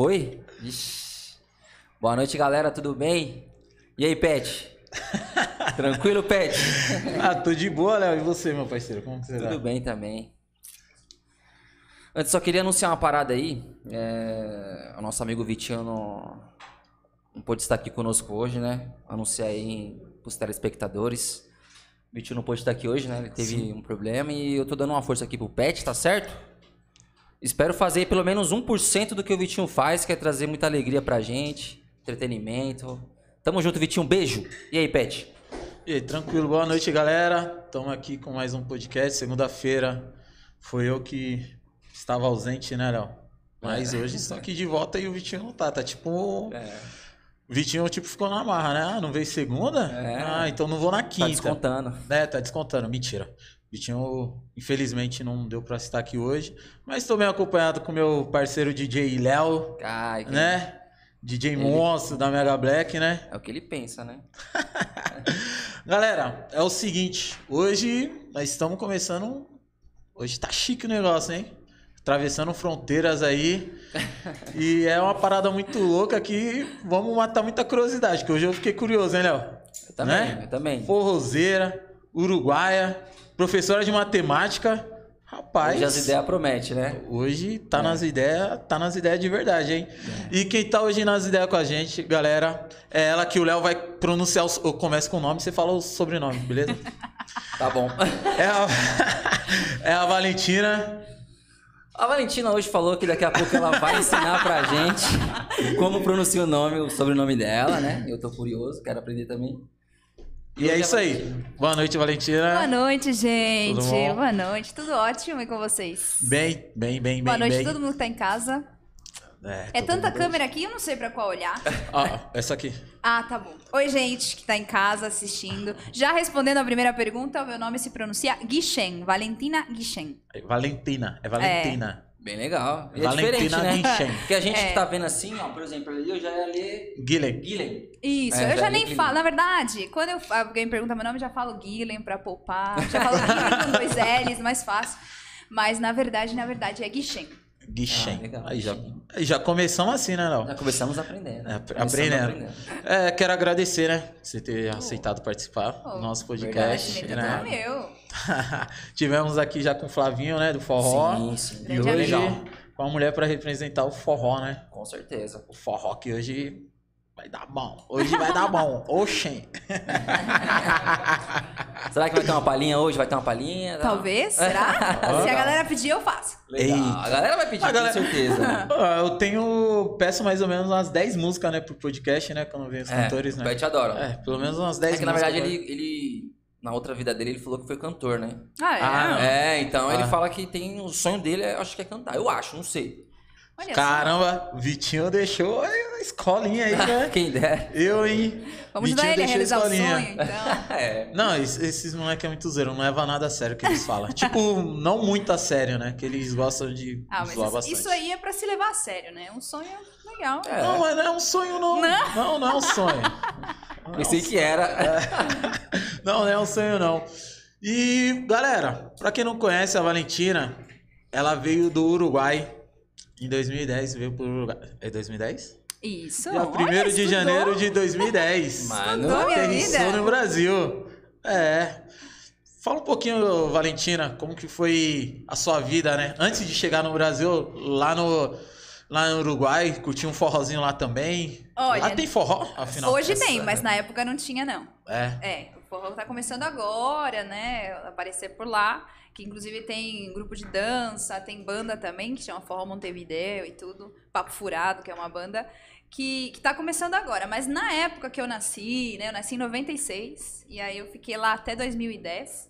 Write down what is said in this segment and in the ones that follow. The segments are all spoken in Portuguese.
Foi? Ixi. Boa noite, galera, tudo bem? E aí, Pet? Tranquilo, Pet? ah, tô de boa, Léo. E você, meu parceiro? Como que você Tudo tá? bem também. Antes, só queria anunciar uma parada aí. É, O nosso amigo Vitinho não, não pôde estar aqui conosco hoje, né? Anunciar aí pros telespectadores. O Vitinho não pôde estar aqui hoje, né? Ele teve um problema e eu tô dando uma força aqui pro Pet, tá certo? Espero fazer pelo menos 1% do que o Vitinho faz, que é trazer muita alegria pra gente, entretenimento. Tamo junto, Vitinho. Beijo. E aí, Pet? E aí, tranquilo. Boa noite, galera. Estamos aqui com mais um podcast. Segunda-feira foi eu que estava ausente, né, Léo? Mas hoje estou aqui de volta e o Vitinho não tá. Tá tipo. É. O Vitinho tipo ficou na marra, né? Ah, não veio segunda? É. Ah, então não vou na Tá quinta. descontando. É, tá descontando. Mentira. Vitinho, infelizmente, não deu pra estar aqui hoje. Mas estou bem acompanhado com meu parceiro DJ Léo, Ai, que- né? DJ Monstro da Mega Black, né? É o que ele pensa, né? Galera, é o seguinte, hoje nós estamos começando. Hoje tá chique o negócio, hein? Atravessando fronteiras aí. e é uma parada muito louca que vamos matar muita curiosidade, que hoje eu fiquei curioso, hein, Léo? Eu também, Né? eu também. Forrozeira, uruguaia, professora de matemática. Rapaz. Hoje as ideias prometem, né? Hoje tá nas ideias, tá nas ideias de verdade, hein? E quem tá hoje nas ideias com a gente, galera, é ela que o Léo vai pronunciar, os, eu começo com o nome, você fala o sobrenome, beleza? Tá bom. É a, é a Valentina. A Valentina hoje falou que daqui a pouco ela vai ensinar pra gente como pronuncia o nome, o sobrenome dela, né? Eu tô curioso, quero aprender também. E é isso aí. Boa noite, Valentina. Boa noite, gente. Boa noite. Tudo ótimo e com vocês? Bem, bem, bem, Boa bem, noite bem. a todo mundo que tá em casa. É todo tanta câmera aqui, eu não sei pra qual olhar. Ó, essa aqui. Ah, tá bom. Oi, gente que tá em casa assistindo. Já respondendo a primeira pergunta, o meu nome se pronuncia Guichen. Valentina Guichen. É Valentina, é Valentina. Bem legal. E é Valentina diferente, né? Porque a gente É. que tá vendo assim, ó, por exemplo, ali eu já ia ler Guilherme. Guilherme. Isso, É, eu já já nem falo. Na verdade, quando eu, alguém pergunta meu nome, eu já falo Guilhem pra poupar. Já falo Guilhem com dois L's, mais fácil. Mas na verdade, na verdade, é Guichen. Guichen. Ah, aí, já, já começamos assim, né, Léo? Já começamos aprendendo. É, Começamos aprendendo. É, quero agradecer, né? Você ter aceitado participar do Oh, nosso O podcast. é todo Né? meu. Tivemos aqui já com o Flavinho, né? Do forró. Sim, sim. E hoje amigo. com a mulher para representar o forró, né? Com certeza. O forró que hoje vai dar bom. Hoje vai dar bom. Oxen. Será que vai ter uma palhinha hoje? Vai ter uma palhinha? Não. Talvez, será? Se a galera pedir, eu faço. Legal. Eita. A galera vai pedir, galera- com certeza. Eu tenho. Peço mais ou menos umas 10 músicas, né? Pro podcast, né? Quando vem os cantores, o né? Pet adora. É, pelo menos umas 10 É que na músicas. verdade ele, ele. Na outra vida dele, ele falou que foi cantor, né? Ah, é? Ah. É, então ele Ah. fala que tem. O sonho dele, é, acho que é cantar. Eu acho, não sei. Olha só. Caramba, Vitinho deixou a escolinha aí, né? Quem der. Eu, hein? Vamos ajudar ele a realizar o sonho, então. É. Não, es- esses moleques é muito zero, não leva nada a sério que eles falam. tipo, não muito a sério, né? Que eles gostam de Ah, mas zoar isso, bastante. isso aí é pra se levar a sério, né? Um sonho legal. É. Não, mas não é um sonho, não. Não? Não, não, é um sonho. Pensei que era. Não, não é um sonho, não. E, galera, pra quem não conhece a Valentina, ela veio do Uruguai em 2010, veio pro Uruguai. É 2010? Isso. Dia 1 olha, de janeiro de 2010. Mano. Estudou minha Aterrissou vida. no Brasil. É. Fala um pouquinho, Valentina, como que foi a sua vida, né? Antes de chegar no Brasil, lá no, lá no Uruguai, curtiu um forrozinho lá também. Olha, lá tem forró, afinal. Hoje tem, mas na época não tinha, não. É. É, o forró tá começando agora, né? Aparecer por lá. Que inclusive tem grupo de dança, tem banda também, que chama Forró Montevideo e tudo. Papo Furado, que é uma banda que, que tá começando agora. Mas na época que eu nasci, né? Eu nasci em 96, e aí eu fiquei lá até 2010.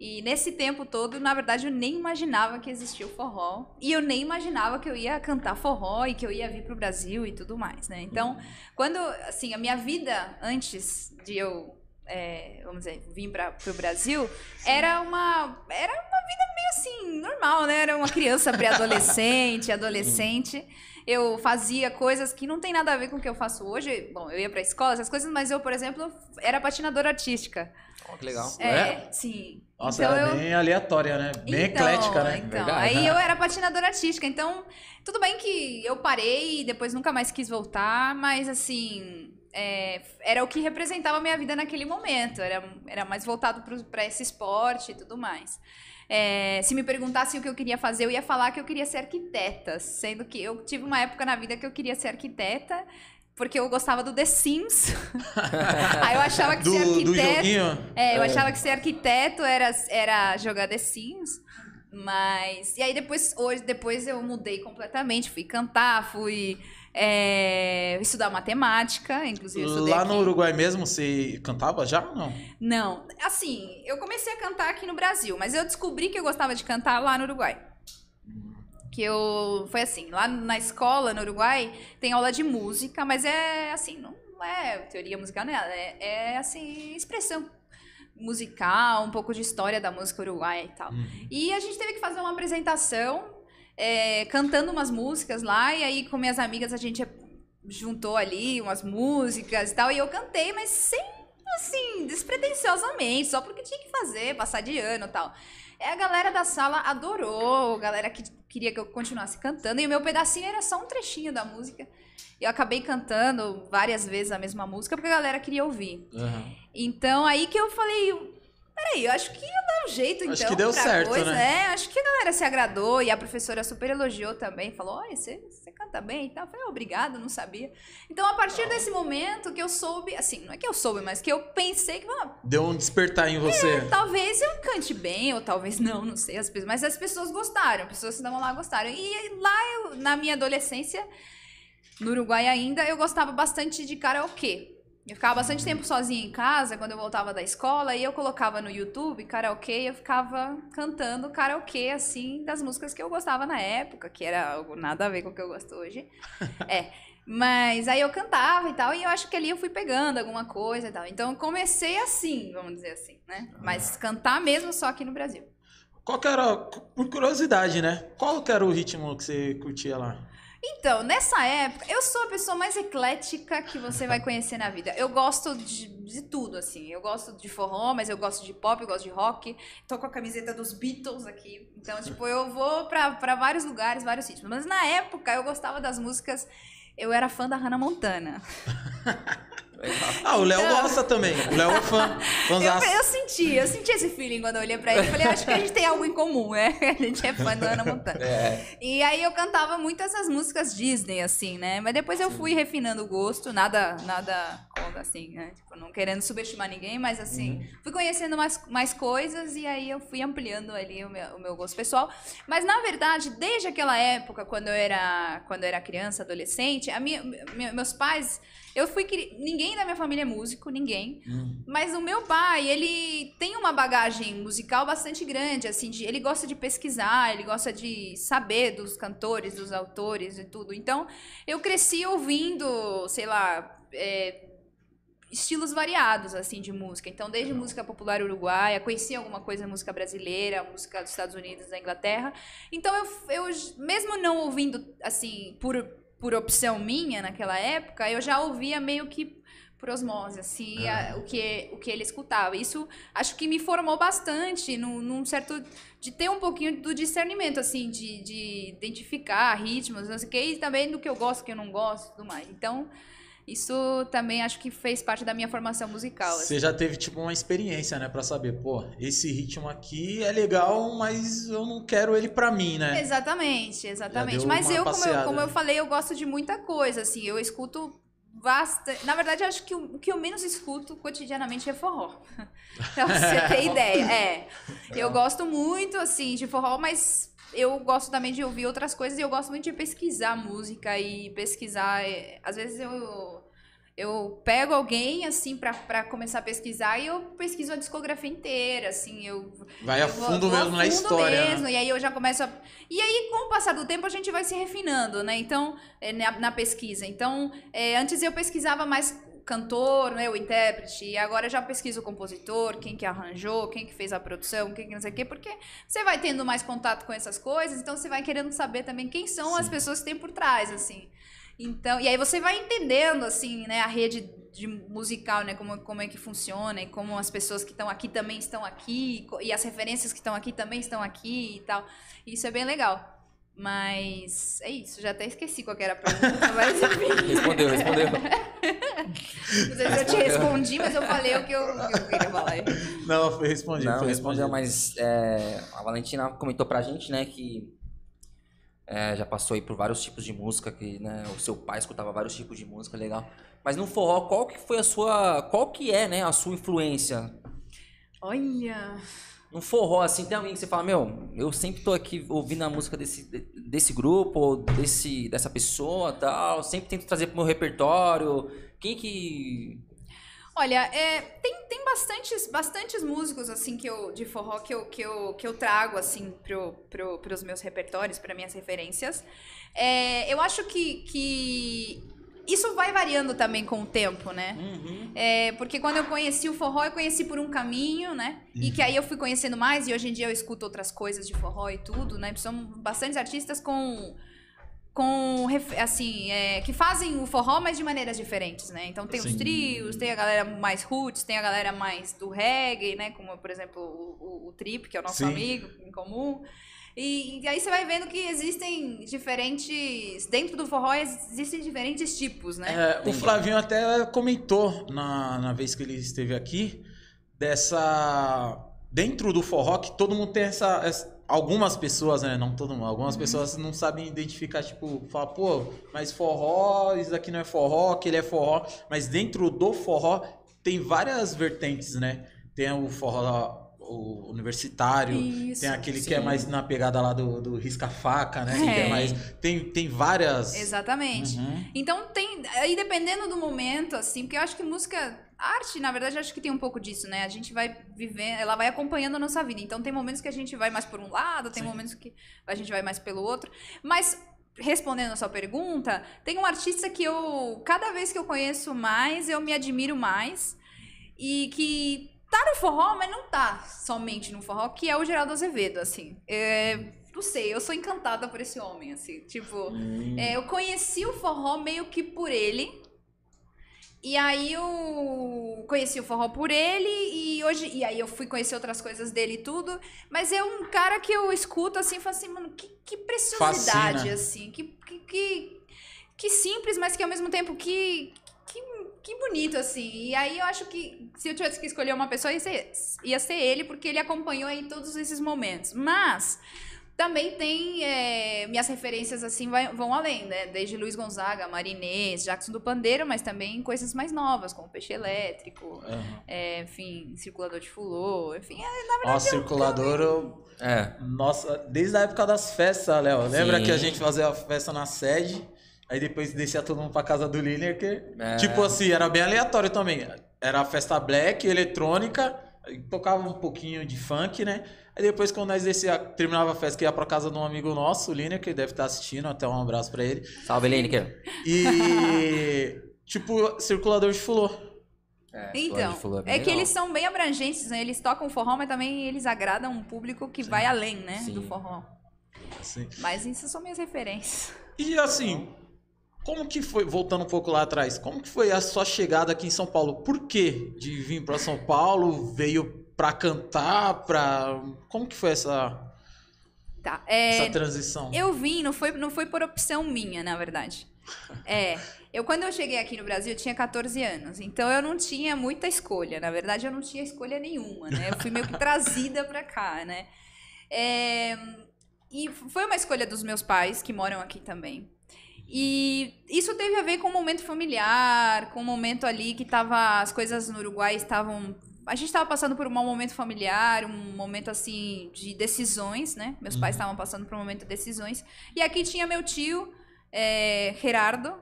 E nesse tempo todo, na verdade, eu nem imaginava que existia o forró. E eu nem imaginava que eu ia cantar forró e que eu ia vir pro Brasil e tudo mais, né? Então, quando, assim, a minha vida antes de eu, é, vamos dizer, vir para o Brasil, era uma, era uma vida meio assim, normal, né? Era uma criança pré-adolescente, adolescente. eu fazia coisas que não tem nada a ver com o que eu faço hoje. Bom, eu ia pra escola, essas coisas, mas eu, por exemplo, era patinadora artística. Que legal. É, É? sim. Nossa, então era eu... bem aleatória, né? Bem Então, eclética, né? Então, Verdade. aí eu era patinadora artística, então tudo bem que eu parei e depois nunca mais quis voltar, mas assim, é, era o que representava a minha vida naquele momento, era, era mais voltado para esse esporte e tudo mais. É, se me perguntasse o que eu queria fazer, eu ia falar que eu queria ser arquiteta, sendo que eu tive uma época na vida que eu queria ser arquiteta, porque eu gostava do The Sims. aí eu achava que Do, ser joguinho. É, eu achava que ser arquiteto era, era jogar The Sims. Mas. E aí depois, hoje, depois eu mudei completamente. Fui cantar, fui é, estudar matemática, inclusive. Lá no aqui. Uruguai mesmo, você cantava já ou não? Não, assim, eu comecei a cantar aqui no Brasil, mas eu descobri que eu gostava de cantar lá no Uruguai. Que eu. Foi assim, lá na escola no Uruguai tem aula de música, mas é assim, não é teoria musical, não é, é, assim, expressão musical, um pouco de história da música uruguaia e tal. E a gente teve que fazer uma apresentação é, cantando umas músicas lá, e aí com minhas amigas a gente juntou ali umas músicas e tal, e eu cantei, mas sem, assim, despretensiosamente, só porque tinha que fazer, passar de ano e tal. E a galera da sala adorou, a galera que queria que eu continuasse cantando, e o meu pedacinho era só um trechinho da música. Eu acabei cantando várias vezes a mesma música porque a galera queria ouvir. Aham. Então, aí que eu falei, peraí, eu acho que ia dar um jeito, Acho então, que deu certo, coisa. né? É, acho que a galera se agradou e a professora super elogiou também. Falou, olha, você, você canta bem e tal. Eu falei, obrigada, não sabia. Então, a partir desse momento que eu soube, assim, não é que eu soube, mas que eu pensei que, ah, Deu um despertar em você. talvez eu cante bem, ou talvez não, não sei, as pessoas, mas as pessoas gostaram, as pessoas que estavam lá gostaram. E lá, eu, na minha adolescência, no Uruguai ainda, eu gostava bastante de karaokê. Eu ficava bastante tempo sozinha em casa, quando eu voltava da escola, e eu colocava no YouTube karaokê, e eu ficava cantando karaokê, assim, das músicas que eu gostava na época, que era algo nada a ver com o que eu gosto hoje. É. Mas aí eu cantava e tal, e eu acho que ali eu fui pegando alguma coisa e tal. Então eu comecei assim, vamos dizer assim, né? Mas cantar mesmo só aqui no Brasil. Qual que era, por curiosidade, né? Qual que era o ritmo que você curtia lá? Então, nessa época, eu sou a pessoa mais eclética que você vai conhecer na vida. Eu gosto de, de tudo, assim. Eu gosto de forró, mas eu gosto de pop, eu gosto de rock. Tô com a camiseta dos Beatles aqui. Então, tipo, eu vou pra, pra vários lugares, vários ritmos. Mas na época, eu gostava das músicas... Eu era fã da Hannah Montana. Ah, o Léo Então- gosta também. O Léo é fã. Eu, fãzaço. eu senti, eu senti esse feeling quando eu olhei pra ele. Eu falei, acho que a gente tem algo em comum, né? A gente é fã da Hannah Montana. É. E aí eu cantava muito essas músicas Disney, assim, né? Mas depois eu fui refinando o gosto, nada, nada contra, assim, né? Tipo, não querendo subestimar ninguém, mas assim, fui conhecendo mais, mais coisas e aí eu fui ampliando ali o meu, o meu gosto pessoal. Mas na verdade, desde aquela época, quando eu era, quando eu era criança, adolescente, a minha, me- meus pais. Eu fui. cri- Ninguém da minha família é músico, ninguém. Mas o meu pai, ele tem uma bagagem musical bastante grande, assim, de- ele gosta de pesquisar, ele gosta de saber dos cantores, dos autores e tudo. Então, eu cresci ouvindo, sei lá, é, estilos variados, assim, de música. Então, desde música popular uruguaia, conheci alguma coisa música brasileira, música dos Estados Unidos, da Inglaterra. Então, eu, eu mesmo não ouvindo, assim, por, por opção minha naquela época, eu já ouvia meio que por osmose, assim, a- o, que, o que ele escutava. Isso acho que me formou bastante num, num certo. de ter um pouquinho do discernimento, assim, de, de identificar ritmos, não sei o quê, e também do que eu gosto, que eu não gosto e tudo mais. Então, isso também acho que fez parte da minha formação musical. assim. Você já teve, tipo, uma experiência, né? Pra saber, pô, esse ritmo aqui é legal, mas eu não quero ele pra mim, né? Exatamente, exatamente. Mas eu como, eu, como eu falei, eu gosto de muita coisa, assim, eu escuto bastante. Na verdade, acho que o, que eu menos escuto cotidianamente é forró. pra você ter ideia. É. Eu gosto muito, assim, de forró, mas eu gosto também de ouvir outras coisas e eu gosto muito de pesquisar música e pesquisar. é, Às vezes eu. Eu pego alguém, assim, pra começar a pesquisar e eu pesquiso a discografia inteira, assim, eu Vai a eu vou- fundo vou a mesmo na fundo história. mesmo, né? E aí eu já começo a... E aí, com o passar do tempo, a gente vai se refinando, né? Então, é, na, na pesquisa. Então, é, antes eu pesquisava mais cantor, né, o intérprete, e agora eu já pesquiso o compositor, quem que arranjou, quem que fez a produção, quem que não sei o quê, porque você vai tendo mais contato com essas coisas, então você vai querendo saber também quem são as pessoas que tem por trás, assim. Então, e aí você vai entendendo, assim, né, a rede de musical, né, como, como é que funciona e como as pessoas que estão aqui também estão aqui e as referências que estão aqui também estão aqui e tal. Isso é bem legal. Mas é isso, já até esqueci qual era a pergunta, mas enfim. Respondeu, respondeu. Não sei se eu te respondi, mas eu falei o que eu, o que eu queria falar. Não, foi respondido. Não, foi respondeu, mas é, a Valentina comentou pra gente, né, que é, já passou aí por vários tipos de música, que né, o seu pai escutava vários tipos de música, legal. Mas no forró, qual que foi a sua, qual que é, né, a sua influência? Olha. No forró, assim, tem alguém que você fala, meu, eu sempre tô aqui ouvindo a música desse, desse grupo, ou desse, dessa pessoa tal, sempre tento trazer pro meu repertório. Quem que... Olha, é, tem, tem bastantes, bastantes músicos assim que eu, de forró que eu, que eu, que eu trago assim pro, pro, pros meus repertórios, para minhas referências. É, eu acho que, que isso vai variando também com o tempo, né? Uhum. É, porque quando eu conheci o forró, eu conheci por um caminho, né? E que aí eu fui conhecendo mais, e hoje em dia eu escuto outras coisas de forró e tudo, né? São bastantes artistas com. Com, assim, é, que fazem o forró, mas de maneiras diferentes, né? Então tem os Sim. trios, tem a galera mais roots, tem a galera mais do reggae, né? Como, por exemplo, o, o- o Trip, que é o nosso Sim. amigo em comum. E, e aí você vai vendo que existem diferentes... Dentro do forró existem diferentes tipos, né? É, o. Flavinho até comentou na, na vez que ele esteve aqui dessa dentro do forró que todo mundo tem essa, essa- algumas pessoas, né, não todo mundo, algumas pessoas não sabem identificar, tipo, fala, pô, mas forró, isso daqui não é forró, aquele é forró, mas dentro do forró tem várias vertentes, né? Tem o forró o universitário, Isso, tem aquele que sim. é mais na pegada lá do, do risca-faca, né? Que É. é mais, tem, tem várias... Exatamente. Uhum. Então tem. Aí dependendo do momento, assim, porque eu acho que música. Arte, na verdade, acho que tem um pouco disso, né? A gente vai viver, ela vai acompanhando a nossa vida. Então tem momentos que a gente vai mais por um lado, tem Sim. momentos que a gente vai mais pelo outro. Mas, respondendo a sua pergunta, tem um artista que eu. Cada vez que eu conheço mais, eu me admiro mais. E que tá no forró, mas não tá somente no forró, que é o Geraldo Azevedo, assim. É, não sei, eu sou encantada por esse homem, assim. Tipo. Hum. É, eu conheci o forró meio que por ele. E aí eu conheci o forró por ele e hoje e aí eu fui conhecer outras coisas dele e tudo, mas é um cara que eu escuto assim, e falo assim, mano, que, que preciosidade Fascina. assim, que, que que simples, mas que ao mesmo tempo que que, que bonito assim. E aí eu acho que se eu tivesse que escolher uma pessoa ia ser, ia ser ele porque ele acompanhou aí todos esses momentos. Mas também tem é, minhas referências assim vai- vão além, né? Desde Luiz Gonzaga, Marinês, Jackson do Pandeiro, mas também coisas mais novas, como Peixe Elétrico, Aham. é, enfim, Circulador de Fulô, enfim, é, Ó, circulador, eu- É. nossa, desde a época das festas, Léo. Lembra que a gente fazia a festa na sede, aí depois descia todo mundo pra casa do Liner, que, É. tipo assim, era bem aleatório também. Era a festa black, eletrônica, tocava um pouquinho de funk, né? Aí depois, quando nós descia, terminava a festa, que ia pra casa de um amigo nosso, o Liner, que deve estar assistindo, até um abraço pra ele. Salve, Lineker. E, tipo, circulador de fulô. É, Então, Flor bem é que legal. eles são bem abrangentes, né? Eles tocam forró, mas também eles agradam um público que vai além, né, Sim. do forró. Assim. Mas isso são minhas referências. E assim, como que foi, voltando um pouco lá atrás, como que foi a sua chegada aqui em São Paulo? Por que de vir para São Paulo? Veio pra cantar, pra... Como que foi essa, Tá. É, essa transição? Eu vim, não foi, não foi por opção minha, na verdade. É, eu quando eu cheguei aqui no Brasil, eu tinha 14 anos, então eu não tinha muita escolha. Na verdade, eu não tinha escolha nenhuma, né? Eu fui meio que trazida pra cá, né? É, e foi uma escolha dos meus pais, que moram aqui também. E isso teve a ver com o momento familiar, com o momento ali que tava, as coisas no Uruguai estavam. A gente estava passando por um mau momento familiar, um momento assim de decisões, né? Meus pais estavam passando por um momento de decisões. E aqui tinha meu tio, é, Gerardo,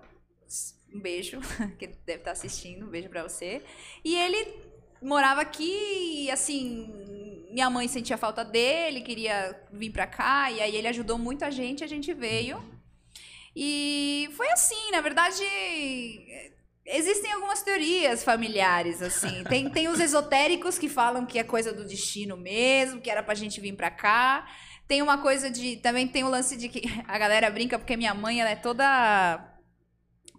um beijo, que deve estar assistindo, um beijo pra você. E ele morava aqui e assim, minha mãe sentia falta dele, queria vir pra cá, e aí ele ajudou muito a gente, a gente veio. E foi assim, na verdade, Existem algumas teorias familiares, assim. Tem, tem os esotéricos que falam que é coisa do destino mesmo, que era pra gente vir pra cá. Tem uma coisa de. Também tem o lance de que a galera brinca porque minha mãe ela é toda.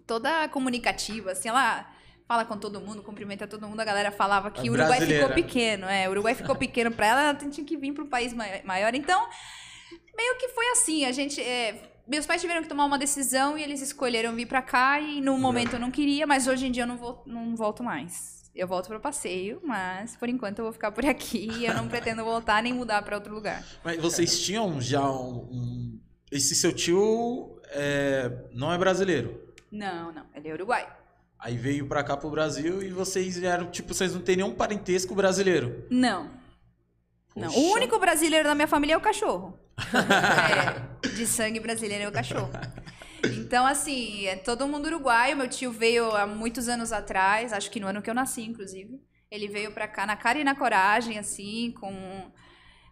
toda comunicativa, assim, ela fala com todo mundo, cumprimenta todo mundo. A galera falava que o Uruguai ficou pequeno. É, o Uruguai ficou pequeno pra ela, ela tinha que vir para um país mai- maior. Então, meio que foi assim. A gente. é, meus pais tiveram que tomar uma decisão e eles escolheram vir pra cá. E no momento eu não queria, mas hoje em dia eu não, vou, não volto mais. Eu volto para passeio, mas por enquanto eu vou ficar por aqui. e Eu não pretendo voltar nem mudar pra outro lugar. Mas vocês tinham já um. um- Esse seu tio é, não é brasileiro. Não, não. Ele é Uruguai. Aí veio pra cá pro Brasil e vocês vieram, tipo, vocês não têm nenhum parentesco brasileiro. Não. Não. O único brasileiro da minha família é o cachorro. É, de sangue brasileiro é o cachorro. Então, assim, é todo mundo uruguaio. Meu tio veio há muitos anos atrás, acho que no ano que eu nasci, inclusive. Ele veio pra cá na cara e na coragem, assim, com.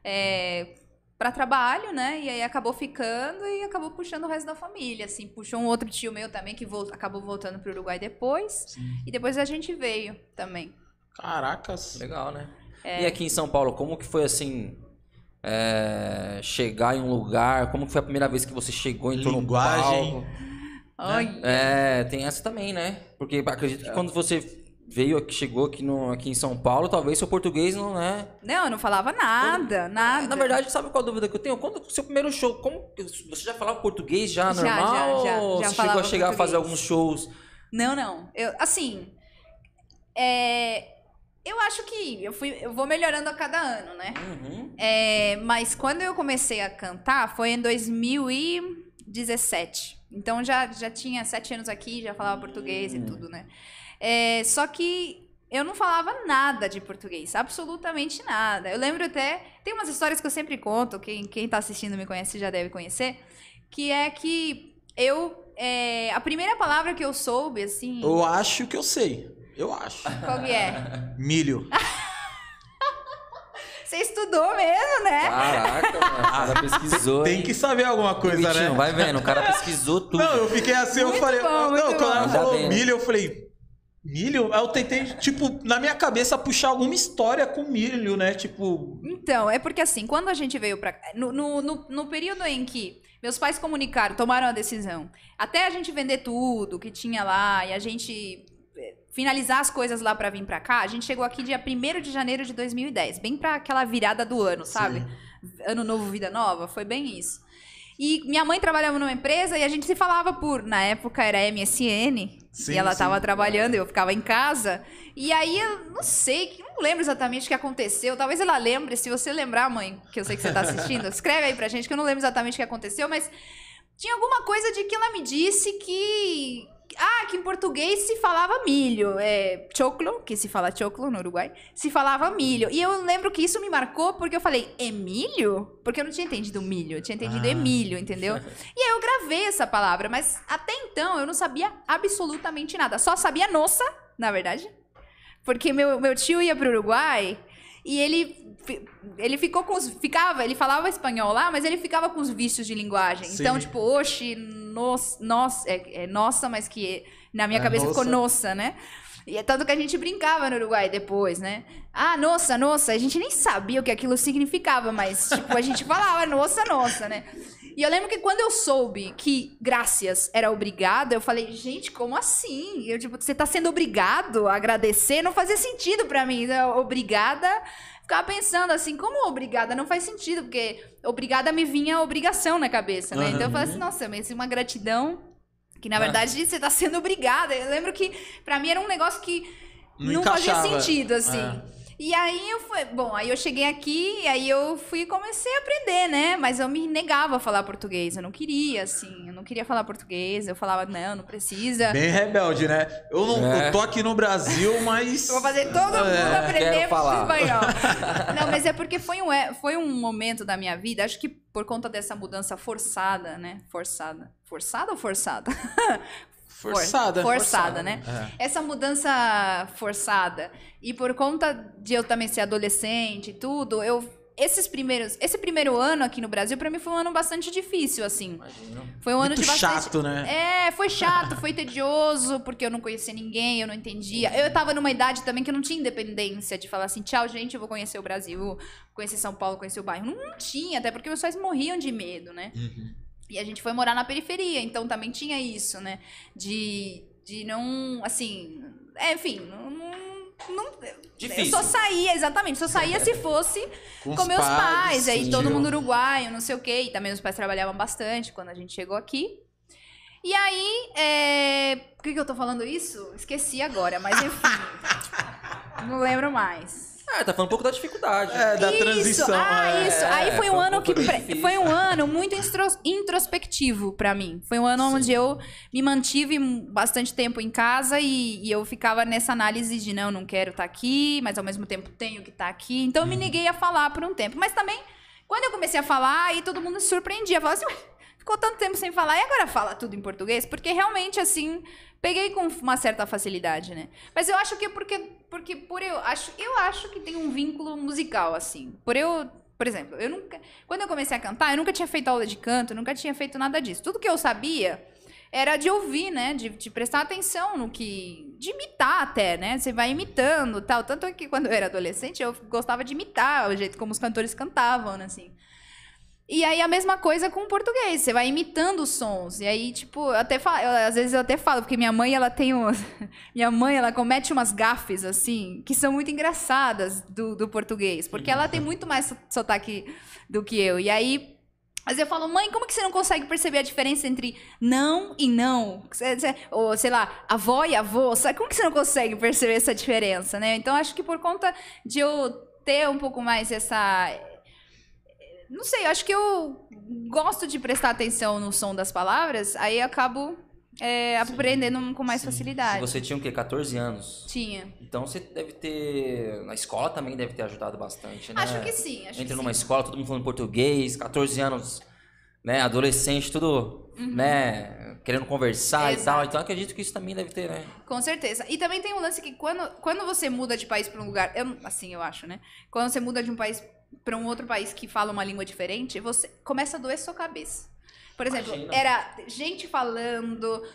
É, para trabalho, né? E aí acabou ficando e acabou puxando o resto da família, assim. Puxou um outro tio meu também que vol- acabou voltando pro Uruguai depois. E depois a gente veio também. Caracas. Legal, né? É. E aqui em São Paulo, como que foi assim? É, chegar em um lugar, como que foi a primeira vez que você chegou, entrou Linguagem. no palco? Ai, É, tem essa também, né? Porque acredito que quando você veio aqui, chegou aqui, no, aqui em São Paulo, talvez seu português não é. Não, eu não falava nada, nada. Na verdade, sabe qual a dúvida que eu tenho? Quando o seu primeiro show, como você já falava português já, Já, normal? já, já, ou já você chegou a chegar a fazer português. alguns shows? Não, não. Eu, assim, é, eu acho que eu, fui, eu vou melhorando a cada ano, né? Uhum. É, mas quando eu comecei a cantar foi em 2017. Então já, já tinha sete anos aqui, já falava português e tudo, né? É, só que eu não falava nada de português, absolutamente nada. Eu lembro até. Tem umas histórias que eu sempre conto, quem, quem tá assistindo me conhece já deve conhecer, que é que eu. é, a primeira palavra que eu soube, assim. Eu acho que eu sei. Eu acho. Qual que é? Milho. Você estudou mesmo, né? Caraca, mano, o cara pesquisou. Tem hein? que saber alguma coisa, Vitinho, né? vai vendo, o cara pesquisou tudo. Não, eu fiquei assim, eu Muito falei. bom, não, muito quando bom. ela falou né? milho, eu falei. Milho? Aí eu tentei, tipo, na minha cabeça puxar alguma história com milho, né? Tipo. Então, é porque assim, quando a gente veio pra cá. No, no, no, no período em que meus pais comunicaram, tomaram a decisão, até a gente vender tudo que tinha lá e a gente finalizar as coisas lá pra vir pra cá, a gente chegou aqui dia 1 de janeiro de 2010, bem pra aquela virada do ano, sabe? Ano novo, vida nova, foi bem isso. E minha mãe trabalhava numa empresa e a gente se falava por, na época era MSN, Sim, e ela sim. tava trabalhando e eu ficava em casa. E aí eu não sei, que- não lembro exatamente o que aconteceu. Talvez ela lembre, se você lembrar, mãe, que eu sei que você tá assistindo, escreve aí pra gente que eu não lembro exatamente o que aconteceu, mas tinha alguma coisa de que ela me disse que ah, que em português se falava milho, é choclo, que se fala choclo no Uruguai, se falava milho. E eu lembro que isso me marcou porque eu falei, Emílio? Porque eu não tinha entendido milho, eu tinha entendido Ah. Emílio, entendeu? E aí eu gravei essa palavra, mas até então eu não sabia absolutamente nada. Só sabia nossa, na verdade. Porque meu, meu tio ia pro Uruguai e ele, ele ficou com os. Ficava, ele falava espanhol lá, mas ele ficava com os vícios de linguagem. Sim. Então, tipo, oxe, nos, nos, é, é nossa, mas que na minha É, cabeça ficou nossa. nossa, né? E é tanto que a gente brincava no Uruguai depois, né? Ah, nossa, nossa. A gente nem sabia o que aquilo significava, mas, tipo, a gente falava nossa, nossa, né? E eu lembro que quando eu soube que graças era obrigada, eu falei, gente, como assim? Eu, tipo, você tá sendo obrigado a agradecer? Não fazia sentido pra mim. né? Obrigada. Ficava pensando assim, como obrigada? Não faz sentido, porque obrigada me vinha obrigação na cabeça, né? Então eu falei assim, nossa, mas uma gratidão que na Ah. verdade você tá sendo obrigada. Eu lembro que pra mim era um negócio que Não não, fazia sentido, assim. É. E aí eu fui, bom, aí eu cheguei aqui e aí eu fui e comecei a aprender, né? Mas eu me negava a falar português, eu não queria, assim, eu não queria falar português, eu falava, não, não precisa. Bem rebelde, né? Eu não É. eu tô aqui no Brasil, mas. Eu vou fazer todo mundo É, aprender espanhol. Não, mas é porque foi um, é- foi um momento da minha vida, acho que por conta dessa mudança forçada, né? Forçada. Forçada ou forçada? For- Forçada. Forçada, né? É. Essa mudança forçada. E por conta de eu também ser adolescente e tudo, eu esses primeiros, esse primeiro ano aqui no Brasil, pra mim foi um ano bastante difícil, assim. Imagina. Foi um ano Muito de bastante. chato, né? É, foi chato, foi tedioso, porque eu não conhecia ninguém, eu não entendia. Eu tava numa idade também que eu não tinha independência de falar assim, tchau, gente, eu vou conhecer o Brasil, conhecer São Paulo, conhecer o bairro. Não, não tinha, até porque meus pais morriam de medo, né? Uhum. E a gente foi morar na periferia, então também tinha isso, né? De, de não, assim, é, enfim, não, não- Difícil. eu só saía, exatamente, só saía se fosse Com com, os meus pais, pais, aí todo mundo uruguaio, não sei o quê, e também meus pais trabalhavam bastante quando a gente chegou aqui. E aí, é... por que, que eu tô falando isso? Esqueci agora, mas enfim, não lembro mais. Ah, tá falando um pouco da dificuldade. É, da Isso, transição. Ah, é. isso. Aí foi foi um ano que difícil. foi um ano muito introspectivo pra mim. Foi um ano onde eu me mantive bastante tempo em casa e, e eu ficava nessa análise de não, não quero estar aqui, mas ao mesmo tempo tenho que estar aqui. Então eu me neguei a falar por um tempo. Mas também, quando eu comecei a falar, aí todo mundo se surpreendia. Falava assim, "Ué, ficou tanto tempo sem falar e agora fala tudo em português? Porque realmente, assim, peguei com uma certa facilidade, né? Mas eu acho que é porque, porque por eu acho, eu acho que tem um vínculo musical, assim. Por eu, por exemplo, eu nunca. Quando eu comecei a cantar, eu nunca tinha feito aula de canto, nunca tinha feito nada disso. Tudo que eu sabia era de ouvir, né? De, de prestar atenção no que. De imitar até, né? Você vai imitando tal. Tanto é que quando eu era adolescente, eu gostava de imitar o jeito como os cantores cantavam, né? Assim. E aí a mesma coisa com o português, você vai imitando os sons. E aí, tipo, até falo, eu- às vezes eu até falo, porque minha mãe, ela tem um, minha mãe, ela comete umas gafes assim, que são muito engraçadas do, do português, porque ela tem muito mais so- sotaque do que eu. E aí mas eu falo, mãe, como que você não consegue perceber a diferença entre não e não? Ou, sei lá, avó e avô, sabe? Como que você não consegue perceber essa diferença, né? Então, acho que por conta de eu ter um pouco mais essa... Não sei, eu acho que eu gosto de prestar atenção no som das palavras, aí eu acabo é, aprendendo com mais sim. facilidade. Você tinha o quê? 14 anos. Tinha. Então você deve ter. Na escola também deve ter ajudado bastante, né? Acho que sim, acho Entra que numa sim. escola, todo mundo falando português, 14 anos, né? Adolescente, tudo, né? Querendo conversar e Uhum. Exato. tal. Então acredito que isso também deve ter, né? Com certeza. E também tem um lance que quando, quando você muda de país para um lugar, eu, assim eu acho, né? Quando você muda de um país para um outro país que fala uma língua diferente, você começa a doer sua cabeça. Por exemplo, Imagina. era gente falando,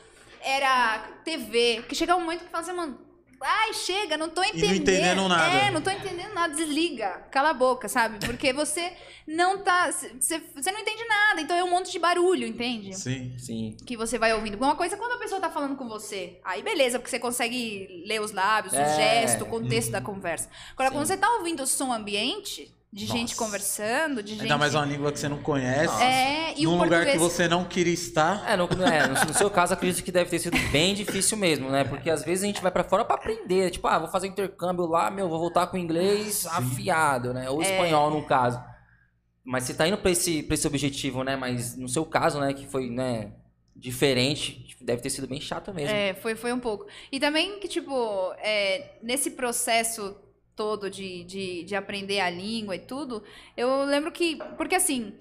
era TV, que chegava um momento que fazia, mano, ai, chega, não tô entendendo. entendendo nada. É, não tô entendendo nada, desliga, cala a boca, sabe? Porque você não tá, você, você não entende nada, então é um monte de barulho, entende? Sim. Sim. que você vai ouvindo. Uma coisa é quando a pessoa tá falando com você. Aí beleza, porque você consegue ler os lábios, o É. gesto, o contexto da conversa. Agora, Sim. quando você tá ouvindo o som ambiente, de gente Nossa. conversando, de gente. Ainda mais uma língua que você não conhece. É, e num o lugar que português. você não queria estar. É, no, é, no, seu caso, acredito que deve ter sido bem difícil mesmo, né? Porque às vezes a gente vai pra fora pra aprender. Tipo, ah, vou fazer intercâmbio lá, meu, vou voltar com o inglês afiado, né? Ou É. espanhol, no caso. Mas você tá indo pra esse, pra esse objetivo, né? Mas no seu caso, né, que foi, né, diferente, tipo, deve ter sido bem chato mesmo. É, foi, foi um pouco. E também que, tipo, é, nesse processo todo de, de, de aprender a língua e tudo, eu lembro que. Porque assim.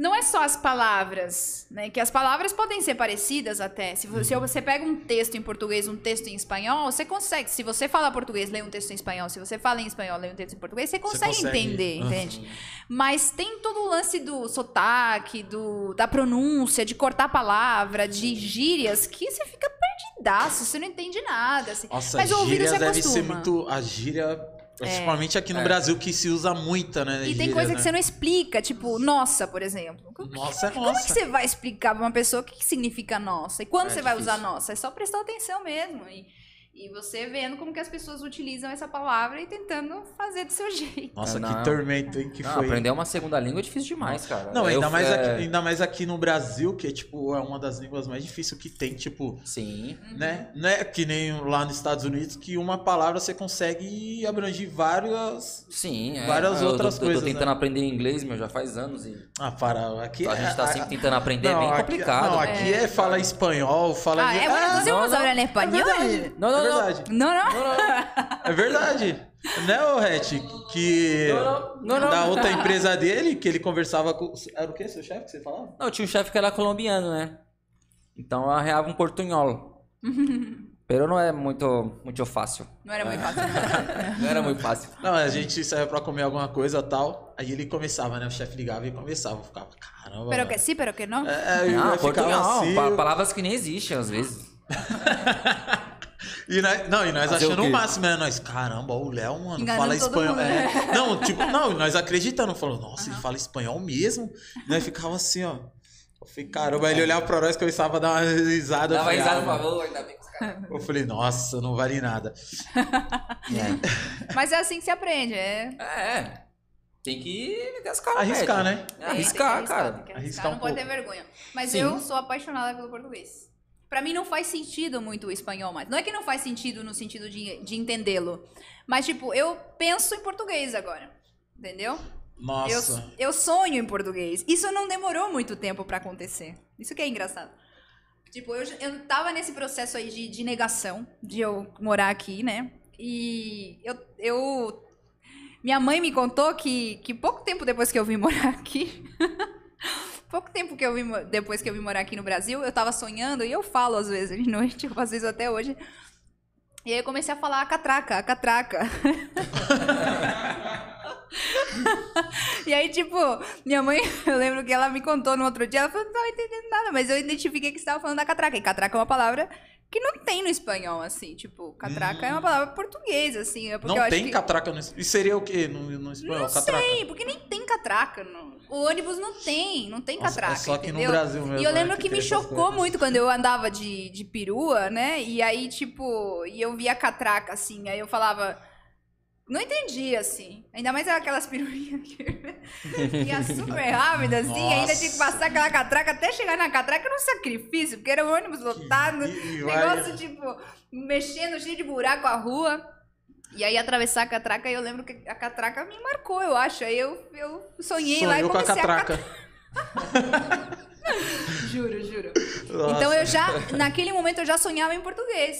Não é só as palavras, né? Que as palavras podem ser parecidas até. Se você, se você pega um texto em português, um texto em espanhol, você consegue. Se você fala português, lê um texto em espanhol. Se você fala em espanhol, lê um texto em português, você consegue, consegue. entender, Aham. entende? Mas tem todo o lance do sotaque, do, da pronúncia, de cortar a palavra, de gírias, que você fica perdidaço, você não entende nada. Assim. Nossa, Mas ouvido gíria se deve ser acostuma. muito. A gíria, principalmente aqui no É. Brasil, que se usa muita, né? E tem gíria, coisa né? que você não explica, tipo, nossa, por exemplo. Como, Nossa, é como é nossa. que você vai explicar pra uma pessoa o que, que significa nossa? E quando É você vai difícil. usar nossa? É só prestar atenção mesmo. E, e você vendo como que as pessoas utilizam essa palavra e tentando fazer do seu jeito. Nossa, Não. que tormento, hein? Que Não, foi. aprender uma segunda língua é difícil demais, cara. Não, Eu- ainda mais, é, aqui, ainda mais aqui no Brasil, que tipo, é uma das línguas mais difíceis que tem, tipo, Sim. né? Não é que nem lá nos Estados Unidos, que uma palavra você consegue abranger várias. Sim, é. Várias eu, outras Eu coisas, tô tentando né? aprender inglês, meu, já faz anos e Ah, para. Aqui a gente tá é- sempre tentando aprender, é não, bem aqui- complicado. Não, aqui é, fala espanhol, fala. Ah, de- é? Bueno, ¿Nos não, não, en español? verdade. Não, não, é não. Verdade. No, no. Não, não, É verdade. né, ô Ret? Que. não, não, não. Da outra empresa dele, que ele conversava com. Era o quê? Seu chefe que você falava? Não, tinha um chefe que era colombiano, né? Então eu arreava um portunhol. Pero não é muito, muito fácil. Não era muito fácil. não. Não era muito fácil. Não, a gente saía pra comer alguma coisa e tal. Aí ele começava, né? O chefe ligava e começava. Eu ficava, caramba. Pero mano. que sim, pero que não. É, Não, eu ficava Portugal. assim. pa- palavras que nem existem às vezes. E nós, não, e nós Fazer o achando o, quê? máximo, né? Nós, caramba, o Léo, mano, Enganando fala espanhol. mundo, É. né? Não, tipo, não, e nós acreditando. Falou, nossa, ele fala espanhol mesmo? E nós ficava assim, ó. Eu falei, caramba, aí ele olhava pra nós começava a dar uma risada. eu Dava falei, risada, ah, por mano. favor, ainda bem que os caras. Eu falei, nossa, não vale nada. Mas é assim que se aprende. É. É. Tem que meter as caras. Arriscar, né? É, arriscar, que cara. Arriscar arriscar, um não pode pouco. ter vergonha. Mas Sim. eu sou apaixonada pelo português. Pra mim não faz sentido muito o espanhol mais. Não é que não faz sentido no sentido de, de entendê-lo. Mas, tipo, eu penso em português agora. Entendeu? Eu, Nossa. eu sonho em português. Isso não demorou muito tempo pra acontecer. Isso que é engraçado. Tipo, eu, eu tava nesse processo aí de, de negação, de eu morar aqui, né? E eu, eu. Minha mãe me contou que, que pouco tempo depois que eu vim morar aqui. Pouco tempo que eu vim, depois que eu vim morar aqui no Brasil, eu tava sonhando, e eu falo às vezes de noite, eu faço isso até hoje. E aí eu comecei a falar a catraca, a catraca. E aí, tipo, minha mãe, eu lembro que ela me contou no outro dia, ela falou, não tava entendendo nada, mas eu identifiquei que você tava falando da catraca. E catraca é uma palavra que não tem no espanhol, assim, tipo, catraca é uma palavra portuguesa, assim, é Não tem que... catraca no E seria o quê no, no espanhol? Não catraca. sei, porque nem tem catraca. no- O ônibus não tem, não tem Nossa, catraca, é só aqui no entendeu? Brasil mesmo, E eu né, lembro que que, tem me chocou muito quando eu andava de, de perua, né? E aí, tipo, e eu via catraca, assim, aí eu falava... Não entendi, assim. Ainda mais aquelas peruinhas que ia super rápido, assim. Ainda tinha que passar aquela catraca até chegar na catraca. Era um sacrifício, porque era um ônibus lotado. e vai- negócio, tipo, mexendo, cheio de buraco a rua. E aí atravessar a catraca, eu lembro que a catraca me marcou, eu acho. Aí eu, eu sonhei lá e Sonhou com a comecei a, catraca. Juro, juro. Nossa. Então eu já, naquele momento, eu já sonhava em português.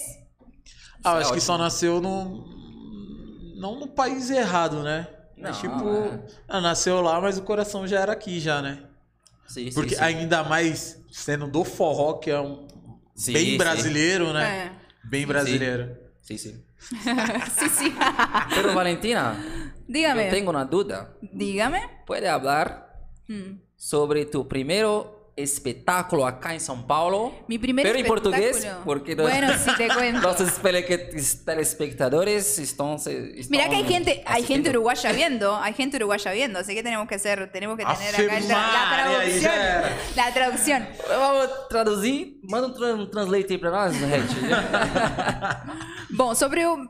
Ah, eu é acho que só nasceu no. Não no país errado, né? Não, Mas, tipo, é. ah, nasceu lá, mas o coração já era aqui já, né? Sim, sim, Porque sim. ainda mais sendo do forró, que é um Sim, bem sim. brasileiro, né? Bem brasileiro. Sim, sim. É. sim, sim. Pero Valentina, Dígame. eu tenho uma dúvida. Dígame. Pode falar Hum. sobre tu primeiro espetáculo acá em São Paulo? Mi primer Pero em português, porque no- Bueno, sí te cuento. nossos tele- telespectadores estão, se- estão Mira que hay gente, hay gente assistindo. uruguaya viendo, hay gente uruguaya viendo, así que tenemos que hacer, tenemos que tener acá Afirmar, la ya era. traducción. La traducción. Vamos traduzir? Manda um, tra- um translate aí pra nós, gente. Bom, sobre o.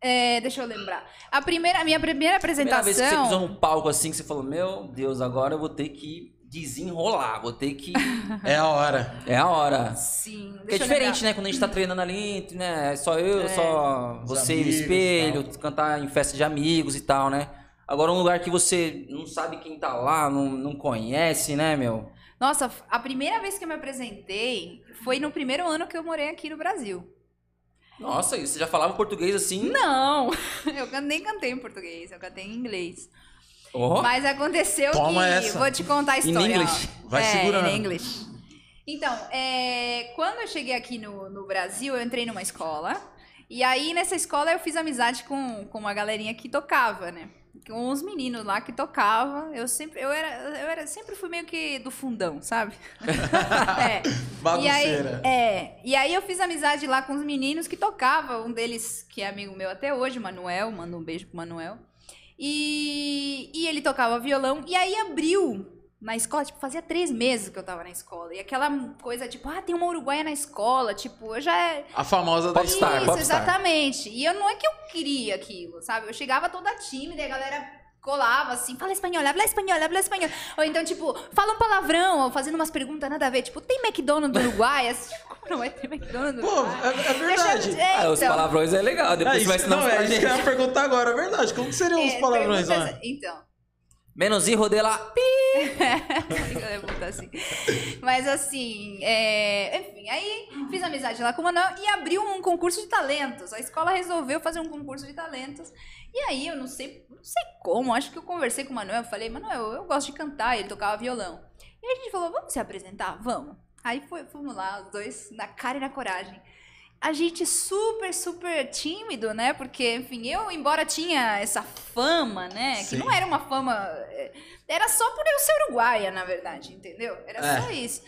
É, deixa eu lembrar. A primeira, a minha primeira Primeira vez que você pisou apresentação. num palco assim, que você falou, meu Deus, agora eu vou ter que desenrolar, vou ter que... É a hora. É a hora. Sim, deixa Porque é diferente, né? Quando a gente tá treinando ali, né? É só eu, É. só Os você e o amigos, espelho, cantar em festa de amigos e tal, né? Agora um lugar que você não sabe quem tá lá, não, não conhece, né, meu? Nossa, a primeira vez que eu me apresentei foi no primeiro ano que eu morei aqui no Brasil. Nossa, e você já falava português assim? Não, eu nem cantei em português, eu cantei em inglês. Oh, Mas aconteceu Toma que. essa. Vou te contar a história. English. ó. Vai é, segurando. Em inglês. Então, é, quando eu cheguei aqui no, no Brasil, eu entrei numa escola. E aí, nessa escola, eu fiz amizade com, com uma galerinha que tocava, né? Com uns meninos lá que tocavam. Eu sempre, eu era, eu era, sempre fui meio que do fundão, sabe? é. E aí, é, e aí eu fiz amizade lá com os meninos que tocavam. Um deles, que é amigo meu até hoje, Manuel. Manda um beijo pro Manuel. E, e ele tocava violão. E aí abriu na escola, tipo, fazia três meses que eu tava na escola. E aquela coisa, tipo, ah, tem uma uruguaia na escola. Tipo, eu já. A famosa da. Isso, popstar. exatamente. E eu não é que eu queria aquilo, sabe? Eu chegava toda tímida e a galera colava assim, fala espanhol, habla espanhol, habla espanhol. Ou então, tipo, fala um palavrão, ou fazendo umas perguntas nada a ver. Tipo, tem McDonald's no Uruguai? Assim, Como não vai ter McDonald's Pô, é, é verdade. eu- é, ah, os então. palavrões é legal, depois É, você vai isso, ensinar não, pra é isso gente. eu ia perguntar agora, é verdade. Como que seriam os É, palavrões perguntas- lá? Então. Menos hijo de puta assim. Mas assim, é, enfim, aí fiz amizade lá com o Manuel e abriu um concurso de talentos. A escola resolveu fazer um concurso de talentos. E aí, eu não sei, não sei como, acho que eu conversei com o Manuel, falei, Manuel, eu gosto de cantar, ele tocava violão. E a gente falou, vamos se apresentar? Vamos. Aí foi, fomos lá, os dois, na cara e na coragem. a gente super, super tímido, né? Porque, enfim, eu, embora tinha essa fama, né? Que Sim. não era uma fama. é, Era só por eu ser uruguaia, na verdade, entendeu? Era É. só isso.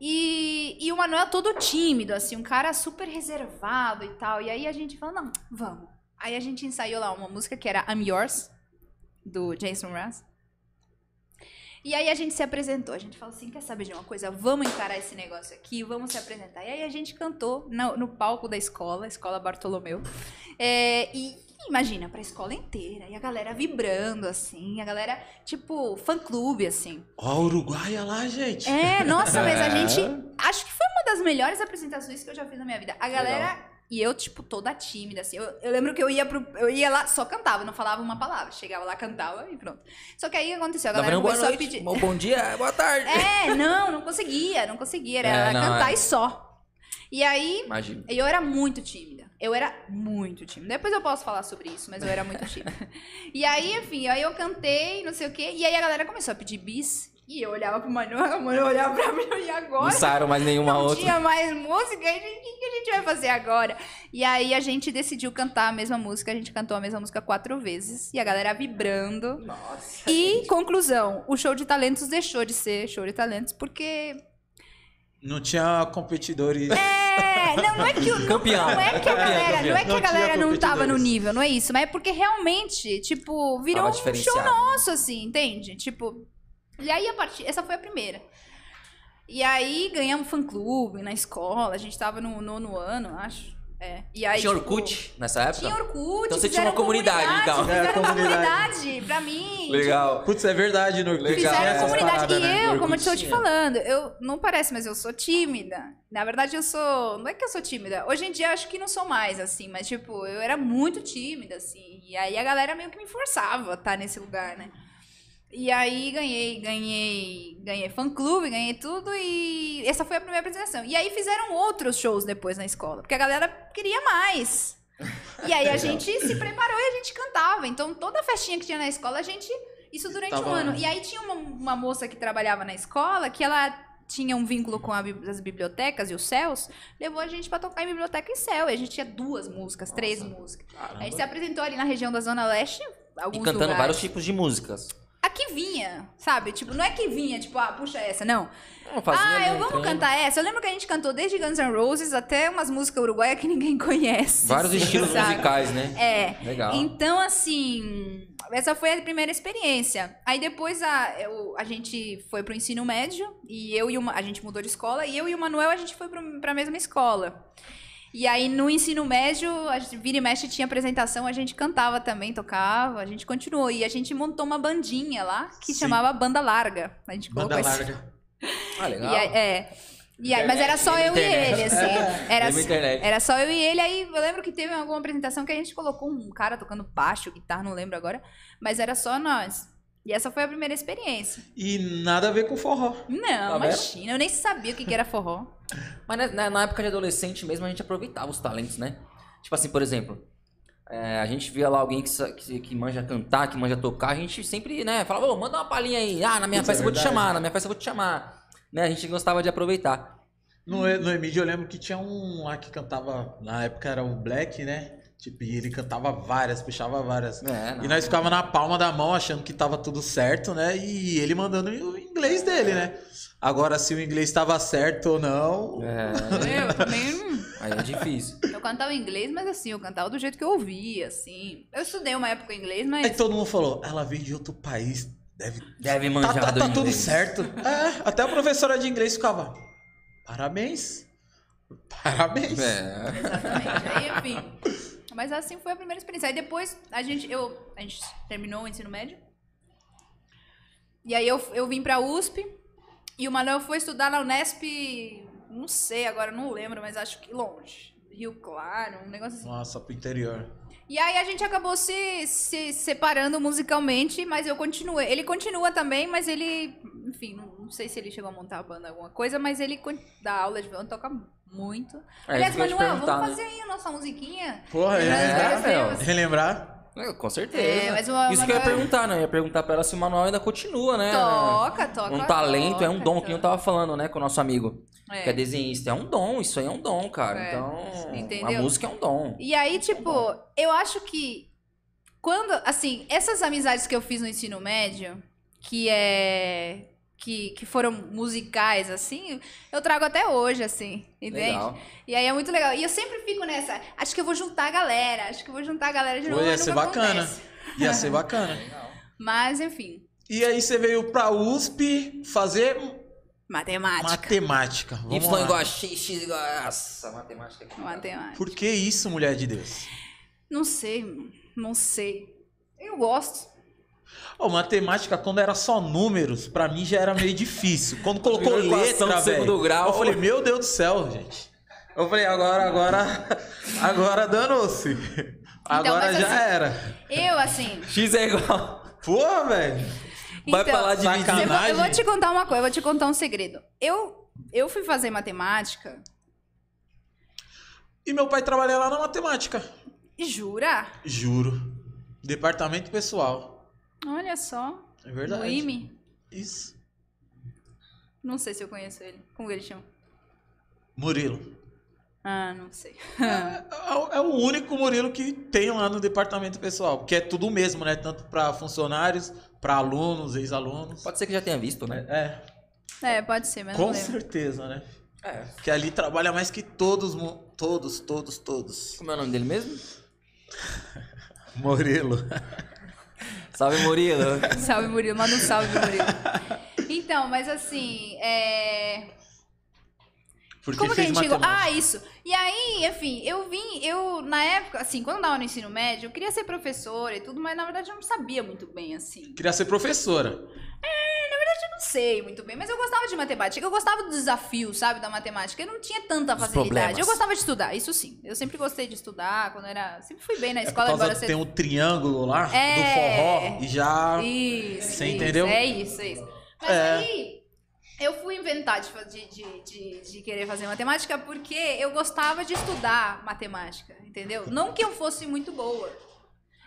E, e o Manuel todo tímido, assim, um cara super reservado e tal. E aí a gente falou, não, vamos. Aí a gente ensaiou lá uma música que era I'm Yours, do Jason Mraz. E aí a gente se apresentou, a gente falou assim, quer saber de uma coisa? Vamos encarar esse negócio aqui, vamos se apresentar. E aí a gente cantou no, no palco da escola, Escola Bartolomeu. É, e imagina, pra escola inteira, e a galera vibrando, assim, a galera, tipo, fã-clube, assim. Ó, Uruguaia lá, gente. É, nossa, mas a gente. Acho que foi uma das melhores apresentações que eu já fiz na minha vida. A galera. E eu, tipo, toda tímida, assim. Eu, eu lembro que eu ia pro. Eu ia lá, só cantava, não falava uma palavra. Chegava lá, cantava e pronto. Só que aí aconteceu? A galera começou noite, a pedir. bom, bom dia, boa tarde. É, não, não conseguia, não conseguia. Era É, não, cantar é. e só. E aí, Imagina. eu era muito tímida. Eu era muito tímida. Depois eu posso falar sobre isso, mas eu era muito tímida. e aí, enfim, aí eu cantei, não sei o quê. E aí a galera começou a pedir bis. E eu olhava pro Manuel, o Manuel olhava pra mim e Não agora? saíram mais nenhuma não outra. tinha mais música, e gente- o que, que a gente vai fazer agora? E aí a gente decidiu cantar a mesma música, a gente cantou a mesma música quatro vezes, e a galera vibrando. Nossa. E, conclusão, o show de talentos deixou de ser show de talentos, porque. Não tinha competidores. É, não, não é que, o- não, Campeão. não é que a Campeão, galera, campeão. não é que Não a galera não tava no nível, não é isso, mas é porque realmente, tipo, virou um show nosso, assim, entende? Tipo, e aí a partir, essa foi a primeira. E aí ganhamos fã-clube na escola, a gente tava no nono ano, acho. É. E aí, Tinha tipo, Orkut nessa época? Tinha Orkut, Então você tinha uma comunidade, então. Fizeram É, uma comunidade. comunidade pra mim. Legal. Putz, é verdade, no Orkut Legal. Fizeram essas comunidade. paradas, e né? eu, como eu estou te falando, eu não parece, mas eu sou tímida. Na verdade, eu sou. Não é que eu sou tímida. Hoje em dia acho que não sou mais, assim, mas tipo, eu era muito tímida, assim. E aí a galera meio que me forçava a estar nesse lugar, né? E aí ganhei, ganhei, ganhei fã-clube, ganhei tudo e essa foi a primeira apresentação. E aí fizeram outros shows depois na escola, porque a galera queria mais. E aí a gente se preparou e a gente cantava. Então toda festinha que tinha na escola, a gente. Isso durante Tava um ano. lá. E aí tinha uma, uma moça que trabalhava na escola que ela tinha um vínculo com a as bibliotecas e os céus, levou a gente pra tocar em biblioteca e céu. E a gente tinha duas músicas, três músicas. A gente se apresentou ali na região da Zona Leste, E alguns cantando lugares. vários tipos de músicas. Aqui vinha, sabe? Tipo, não é que vinha, tipo, ah, puxa essa, não. Ah, eu vamos cantar essa. Eu lembro que a gente cantou desde Guns N' Roses até umas músicas uruguaias que ninguém conhece. Vários assim, estilos sabe? musicais, né? É. Legal. Então, assim, essa foi a primeira experiência. Aí depois a, eu- a gente foi pro ensino médio e eu e uma, a gente mudou de escola e eu e o Manuel a gente foi pro, pra mesma escola. E aí no ensino médio, a gente, vira e mexe tinha apresentação, a gente cantava também, tocava, a gente continuou. E a gente montou uma bandinha lá que Sim. chamava Banda Larga. A gente Banda colocou esse- larga. Ah, e legal. aí, é. E aí, mas era só eu Internet, e ele, assim. Era, era só eu e ele. Aí eu lembro que teve alguma apresentação que a gente colocou um cara tocando baixo, guitarra, não lembro agora. Mas era só nós. E essa foi a primeira experiência. E nada a ver com forró. Não, Tá vendo? imagina. Eu nem sabia o que, que era forró. Mas na- na, época de adolescente mesmo, a gente aproveitava os talentos, né? Tipo assim, por exemplo, é, a gente via lá alguém que, que, que manja cantar, que manja tocar, a gente sempre, né, falava, ô, manda uma palhinha aí. Ah, na minha Isso festa é eu vou te chamar, na minha festa eu vou te chamar. Né, a gente gostava de aproveitar. No, no Emílio eu lembro que tinha um lá que cantava, na época era o Black, né? Tipo, e ele cantava várias, puxava várias. É, não. E nós ficava na palma da mão achando que tava tudo certo, né? E ele mandando o inglês dele, né? Agora, se o inglês estava certo ou não. É, Eu também. aí é difícil. Eu cantava inglês, mas assim, eu cantava do jeito que eu ouvia, assim. Eu estudei uma época inglês, Aí mas. todo mundo falou, ela veio de outro país, deve. Deve Tá, manjar tá, do tá tudo certo. É, até a professora de inglês ficava. Parabéns. Parabéns. É. Exatamente. Aí, enfim. Mas assim foi a primeira experiência. Aí depois a gente, eu, a gente terminou o ensino médio. E aí eu, eu vim pra USP. E o Manuel foi estudar na Unesp. Não sei agora, não lembro, mas acho que longe. Rio Claro, um negócio assim. Nossa, pro interior. E aí a gente acabou se, se separando musicalmente, mas eu continuei. Ele continua também, mas ele, enfim, não, não sei se ele chegou a montar a banda alguma coisa, mas ele dá aula de violão, toca muito. É, Aliás, Manuel, vamos né? fazer aí a nossa musiquinha? Porra, relembrar. dois temos. relembrar. É, com certeza. É, mas o Isso que eu ia Manuel- perguntar, né? Eu ia perguntar pra ela se o manual ainda continua, né? Toca, toca. Um talento, é um toca, dom, que eu toca. tava falando, né, com o nosso amigo. É. Que é desenhista. É um dom, isso aí é um dom, cara. É, Então, entendeu? a música é um dom. E aí, tipo, eu acho que quando, assim, essas amizades que eu fiz no ensino médio, que é que, que foram musicais assim, eu trago até hoje assim, entende? Legal. E aí é muito legal. E eu sempre fico nessa, acho que eu vou juntar a galera, acho que eu vou juntar a galera de novo. Pô, ia ser bacana. Ia ser bacana. Mas enfim, E aí você veio pra USP fazer matemática. matemática. Vamos y lá. igual a x, x igual a... Nossa, matemática aqui. Matemática. Por que isso, mulher de Deus? Não sei, não sei. Eu gosto. Ô, matemática, quando era só números, pra mim já era meio difícil. Quando colocou letra, velho, grau. eu falei, meu Deus do céu, gente. Eu falei, agora, agora, agora danou-se. Agora Então, já assim- era. Eu, assim. X é igual. Pô, velho. Vai então, lá de sacanagem. Eu vou, eu vou te contar uma coisa, eu vou te contar um segredo. Eu, eu fui fazer matemática E meu pai trabalha lá na matemática. e jura? Juro. Departamento pessoal. Olha só. É verdade. O IME. Isso. Não sei se eu conheço ele. Como ele chama? Murilo. Ah, não sei. É, é o único Murilo que tem lá no departamento pessoal. Porque é tudo o mesmo, né? Tanto pra funcionários, pra alunos, ex-alunos. Pode ser que já tenha visto, né? É, É, pode ser, mas com certeza, né? É. Porque ali trabalha mais que todos, todos, todos, todos. Como é o nome dele mesmo? Murilo. Salve, Murilo. Salve, Murilo. Manda um salve, Murilo. Então, mas assim, é... Porque Como que a gente chegou? Ah, isso. E aí, enfim, eu vim, eu, na época, assim, quando eu tava no ensino médio, eu queria ser professora e tudo, mas na verdade eu não sabia muito bem, assim. Queria ser professora. Eu não sei muito bem, mas eu gostava de matemática. Eu gostava do desafio, sabe, da matemática. Eu não tinha tanta facilidade. problemas. Eu gostava de estudar, isso sim. Eu sempre gostei de estudar, quando era. Sempre fui bem na É por escola, causa embora ser. tem um triângulo lá É. do forró e já. Isso. Você isso, entendeu? É isso, é isso. Mas É. aí, eu fui inventar de, de, de, de, de querer fazer matemática porque eu gostava de estudar matemática, entendeu? Não que eu fosse muito boa.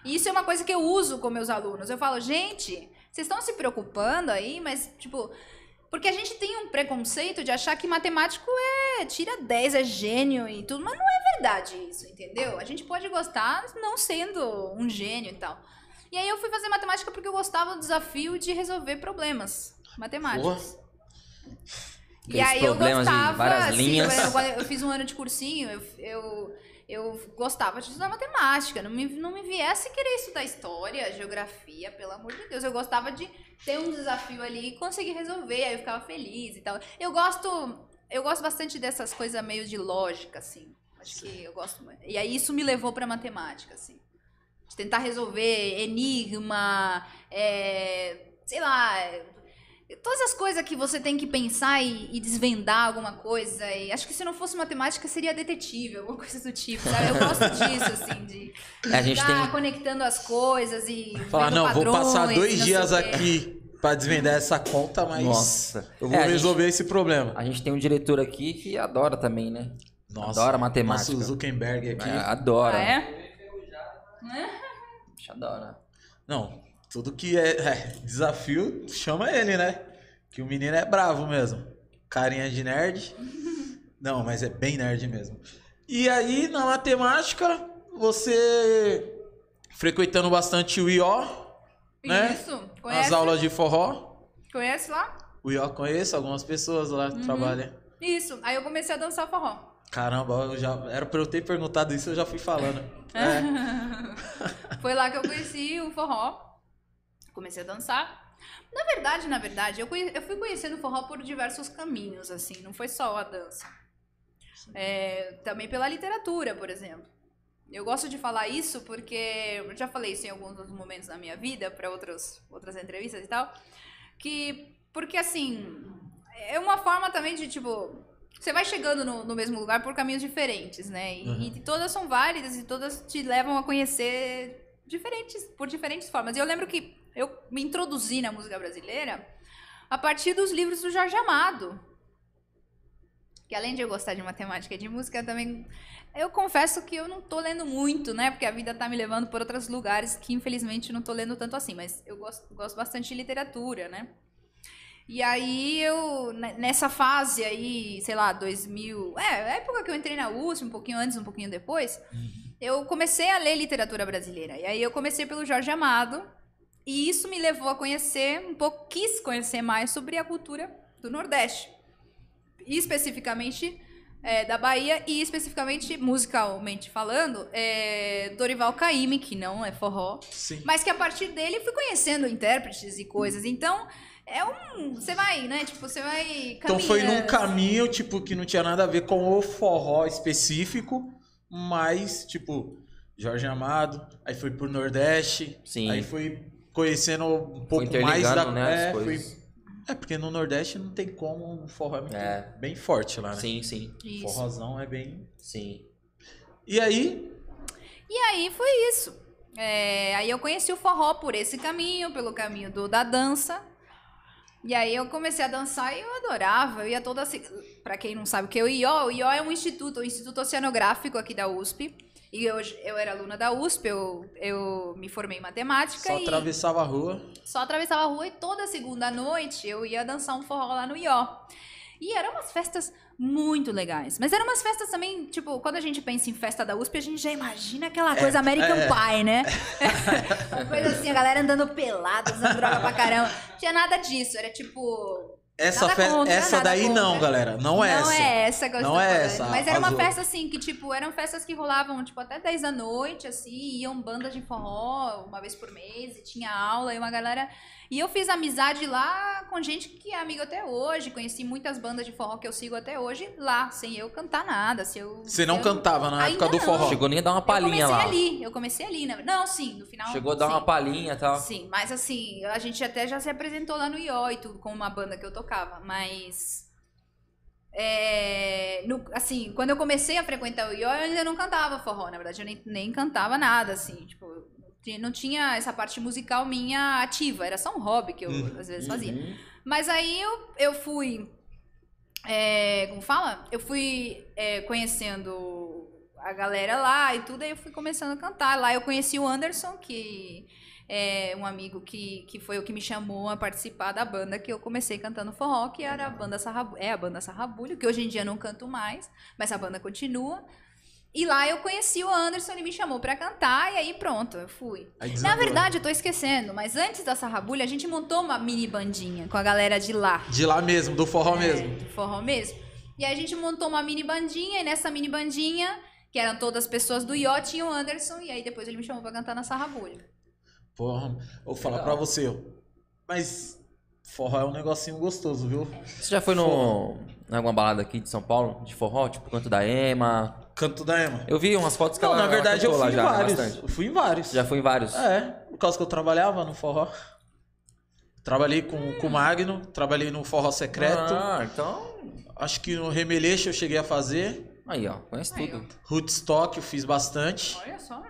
E isso é uma coisa que eu uso com meus alunos. Eu falo, gente, vocês estão se preocupando aí, mas, tipo. Porque a gente tem um preconceito de achar que matemático é tira 10, é gênio e tudo, mas não é verdade isso, entendeu? A gente pode gostar não sendo um gênio e tal. E aí eu fui fazer matemática porque eu gostava do desafio de resolver problemas matemáticos. E aí eu gostava, assim, eu, eu fiz um ano de cursinho, eu, eu, eu gostava de estudar matemática. Não me, não me viesse querer estudar história, geografia, pelo amor de Deus. Eu gostava de ter um desafio ali e conseguir resolver, aí eu ficava feliz e tal. Eu gosto, eu gosto bastante dessas coisas meio de lógica, assim. Acho que eu gosto. E aí isso me levou pra matemática, assim. De tentar resolver enigma, é, sei lá, todas as coisas que você tem que pensar e, e desvendar alguma coisa. E acho que se não fosse matemática seria detetive, alguma coisa do tipo, sabe? Eu gosto disso, assim, de A gente ficar tem- conectando as coisas e. Falar, não, vou padrões, passar dois dias aqui pra desvendar essa conta, mas Nossa. eu vou É, a gente- resolver esse problema. A gente tem um diretor aqui que adora também, né? Nossa, adora matemática. Nosso Zuckerberg aqui. É, adora. Ah, é? Bicho adora. Não, tudo que é, é desafio, chama ele, né? Que o menino é bravo mesmo. Carinha de nerd. Não, mas é bem nerd mesmo. E aí, na matemática, você frequentando bastante o IO, né? Isso. As Conhece? aulas de forró. Conhece lá? O IO conheço, algumas pessoas lá Uhum. que trabalham. Isso. Aí eu comecei a dançar forró. Caramba, eu já, era pra eu ter perguntado isso, eu já fui falando. É. Foi lá que eu conheci o forró. Comecei a dançar. Na verdade, na verdade, eu, eu fui conhecendo o forró por diversos caminhos, assim, não foi só a dança. É, também pela literatura, por exemplo. Eu gosto de falar isso porque eu já falei isso em alguns momentos da minha vida, para outras, outras entrevistas e tal. Que, porque assim, é uma forma também de tipo. Você vai chegando no, no mesmo lugar por caminhos diferentes, né? E, Uhum. e todas são válidas e todas te levam a conhecer diferentes, por diferentes formas. E eu lembro que eu me introduzi na música brasileira a partir dos livros do Jorge Amado. que além de eu gostar de matemática e de música, também eu confesso que eu não tô lendo muito, né? Porque a vida tá me levando por outros lugares que infelizmente não tô lendo tanto assim, mas eu gosto, gosto bastante de literatura, né? E aí eu, ne- nessa fase aí, sei lá, 2000, é, a época que eu entrei na USP, um pouquinho antes, um pouquinho depois, eu comecei a ler literatura brasileira. E aí eu comecei pelo Jorge Amado, e isso me levou a conhecer, um pouco, quis conhecer mais sobre a cultura do Nordeste. E especificamente é, da Bahia, e especificamente, musicalmente falando, é, Dorival Caymmi, que não é forró, Sim. mas que a partir dele fui conhecendo intérpretes e coisas. Então, é um. Você vai, né? Tipo, você vai. Então foi num caminhando, caminho, tipo, que não tinha nada a ver com o forró específico, mas, tipo, Jorge Amado, aí foi pro Nordeste, Sim. aí foi conhecendo um pouco mais da... né, é, coisas. é, porque no Nordeste não tem como, o forró é, muito- É. bem forte lá, né? Sim, sim, Isso. Forrozão é bem... sim. E aí, E aí foi isso. É, aí eu conheci o forró por esse caminho, pelo caminho do, da dança. E aí eu comecei a dançar e eu adorava. Eu ia toda. Pra quem não sabe o que é o IO, o IO é um instituto, o Instituto Oceanográfico aqui da USP. E eu, eu era aluna da USP, eu, eu me formei em matemática só e atravessava a rua, só atravessava a rua e toda segunda noite eu ia dançar um forró lá no IO. E eram umas festas muito legais. Mas eram umas festas também, tipo, quando a gente pensa em festa da USP, a gente já imagina aquela coisa American é. Pie, né? Uma coisa assim, a galera andando pelada, usando droga pra caramba. Não tinha nada disso. Era tipo. Essa, fe- contra, essa daí contra. não, galera, não é não essa. é essa Não é falando. essa, Mas era uma outras. festa assim, que tipo, eram festas que rolavam tipo até 10 da noite, assim, iam bandas de forró uma vez por mês, e tinha aula e uma galera. E eu fiz amizade lá com gente que é amiga até hoje. Conheci muitas bandas de forró que eu sigo até hoje lá, sem eu cantar nada. Se eu, Você não eu- cantava na Ainda época do não. forró. Chegou nem a dar uma Eu palhinha comecei lá. ali, eu comecei ali, né? Não, sim, no final. Chegou a dar sim. uma palhinha e tal. Sim, mas assim, a gente até já se apresentou lá no IO e tudo, com uma banda que eu tocava, mas. é, no- assim, quando eu comecei a frequentar o IO, eu ainda não cantava forró, na verdade, eu nem, nem cantava nada, assim, tipo, ti- não tinha essa parte musical minha ativa, era só um hobby que eu Uhum. às vezes fazia. Uhum. Mas aí eu, eu fui. é, como fala? Eu fui é, conhecendo a galera lá e tudo, aí eu fui começando a cantar. Lá eu conheci o Anderson, que é um amigo que, que foi o que me chamou a participar da banda que eu comecei cantando forró, que era a banda Sarrabu é a banda Sarrabulho, que hoje em dia eu não canto mais, mas a banda continua. E lá eu conheci o Anderson, ele me chamou pra cantar, e aí pronto, eu fui. Aí Na verdade, eu tô esquecendo, mas antes da Sarrabulha, a gente montou uma mini bandinha com a galera de lá. De lá mesmo, do forró É, mesmo. do forró mesmo. E aí a gente montou uma mini bandinha, e nessa mini bandinha, que eram todas as pessoas do IO, tinha o Anderson, e aí depois ele me chamou pra cantar na Sarrabulha. Porra, vou falar Legal. pra você. Mas forró é um negocinho gostoso, viu? Você já foi no, em alguma balada aqui de São Paulo, de forró, tipo Canto da Ema? Canto da Ema. Eu vi umas fotos que Não, ela na verdade eu fui em já, vários. bastante. Eu fui em vários. Já foi em vários. É, por causa que eu trabalhava no forró. Trabalhei com, com o Magno, trabalhei no Forró Secreto. Ah, então. Acho que no Remeleixo eu cheguei a fazer. Aí, ó, conhece Aí, tudo. Rootstock eu fiz bastante. Olha só.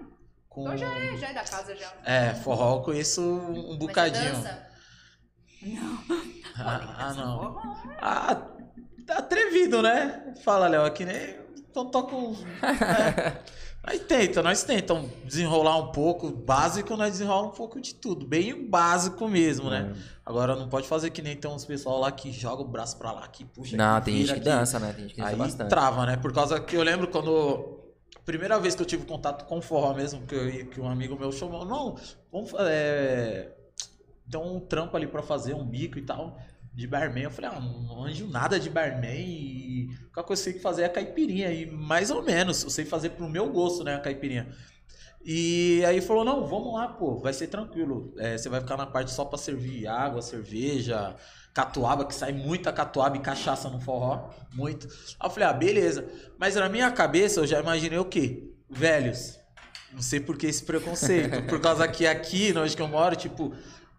Com... Então já é, já é da casa já. É, forró eu conheço um Mas bocadinho. dança? Ah, ah, não. Forró. Ah, tá atrevido, né? Fala, Léo, aqui nem. Então toca uns. É. Nós tenta, nós tentamos desenrolar um pouco, básico, nós desenrola um pouco de tudo, bem o básico mesmo, né? Agora não pode fazer que nem tem uns pessoal lá que joga o braço pra lá, que puxa. Não, que tem gente que que- dança, né? Tem gente que dança Aí bastante. trava, né? Por causa que eu lembro quando. Primeira vez que eu tive contato com forró mesmo, que, eu- que um amigo meu chamou, não, vamos é, tem um trampo ali pra fazer, um bico e tal, de barman. Eu falei, ah, não anjo nada de barman e coisa que eu sei fazer é a caipirinha. E mais ou menos, eu sei fazer pro meu gosto, né, a caipirinha. E aí falou, não, vamos lá, pô, vai ser tranquilo. É, você vai ficar na parte só pra servir água, cerveja, catuaba, que sai muita catuaba e cachaça no forró, muito. Aí eu falei, ah, beleza. Mas na minha cabeça eu já imaginei o quê? Velhos. Não sei por que esse preconceito. Por causa que aqui, onde que eu moro, tipo,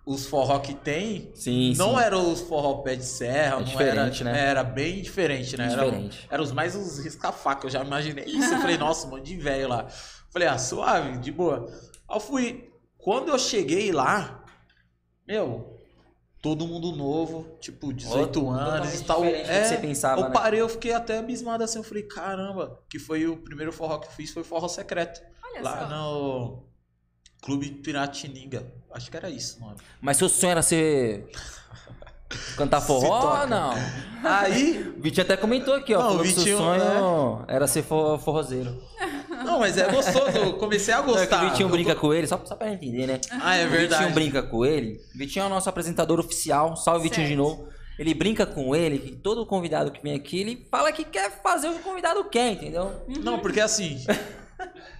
os forró que tem, Sim, não sim. eram os forró pé de serra, É não era, né? Era bem diferente, né? Era, Diferente. era os mais os risca-faca, eu já imaginei isso. Eu falei, nossa, um monte de velho lá. Falei, ah, suave, de boa. Aí eu fui. Quando eu cheguei lá, meu, todo mundo novo, tipo, 18 Outro- anos e tal. É, você pensava, eu né? parei, eu fiquei até abismado assim, eu falei, caramba, que foi o primeiro forró que eu fiz, foi forró secreto. Olha lá só. no Clube Piratininga. Acho que era isso, mano. Mas seu sonho era ser. Cantar forró ou não? Aí, O Vitinho até comentou aqui, ó. Não, falou o que seu Vitinho, sonho era ser for, forrozeiro. não, mas é gostoso, eu comecei a Não, é que gostar. o Vitinho Eu- brinca com ele, só, só pra entender, né? Ah, é O verdade. Vitinho brinca com ele. O Vitinho é o nosso apresentador oficial. Salve, Vitinho, de Certo. novo. Ele brinca com ele, que todo convidado que vem aqui, ele fala que quer fazer o que o convidado quer, entendeu? Não, porque assim,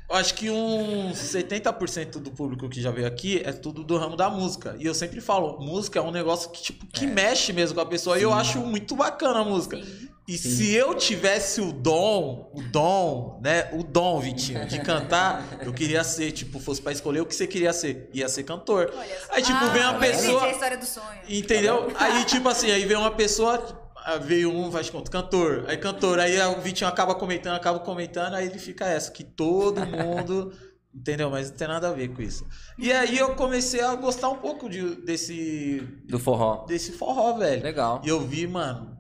eu acho que uns 70% do público que já veio aqui é tudo do ramo da música. E eu sempre falo, música é um negócio que, tipo, que mexe mesmo com a pessoa. E eu acho muito bacana a música. E Sim. se eu tivesse o dom, o dom, né? O dom, Vitinho, de cantar, eu queria ser, tipo, fosse pra escolher o que você queria ser. Ia ser cantor. Olha só. Aí, tipo, Ah, vem uma entendi pessoa. a história do sonho. Entendeu? Aí, tipo assim, aí vem uma pessoa, ah, veio um, faz conta, cantor, aí cantor, aí o Vitinho acaba comentando, acaba comentando, aí ele fica essa, que todo mundo. Entendeu? Mas não tem nada a ver com isso. E aí eu comecei a gostar um pouco de, desse, Do forró. desse forró, velho. Legal. E eu vi, mano,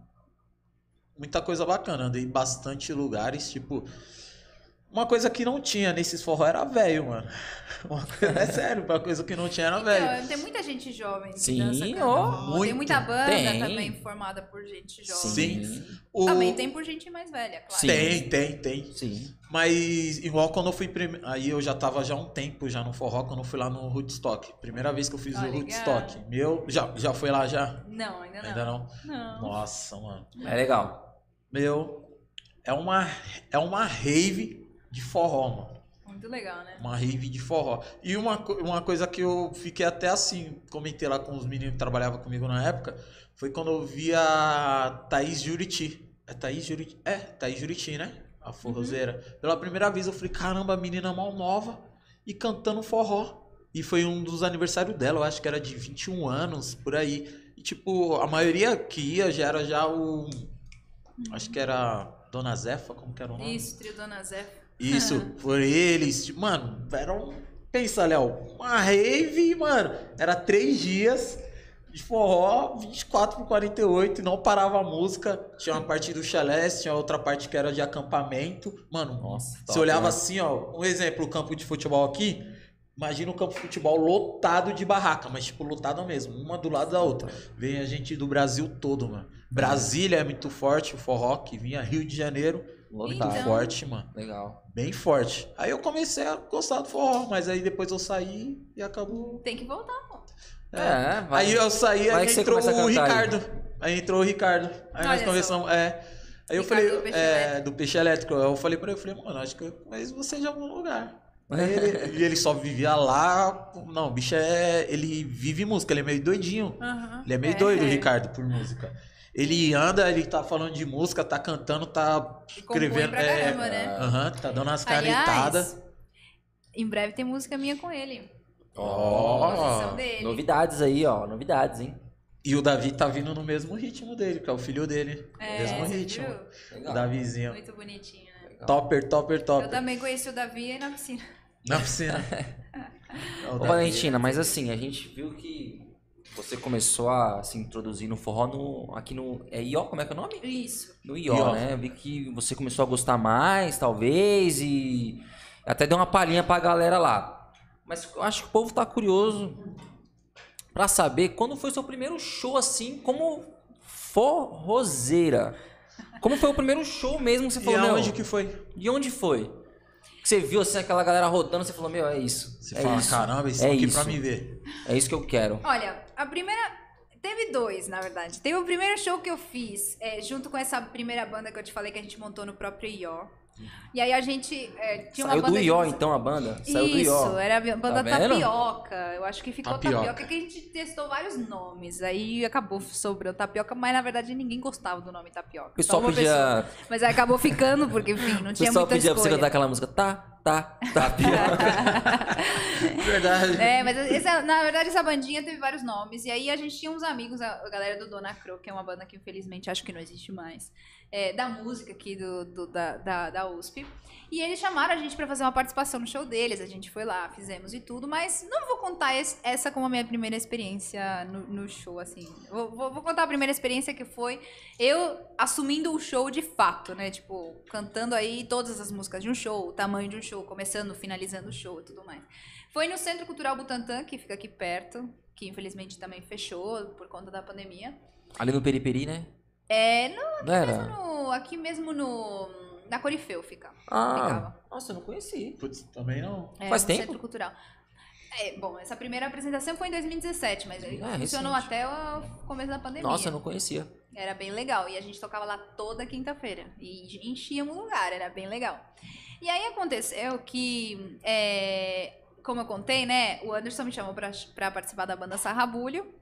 muita coisa bacana. Andei em bastante lugares, tipo. Uma coisa que não tinha nesses forró era velho, mano. Coisa, é sério, uma coisa que não tinha era velho. Então, tem muita gente jovem que Sim, dança forró. Tem muito. muita banda Tem. também formada por gente jovem. Sim. O- Também tem por gente mais velha, claro. Sim. Tem, tem, tem. Sim. Mas igual quando eu fui prime... aí eu já tava já um tempo já no forró quando eu fui lá no Woodstock. Primeira vez que eu fiz Ah, o legal. Woodstock. Meu, já já foi lá já? Não, ainda não. Ainda não. Não. Nossa, mano. É legal. Meu, é uma é uma rave de forró, mano. Muito legal, né? Uma rave de forró. E uma, uma coisa que eu fiquei até assim, comentei lá com os meninos que trabalhavam comigo na época, foi quando eu vi a Thaís Juriti. É Thaís Juriti? É, Thaís Juriti, né? A forrozeira. Pela primeira vez eu falei, caramba, a menina mal nova e cantando forró. E foi um dos aniversários dela, eu acho que era de 21 anos, por aí. E tipo, a maioria que ia já era já o. Acho que era Dona Zefa, como que era o nome? Isso, trio Dona Zé. Isso, foram eles. Mano, era um. Pensa, Léo, uma rave, mano. Era três dias de forró, 24 por 48, e não parava a música. Tinha uma parte do chalé, tinha outra parte que era de acampamento. Mano, Nossa. você olhava né? assim, ó. Um exemplo, o campo de futebol aqui. Imagina um campo de futebol lotado de barraca, mas tipo, lotado mesmo, uma do lado da outra. Vem a gente do Brasil todo, mano. Brasília é muito forte, o forró que vinha, Rio de Janeiro, muito Então. forte, mano. Legal. Bem forte. Aí eu comecei a gostar do forró, mas aí depois eu saí e acabou. Tem que voltar, pô. É, vai. Aí eu saí, vai aí entrou o aí. Ricardo. Aí. entrou o Ricardo. Aí nós conversamos. É. Aí eu Ricardo falei, do Peixe é, Elétrico. do peixe elétrico. Eu falei pra ele, eu falei, mano, acho que eu conheço você de algum lugar. Aí ele, e ele só vivia lá. Não, o bicho é. Ele vive música, ele é meio doidinho. Aham. Ele é meio doido, o Ricardo, por música. Ele anda, ele tá falando de música, tá cantando, tá escrevendo. pra é, caramba, né? Aham, tá dando umas canetadas. Em breve tem música minha com ele. Ó. Dele. Novidades aí, ó. Novidades, hein? E o Davi tá vindo no mesmo ritmo dele, que é o filho dele. É, mesmo ritmo. viu? O Davizinho. Muito bonitinho, né? Legal. Topper, topper, Eu topper. também conheci o Davi aí na piscina. Na piscina. É Ô. Valentina, mas assim, a gente viu que você começou a se introduzir no forró no, aqui no. É IO? Como é que é o nome? Isso. No IO, IO. né? Eu vi que você começou a gostar mais, talvez, e até deu uma palhinha pra galera lá. Mas eu acho que o povo tá curioso pra saber quando foi o seu primeiro show assim, como forrozeira. Como foi o primeiro show mesmo que você E falou, meu, aonde que foi? de onde foi? Que você viu assim aquela galera rodando, você falou, meu, é isso. Você é fala, isso, caramba, eles é estão aqui isso, pra me ver. É isso que eu quero. Olha, a primeira. Teve dois, na verdade. Teve o primeiro show que eu fiz, é, junto com essa primeira banda que eu te falei que a gente montou no próprio IO. E aí a gente é, tinha Saiu uma do banda de IO, música- então, a banda? Saiu do Isso, era a banda Tá? Tapioca. Eu acho que ficou Tapioca. tapioca. que a gente testou vários nomes. Aí acabou sobrando Tapioca, mas na verdade ninguém gostava do nome Tapioca. O pessoal pedia, pessoa. Mas aí acabou ficando, porque enfim, não o tinha pessoal muita pedia pra você escolha. cantar aquela música, tá, tá, tá, pior. verdade. É, mas essa- na verdade essa bandinha teve vários nomes. E aí a gente tinha uns amigos, a, a galera do Dona Cro, que é uma banda que infelizmente acho que não existe mais. É, da música aqui do, do- da, da, da USP. E eles chamaram a gente pra fazer uma participação no show deles. A gente foi lá, fizemos e tudo, mas não vou contar esse- essa como a minha primeira experiência no, no show, assim. Vou, vou- vou contar a primeira experiência que foi eu assumindo o show de fato, né? Tipo, cantando aí todas as músicas de um show, o tamanho de um show, começando, finalizando o show e tudo mais. Foi no Centro Cultural Butantã, que fica aqui perto, que infelizmente também fechou por conta da pandemia. Ali no Periperi, né? É, não, Não era? no- aqui mesmo no. Na Corifeu fica. Ah, Ficava. nossa, eu não conheci. Putz, também não. É, Faz no tempo? Centro Cultural. É, bom, essa primeira apresentação foi em 2017, mas ele Ah, funcionou recente. até o começo da pandemia. Nossa, eu não conhecia. Era bem legal. E a gente tocava lá toda quinta-feira. E enchíamos o lugar, era bem legal. E aí aconteceu que, é, como eu contei, né? O Anderson me chamou pra, pra participar da banda Sarrabulho.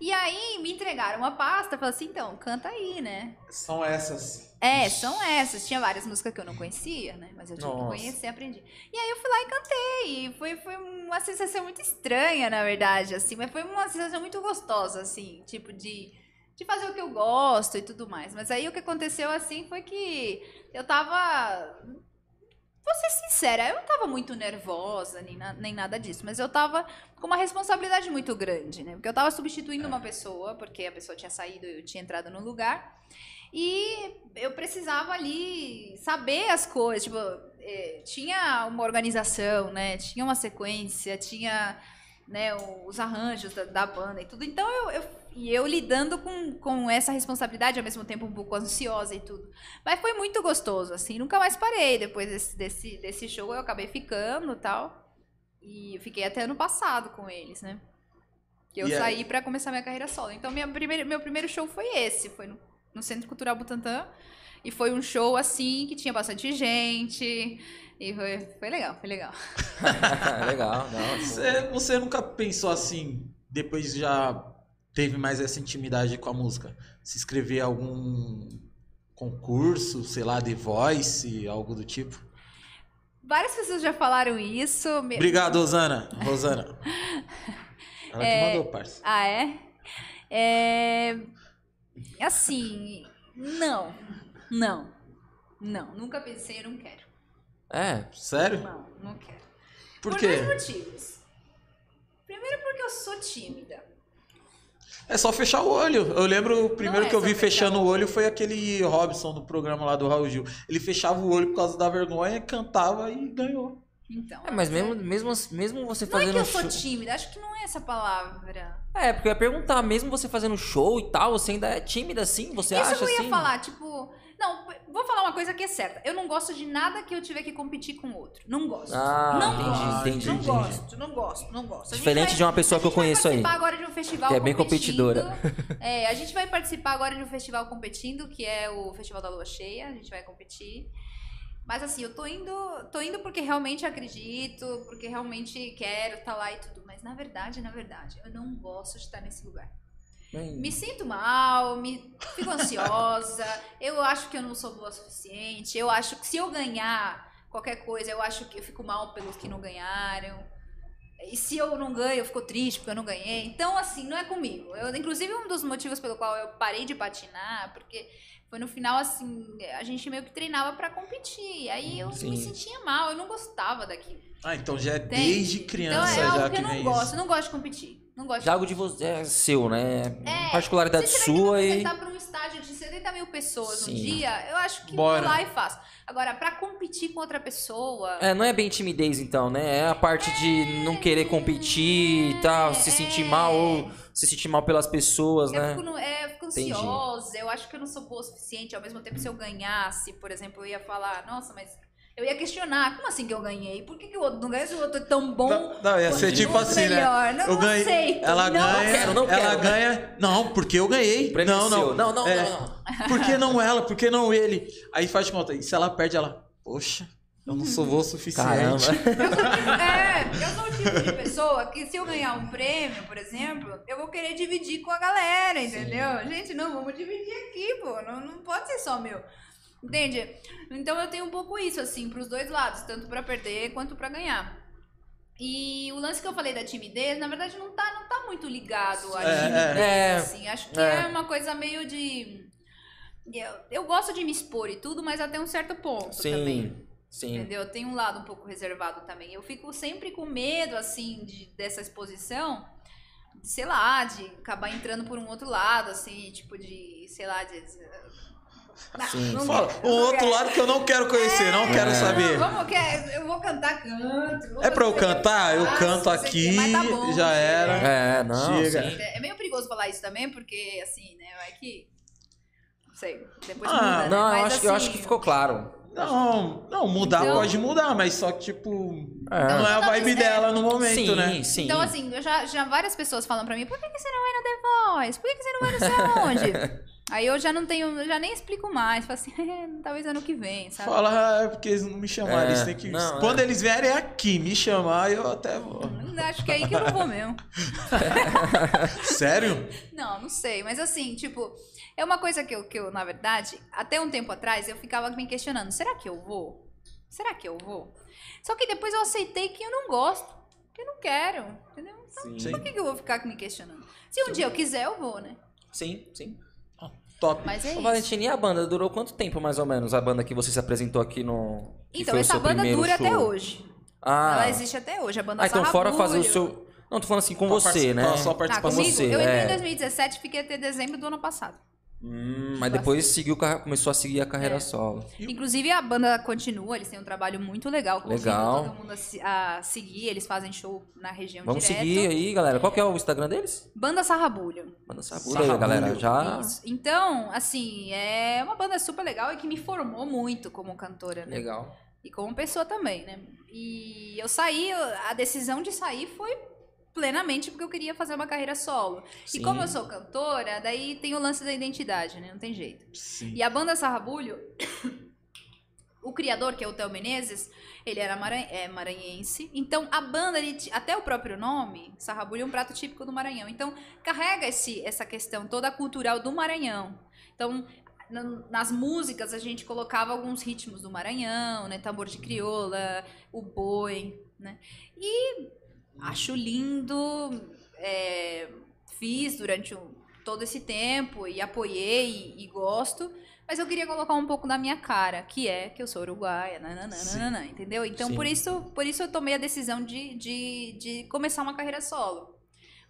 E aí me entregaram uma pasta, falaram assim, então, canta aí, né? São essas. É, são essas. Tinha várias músicas que eu não conhecia, né? Mas eu tinha que Nossa. conhecer, aprendi. E aí eu fui lá e cantei. E foi, foi uma sensação muito estranha, na verdade, assim. Mas foi uma sensação muito gostosa, assim. Tipo, de, de fazer o que eu gosto e tudo mais. Mas aí o que aconteceu, assim, foi que eu tava... Vou ser sincera, eu não tava muito nervosa, nem, na- nem nada disso. Mas eu tava com uma responsabilidade muito grande, né? Porque eu tava substituindo uma pessoa, porque a pessoa tinha saído e eu tinha entrado no lugar. E eu precisava ali saber as coisas, tipo, eh, tinha uma organização, né? Tinha uma sequência, tinha né, os arranjos da, da banda e tudo. Então eu, eu- e eu lidando com, com essa responsabilidade, ao mesmo tempo um pouco ansiosa e tudo. Mas foi muito gostoso, assim, nunca mais parei. Depois desse, desse, desse show eu acabei ficando e tal. E eu fiquei até ano passado com eles, né? Que eu aí- saí pra começar minha carreira solo. Então minha primeira, meu primeiro show foi esse, foi no, no Centro Cultural Butantã. E foi um show assim que tinha bastante gente. E foi, foi legal, foi legal. Legal, não. Você, você nunca pensou assim, depois já teve mais essa intimidade com a música? Se inscrever em algum concurso, sei lá, de voice, algo do tipo? Várias pessoas já falaram isso. Obrigado, Rosana. Rosana. Ela que mandou, parça. Ah, é? É. Assim. Não. Não. Não. Nunca pensei, eu não quero. É, Sério? Não, não quero. Por Por quê? dois motivos. Primeiro, porque eu sou tímida. É só fechar o olho. Eu lembro o primeiro é que eu vi fechando o olho foi aquele Robson do programa lá do Raul Gil. Ele fechava o olho por causa da vergonha, cantava e ganhou. Então. é mas mesmo, mesmo, mesmo você Não é fazendo que eu sou show. tímida, acho que não é essa palavra. É, porque eu ia perguntar, mesmo você fazendo show e tal, você ainda é tímida assim? Você Isso acha que eu ia assim? falar, tipo. Não, vou falar uma coisa que é certa. Eu não gosto de nada que eu tiver que competir com outro. Não gosto. Ah, não entendi, gosto. entendi, não entendi. gosto, não gosto, não gosto. A gente Diferente vai- de uma pessoa a que eu gente vai conheço aí, participar agora de um festival que é bem competidora. É, a gente vai participar agora de um festival competindo, que é o Festival da Lua Cheia. A gente vai competir. Mas assim, eu tô indo, tô indo porque realmente acredito, porque realmente quero estar lá e tudo. Mas na verdade, na verdade, eu não gosto de estar nesse lugar. Bem, Me sinto mal, me fico ansiosa. eu acho que eu não sou boa o suficiente. Eu acho que se eu ganhar qualquer coisa, eu acho que eu fico mal pelos que não ganharam. E se eu não ganho, eu fico triste porque eu não ganhei. Então, assim, não é comigo. Eu, inclusive, um dos motivos pelo qual eu parei de patinar, porque foi no final, assim, a gente meio que treinava pra competir. Aí eu Sim. me sentia mal, eu não gostava daquilo. Ah, então já é entende? desde criança então, é já algo que que eu não vem gosto. isso. Não gosto de competir. Não gosto de já algo de você é seu, né? É, Particularidade sua e. apresentar para um estádio de 70 mil pessoas Sim. um dia, eu acho que Bora. vou lá e faço. Agora, pra competir com outra pessoa. É, não é bem timidez então, né? É a parte de não querer competir e tal, se sentir é. mal ou se sentir mal pelas pessoas, Eu né? fico, no- é, eu fico Entendi. ansiosa, eu acho que eu não sou boa o suficiente. Ao mesmo tempo, se eu ganhasse, por exemplo, eu ia falar, nossa, mas. Eu ia questionar, como assim que eu ganhei? Por que, que o outro não ganha se o outro é tão bom? Não, não, ia ser tipo assim, né? melhor? Não, eu não ganhei. aceito. Ela não ganha. quero, não ela quero. ganha. Não, porque eu ganhei. Não, não. Não, não, É, não, não. Por que não ela? Por que não ele? Aí faz de conta. E se ela perde, ela. Poxa, eu não sou boa o suficiente. Caramba. É, eu sou o tipo de pessoa que se eu ganhar um prêmio, por exemplo, eu vou querer dividir com a galera, entendeu? Gente, não, vamos dividir aqui, pô. Não, não pode ser só meu. Entende? Então eu tenho um pouco isso, assim, pros dois lados, tanto pra perder quanto pra ganhar. E o lance que eu falei da timidez, na verdade, não tá, não tá muito ligado à É, timidez, é. assim. Acho que É. é. uma coisa meio de... Eu, eu gosto de me expor e tudo, mas até um certo ponto também. Sim. Entendeu? Tem um lado um pouco reservado também. Eu fico sempre com medo, assim, de, dessa exposição, de, sei lá, de acabar entrando por um outro lado, assim, tipo de, sei lá, de. Sim. não Fala, o não outro quero. lado que eu não quero conhecer, não quero É. saber. Não, vamos, que eu vou cantar, canto. vou É pra eu cantar? Eu canto aqui, mas tá bom, já era. É, não, Chega. sim. É é meio perigoso falar isso também, porque, assim, né, vai que. Não sei, depois Ah, muda, né? Não, eu Mas, acho, que- eu assim, acho que ficou claro. Não, não, mudar Então- pode mudar, mas só que, tipo, É. não é a vibe é- dela no momento, sim, né? sim. Então, assim, eu já, já várias pessoas falam pra mim, por que, que você não vai no The Voice? Por que, que você não vai não sei aonde? Aí eu já não tenho, eu já nem explico mais. Falo assim, talvez ano que vem, sabe? Fala, ah, é porque eles não me chamaram, É, eles têm que... não, Quando é. eles vierem aqui me chamar, eu até vou. Acho que é aí que eu não vou mesmo. Sério? Não, não sei. Mas assim, tipo, é uma coisa que eu, que eu, na verdade, até um tempo atrás, eu ficava me questionando, será que eu vou? Será que eu vou? Só que depois eu aceitei que eu não gosto, que eu não quero, entendeu? Então, Sim. por que, que eu vou ficar me questionando? Se um dia eu quiser, eu vou, né? Sim, sim. Top. Mas é Ô, isso. Valentina, e a banda? Durou quanto tempo, mais ou menos, a banda que você se apresentou aqui no... que Então, foi o essa seu banda primeiro dura show? até hoje. Ah, Ela existe até hoje. A banda ah então fora fazer o seu... Não, tô falando assim com você, né? Só Ah, participar comigo? você, eu entrei é. em 2017 fiquei até dezembro do ano passado. Hum, mas depois seguiu, carre- começou a seguir a carreira É. solo. Inclusive, a banda continua, eles têm um trabalho muito legal. Legal. todo mundo a, a seguir, eles fazem show na região Vamos direto. seguir aí, galera. Qual que é o Instagram deles? Banda Sarrabulho. Sabura aí, Sarrabulho. galera. Já... Isso. Então, assim, é uma banda super legal e que me formou muito como cantora, né? Legal. E como pessoa também, né? E eu saí, a decisão de sair foi plenamente porque eu queria fazer uma carreira solo. Sim. E como eu sou cantora, daí tem o lance da identidade, né? Não tem jeito. Sim. E a banda Sarrabulho, o criador, que é o Theo Menezes, ele era maran- é, maranhense. Então, a banda, ele até o próprio nome, Sarrabulho é um prato típico do Maranhão. Então, carrega esse, essa questão toda cultural do Maranhão. Então, na- nas músicas, a gente colocava alguns ritmos do Maranhão, né? Tambor de crioula, o boi, né? E acho lindo, é, fiz durante um- todo esse tempo e apoiei e, e gosto, mas eu queria colocar um pouco da minha cara, que é que eu sou uruguaia, nananana, entendeu? Então Sim. por isso, por isso eu tomei a decisão de, de, de começar uma carreira solo.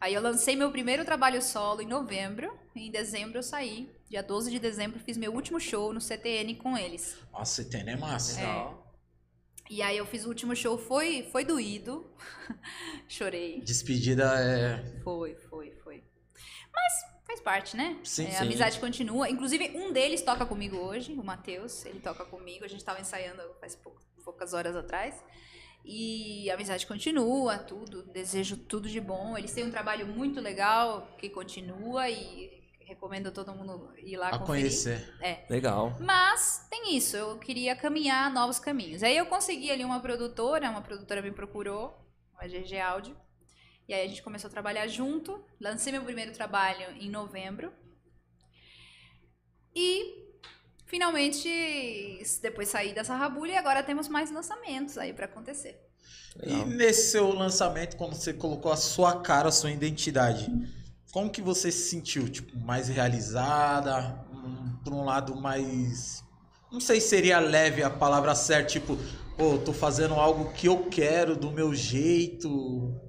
Aí eu lancei meu primeiro trabalho solo em novembro, e em dezembro eu saí. Dia 12 de dezembro fiz meu último show no CTN com eles. Nossa, CTN é massa. É. E aí eu fiz o último show, foi, foi doído. Chorei. Despedida é. Foi, foi, foi. Mas faz parte, né? Sim, É, sim. A amizade continua. Inclusive, um deles toca comigo hoje, o Matheus. Ele toca comigo. A gente tava ensaiando faz pou- poucas horas atrás. E a amizade continua, tudo. Desejo tudo de bom. Eles têm um trabalho muito legal que continua e recomendo todo mundo ir lá A conferir. conhecer. Legal. Mas tem isso, eu queria caminhar novos caminhos. Aí eu consegui ali uma produtora, uma produtora me procurou, a GG Áudio. E aí a gente começou a trabalhar junto. Lancei meu primeiro trabalho em novembro. E finalmente depois saí dessa rabulha e agora temos mais lançamentos aí pra acontecer. E Legal. nesse seu lançamento, quando você colocou a sua cara, a sua identidade, como que você se sentiu? Tipo, mais realizada? Hum, por um lado, mais. Não sei se seria leve a palavra certa, tipo, pô, tô fazendo algo que eu quero, do meu jeito.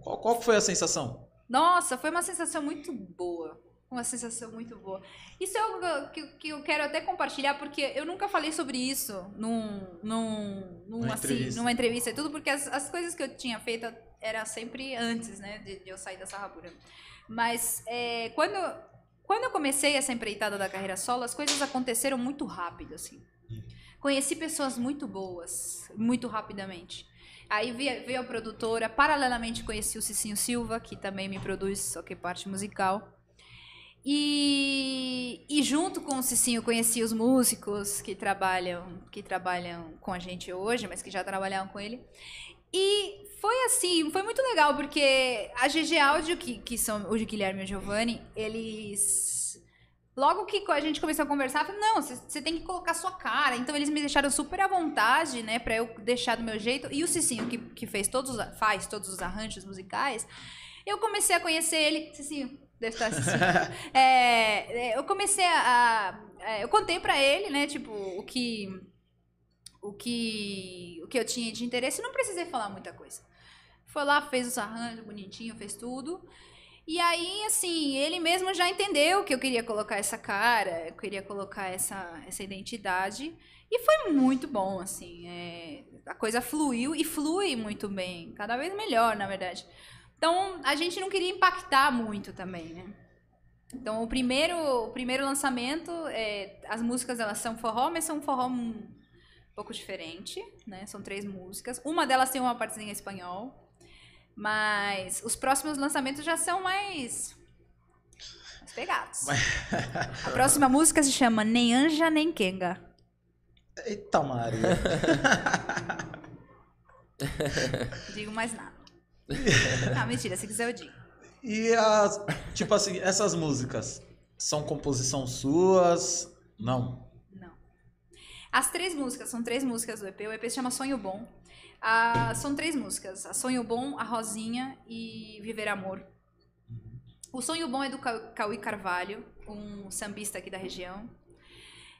Qual, qual foi a sensação? Nossa, foi uma sensação muito boa. Uma sensação muito boa. Isso é algo que, que eu quero até compartilhar, porque eu nunca falei sobre isso num, num, num, Numa assim, entrevista. numa entrevista e tudo, porque as, as coisas que eu tinha feito era sempre antes, né, de, de eu sair dessa rabura. Mas é, quando, quando eu comecei essa empreitada da carreira solo, as coisas aconteceram muito rápido, assim. Conheci pessoas muito boas, muito rapidamente. Aí veio, a produtora, paralelamente conheci o Cicinho Silva, que também me produz, só que parte musical. E, e junto com o Cicinho conheci os músicos que trabalham, que trabalham com a gente hoje, mas que já trabalhavam com ele. E foi assim, foi muito legal, porque a GG Áudio, que, que são o Guilherme e o Giovanni, eles Logo que a gente começou a conversar, eu falei, não, você- tem que colocar sua cara. Então eles me deixaram super à vontade, né, pra eu deixar do meu jeito. E o Cicinho, que, que fez todos, os- faz todos os arranjos musicais, eu comecei a conhecer ele. Cicinho, deve estar assistindo. É, é, eu comecei a. a- é, eu contei pra ele, né, tipo, o que. O que, o que eu tinha de interesse, não precisei falar muita coisa. Foi lá, fez os arranjos bonitinho, fez tudo. E aí, assim, ele mesmo já entendeu que eu queria colocar essa cara, eu queria colocar essa, essa identidade. E foi muito bom, assim. é, a coisa fluiu e flui muito bem, cada vez melhor, na verdade. Então, a gente não queria impactar muito também, né? Então, o primeiro, o primeiro lançamento, é, as músicas elas são forró, mas são um forró um pouco diferente, né? São três músicas. Uma delas tem uma partezinha em espanhol. Mas os próximos lançamentos já são mais. mais pegados. A próxima música se chama Nem Anja Nem Kenga. Eita, Maria. Não digo mais nada. Não, mentira, se quiser eu digo. E as. Tipo assim, essas músicas são composição suas? Não. Não. As três músicas, são três músicas do EP. O EP se chama Sonho Bom. São três músicas: a Sonho Bom, a Rosinha e Viver Amor. O Sonho Bom é do Cau- Cauí Carvalho, um sambista aqui da região.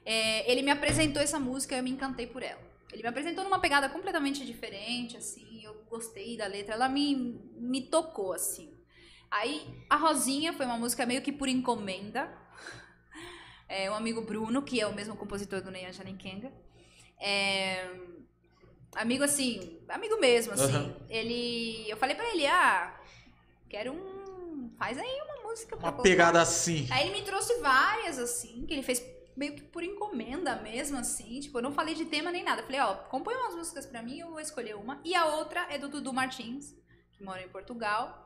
É, ele me apresentou essa música e eu me encantei por ela. Ele me apresentou numa pegada completamente diferente, assim, eu gostei da letra, ela me, me tocou, assim. Aí, a Rosinha foi uma música meio que por encomenda. É, um amigo Bruno, que é o mesmo compositor do Ney Anja Nem Kenga. É, amigo assim, amigo mesmo, assim. Aham. Ele. Eu falei pra ele, ah, quero um. Faz aí uma música pra Uma colocar." pegada assim. Aí ele me trouxe várias, assim, que ele fez meio que por encomenda mesmo, assim. Tipo, eu não falei de tema nem nada. Eu falei, ó, compõe umas músicas pra mim, eu vou escolher uma. E a outra é do Dudu Martins, que mora em Portugal.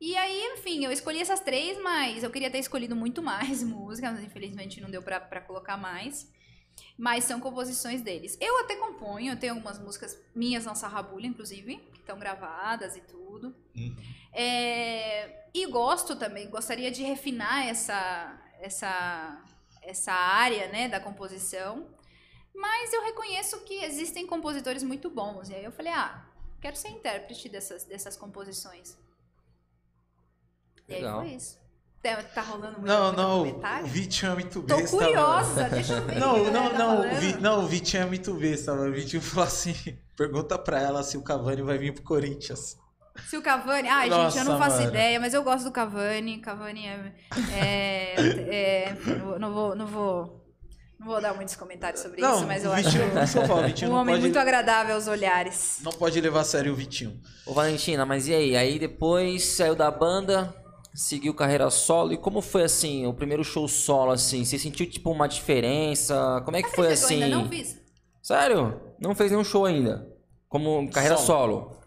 E aí, enfim, eu escolhi essas três, mas eu queria ter escolhido muito mais músicas, mas infelizmente não deu pra, pra colocar mais. Mas são composições deles. Eu até componho, eu tenho algumas músicas minhas na Sarrabulha, inclusive, que estão gravadas e tudo. É, e gosto também, gostaria de refinar essa, essa, essa área né, da composição. Mas eu reconheço que existem compositores muito bons. E aí eu falei, ah, quero ser intérprete dessas, dessas composições. E aí Legal. foi isso. Tá, tá rolando muito, Não, não, comentário? o Vitinho é muito Tô besta. mano. curiosa, deixa eu ver. Não, não, tá não, falando. Vi- não, o Vitinho é muito besta, mano. O Vitinho falou assim: pergunta pra ela se o Cavani vai vir pro Corinthians. Se o Cavani. Ai, gente, Nossa, eu não faço mano. ideia, mas eu gosto do Cavani. Cavani é. é, é, não vou. Não vou. Não vou dar muitos comentários sobre não, isso, mas eu o acho Vitinho, por isso que eu falo, o Vitinho um não homem pode, muito agradável aos olhares. não pode levar a sério o Vitinho. Ô Valentina, mas e aí? Aí depois saiu da banda, seguiu carreira solo. E como foi assim, o primeiro show solo, assim? Você sentiu tipo uma diferença? Como é que foi assim? Eu ainda não fiz. Sério? Não fez nenhum show ainda? Como carreira solo?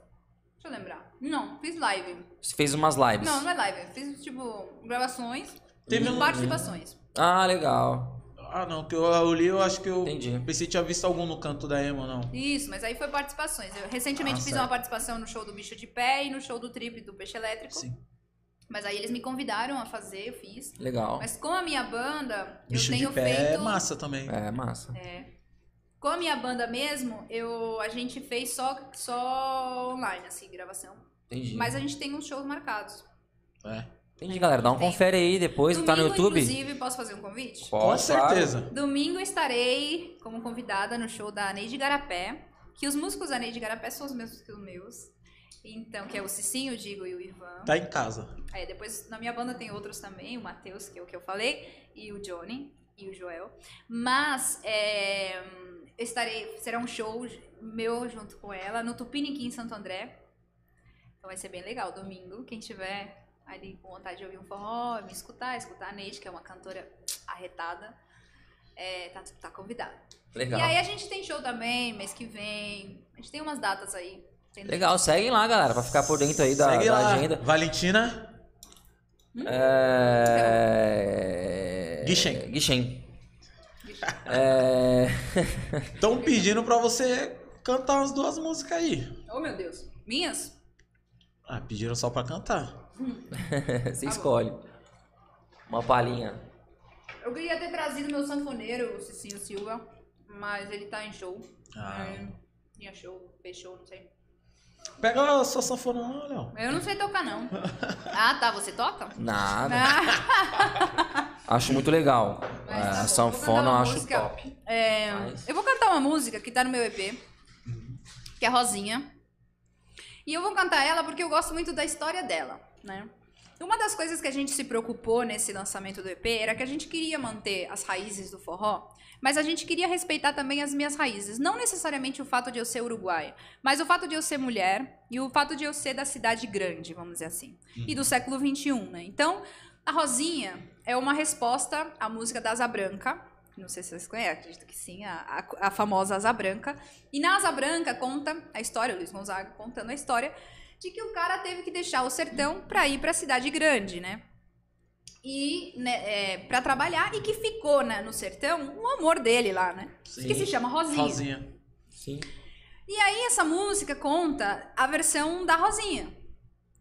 Deixa eu lembrar. Não, fiz live. Você fez umas lives? Não, não é live. Fiz, tipo, gravações Teve e um- participações. Ah, legal. Ah, não, que eu, li, eu acho que eu Entendi. pensei que tinha visto algum no canto da Emo, não. Isso, mas aí foi participações. Eu recentemente Ah, fiz certo. uma participação no show do Bicho de Pé e no show do Trip do Peixe Elétrico. Sim. Mas aí eles me convidaram a fazer, eu fiz. Legal. Mas com a minha banda, Bicho eu tenho de pé feito. é massa também. É, massa. Com a minha banda mesmo, eu, a gente fez só, só online, assim, gravação. Entendi. Mas a gente tem uns shows marcados. É. Entendi, galera. Dá um Tem. confere aí depois. Domingo, tá no YouTube? inclusive, posso fazer um convite? Com Pode, claro. certeza. Domingo estarei como convidada no show da Neide Garapé, que os músicos da Neide Garapé são os mesmos que os meus. Então, que é o Cicinho, o Digo e o Ivan. Tá em casa. Aí depois na minha banda tem outros também, o Matheus, que é o que eu falei, e o Johnny e o Joel. Mas é, eu estarei, será um show meu junto com ela no Tupiniquim em Santo André. Então vai ser bem legal, domingo. Quem tiver ali com vontade de ouvir um forró, me escutar, escutar a Neide, que é uma cantora arretada, é, tá, tá convidado. Legal. E aí a gente tem show também, mês que vem. A gente tem umas datas aí. Legal, seguem lá, galera, pra ficar por dentro aí da, Segue da lá. agenda. Valentina. É... Guichen. Guichen. É... Estão pedindo pra você cantar as duas músicas aí. Oh, meu Deus. Minhas? Ah, pediram só pra cantar. Você Tá bom. escolhe. Uma palhinha. Eu queria ter trazido meu sanfoneiro, o Cicinho Silva, mas ele tá em show. Ah. É, tinha show, fez show, não sei. Pega a sua sanfona lá, Léo. Eu não sei tocar, não. Ah, tá, você toca? Nada. Ah, Acho muito legal. Mas É, tá a sanfona eu acho música. top. é, Mas- eu vou cantar uma música que tá no meu EP, que é Rosinha. E eu vou cantar ela porque eu gosto muito da história dela, né? Uma das coisas que a gente se preocupou nesse lançamento do EP era que a gente queria manter as raízes do forró, mas a gente queria respeitar também as minhas raízes. Não necessariamente o fato de eu ser uruguaia, mas o fato de eu ser mulher e o fato de eu ser da cidade grande, vamos dizer assim, e do século XXI, né? Então, a Rosinha é uma resposta à música da Asa Branca. Não sei se vocês conhecem, acredito que sim, a, a- a famosa Asa Branca. E na Asa Branca conta a história, o Luiz Gonzaga contando a história de que o cara teve que deixar o sertão para ir para a cidade grande, né? E né, é, para trabalhar e que ficou né, no sertão o amor dele lá, né? Sim. Que se chama Rosinha. Rosinha. Sim. E aí essa música conta a versão da Rosinha.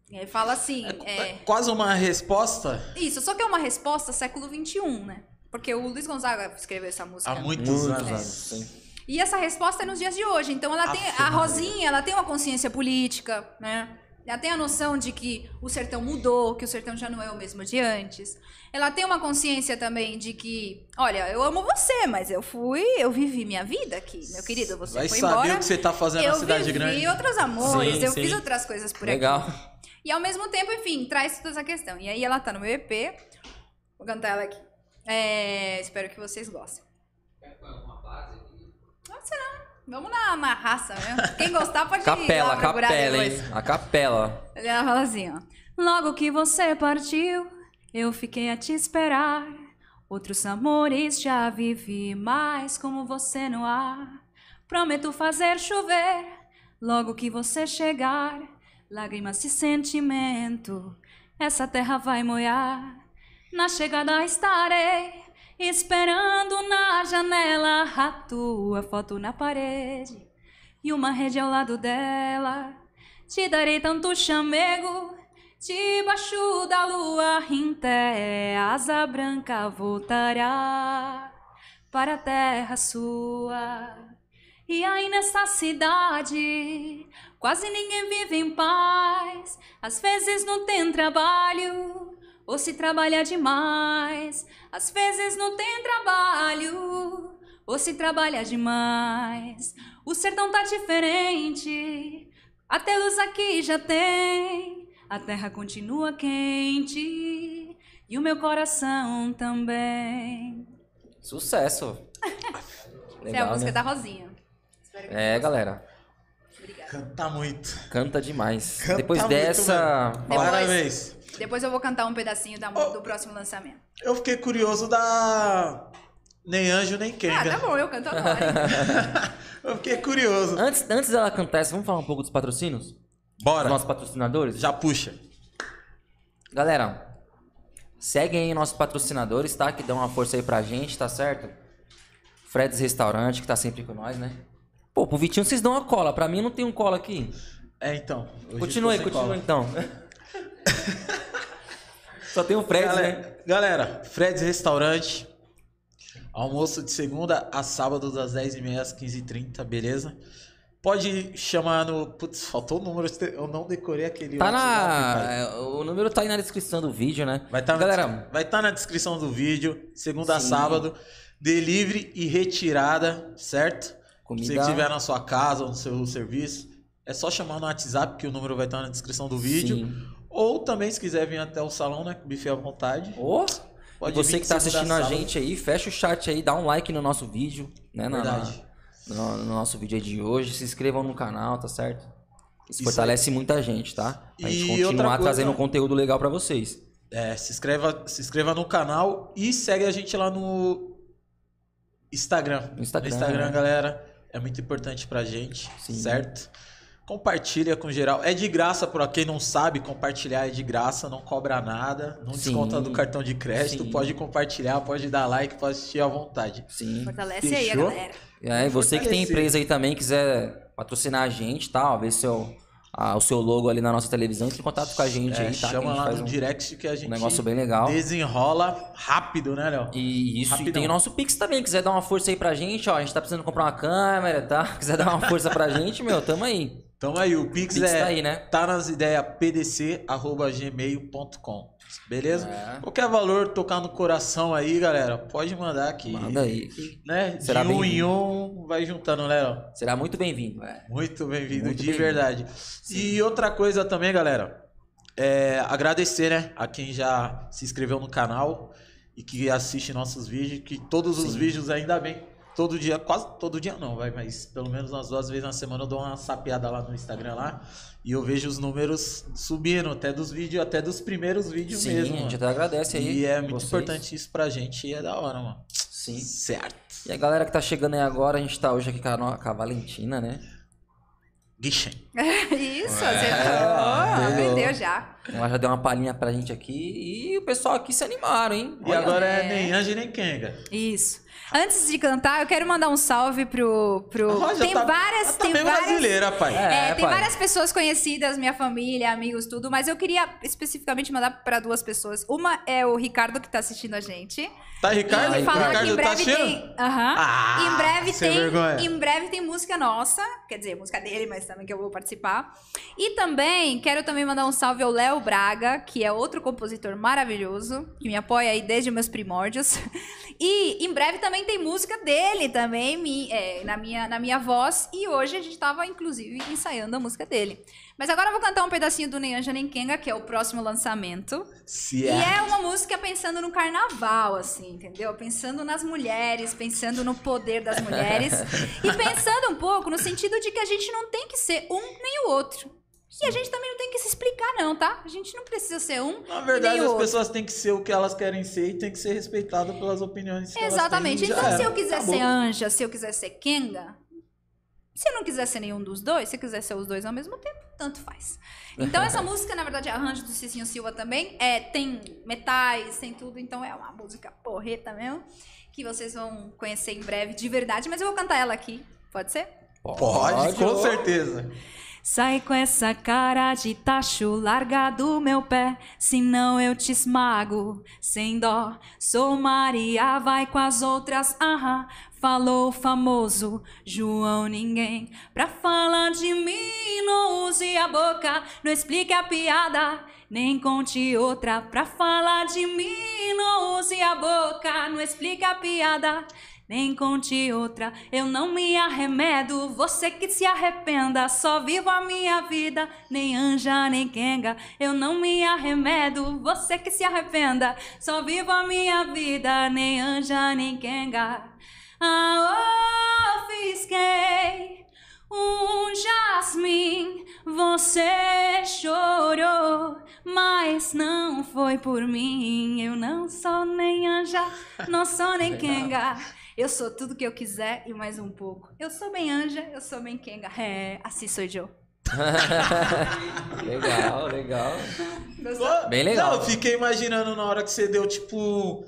E aí fala assim, é, Quase uma resposta isso, só que é uma resposta século XXI, né? Porque o Luiz Gonzaga escreveu essa música. há muitos, Muitos anos. anos, sim. E essa resposta é nos dias de hoje. Então ela tem a. Rosinha, ela tem uma consciência política, né? Ela tem a noção de que o sertão mudou, que o sertão já não é o mesmo de antes. Ela tem uma consciência também de que, olha, eu amo você, mas eu fui, eu vivi minha vida aqui, meu querido, você Vai foi saber embora. o que você tá fazendo eu na cidade vivi grande. outros amores, Sim, eu sim. fiz outras coisas por Legal. aqui. E ao mesmo tempo, enfim, traz toda essa questão. E aí ela tá no meu EP. Vou cantar ela aqui. É, espero que vocês gostem. Não sei não. Vamos na, na raça mesmo. Quem gostar pode ir Capela, lá procurar capela, hein? A capela. Ela fala assim, ó. Logo que você partiu, eu fiquei a te esperar. Outros amores já vivi, mas como você no ar. Prometo fazer chover, logo que você chegar. Lágrimas e sentimento, essa terra vai molhar. Na chegada estarei, esperando na janela a tua foto na parede e uma rede ao lado dela. Te darei tanto chamego, debaixo da lua em té, asa branca voltará para a terra sua. E aí nessa cidade, quase ninguém vive em paz. Às vezes não tem trabalho, ou se trabalha demais. Às vezes não tem trabalho, ou se trabalha demais. O sertão tá diferente, até luz aqui já tem. A terra continua quente e o meu coração também. Sucesso. Essa é a Legal, música né? da Rosinha. Espero que É, galera. Obrigada. Canta muito. Canta demais. Canta Depois muito dessa. Depois- Parabéns. Depois eu vou cantar um pedacinho da, Oh. do próximo lançamento. Eu fiquei curioso da. Nem anjo, nem Ah, Kenga. tá bom, eu canto agora. Eu fiquei curioso. Antes, antes dela cantar essa, vamos falar um pouco dos patrocínios? Bora. Dos nossos patrocinadores? Já puxa. Galera, seguem aí nossos patrocinadores, tá? Que dão uma força aí pra gente, tá certo? Fred's Restaurante, que tá sempre com nós, né? Pô, pro Vitinho vocês dão uma cola. Pra mim não tem um cola aqui. É, então. continua cola. então. Só tem o Fred, né? Galera, galera, Fred's Restaurante. Almoço de segunda a sábado, das 10h30 às 15h30, beleza? Pode chamar no. Putz, faltou o número, eu não decorei aquele Tá na. é, O número tá aí na descrição do vídeo, né? Vai estar Galera, vai tá na descrição do vídeo, segunda a Sim. sábado. Delivery e retirada, certo? Comida- Se estiver na sua casa ou no seu serviço, é só chamar no WhatsApp, que o número vai estar na descrição do vídeo. Sim. Ou também, se quiser vir até o salão, né? Bife à vontade. Ô, Pode você que tá segunda assistindo a gente aí, fecha o chat aí, dá um like no nosso vídeo, né? na- Verdade. no, no nosso vídeo aí de hoje. Se inscrevam no canal, tá certo? Isso, Isso fortalece muita gente, tá? Pra gente E outra continuar coisa- trazendo conteúdo legal pra vocês. É, se inscreva, se inscreva no canal e segue a gente lá no Instagram. No Instagram, No Instagram, né? galera, é muito importante pra gente, Sim. certo? Compartilha com geral. É de graça, pra quem não sabe, compartilhar é de graça, não cobra nada, não Sim. desconta do cartão de crédito, Sim. pode compartilhar, pode dar like, pode assistir à vontade. Sim. Fortalece aí a Fechou? galera. E aí, você que tem empresa aí também, quiser patrocinar a gente, tá? Ó, ver seu, a- o seu logo ali na nossa televisão, entre em contato com a gente É, aí, tá? Chama gente lá faz no um, direct que a gente um negócio bem legal. desenrola rápido, né, Léo? E isso, e Rapidão. tem o nosso Pix também, quiser dar uma força aí pra gente, ó, a gente tá precisando comprar uma câmera, tá? Quiser dar uma força pra gente, meu, tamo aí. Então aí, o Pix, Pix é tá aí, né? tá nas ideias pdc@gmail.com. Beleza? É. Qualquer valor tocar no coração aí, galera, pode mandar aqui. Manda aí. que Né? Será de um em um, vai juntando, né, Léo? Será muito bem-vindo. É. Muito bem-vindo, de bem-vindo. verdade. E outra coisa também, galera, é agradecer, né, a quem já se inscreveu no canal e que assiste nossos vídeos, que todos os Sim. vídeos ainda bem, todo dia, quase todo dia não, vai, mas pelo menos umas duas vezes na semana eu dou uma sapeada lá no Instagram lá e eu vejo os números subindo, até dos vídeos, até dos primeiros vídeos Sim, mesmo. a gente mano. até agradece aí. E é muito vocês. importante isso pra gente e é da hora, mano. Sim. Certo. E a galera que tá chegando aí agora, a gente tá hoje aqui com a, com a Valentina, né? Guichen. Isso, É, acertou. pegou. Aprendeu já. Ela já deu uma palhinha pra gente aqui e o pessoal aqui se animaram, hein? E Olha. agora é É. nem Anjo nem Kenga. Isso. Antes de cantar, eu quero mandar um salve pro. pro... Ó, já tem tá- várias. tá tem bem várias... brasileira, pai. É, É, tem pai. várias pessoas conhecidas, minha família, amigos, tudo, mas eu queria especificamente mandar pra duas pessoas. Uma é o Ricardo, que tá assistindo a gente. Tá, Ricardo? e falou Ricardo que em tá breve assistindo? tem. Aham. Ah, em breve sem tem. vergonha. Em breve tem música nossa. Quer dizer, música dele, mas também que eu vou participar. E também quero também mandar um salve ao Léo Braga, que é outro compositor maravilhoso, que me apoia aí desde meus primórdios. E em breve também tem música dele também, é, na, minha, na minha voz. E hoje a gente tava, inclusive, ensaiando a música dele. Mas agora eu vou cantar um pedacinho do Nem Anja Nem Kenga, que é o próximo lançamento. Se E é. é uma música pensando no carnaval, assim, entendeu? Pensando nas mulheres, pensando no poder das mulheres. e pensando um pouco no sentido de que a gente não tem que ser um nem o outro. E a gente também não tem que se explicar, não, tá? A gente não precisa ser um Na verdade, as outro. pessoas têm que ser o que elas querem ser e tem que ser respeitadas pelas opiniões que Exatamente. elas têm. Então, se eu quiser Acabou. ser anja, se eu quiser ser Kenga, se não quiser ser nenhum dos dois, se quiser ser os dois ao mesmo tempo, tanto faz. Então, essa música, na verdade, é arranjo do Cicinho Silva também. É, tem metais, tem tudo, então é uma música porreta mesmo. Que vocês vão conhecer em breve de verdade, mas eu vou cantar ela aqui. Pode ser? Pode, com ó. certeza. Sai com essa cara de tacho, larga do meu pé, senão eu te esmago, sem dó. Sou Maria, vai com as outras, aham. Falou famoso João Ninguém. Pra falar de mim, não use a boca, não explique a piada, nem conte outra. Pra falar de mim, não use a boca, não explique a piada. Nem conte outra, eu não me arremedo. Você que se arrependa, só vivo a minha vida. Nem anja, nem quenga, eu não me arremedo. Você que se arrependa, só vivo a minha vida. Nem anja, nem quenga. Ah, ofisquei um jasmim. Você chorou, mas não foi por mim. Eu não sou nem anja, não sou nem quenga. Eu sou tudo que eu quiser e mais um pouco. Eu sou bem anja, eu sou bem quenga. É, assim sou eu. legal, legal. Gostou? Bem legal. Não, eu fiquei imaginando na hora que você deu, tipo.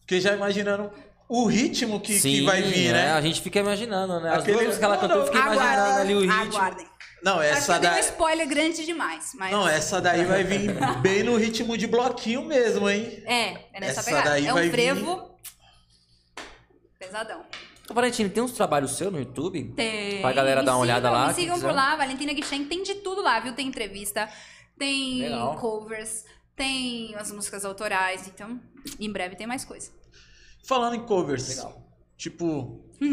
Fiquei já imaginando o ritmo que, que vai vir, é, né? A gente fica imaginando, né? As Aquele- duas músicas que ela cantou, eu fiquei imaginando ali o ritmo. aguardem. Não, Acho essa que deu um daí. spoiler grande demais, mas... Não, essa daí vai vir bem no ritmo de bloquinho mesmo, hein? É, é nessa Essa pegada. daí É vai um vir- frevo pesadão. Ô, Valentina, tem uns trabalhos seus no YouTube? Tem. Pra galera dar uma Me olhada sigam, lá, Me sigam por lá, Valentina Guichen. Tem de tudo lá, viu? Tem entrevista, tem Legal. covers, tem as músicas autorais. Então, em breve tem mais coisa. Falando em covers. Legal. Tipo.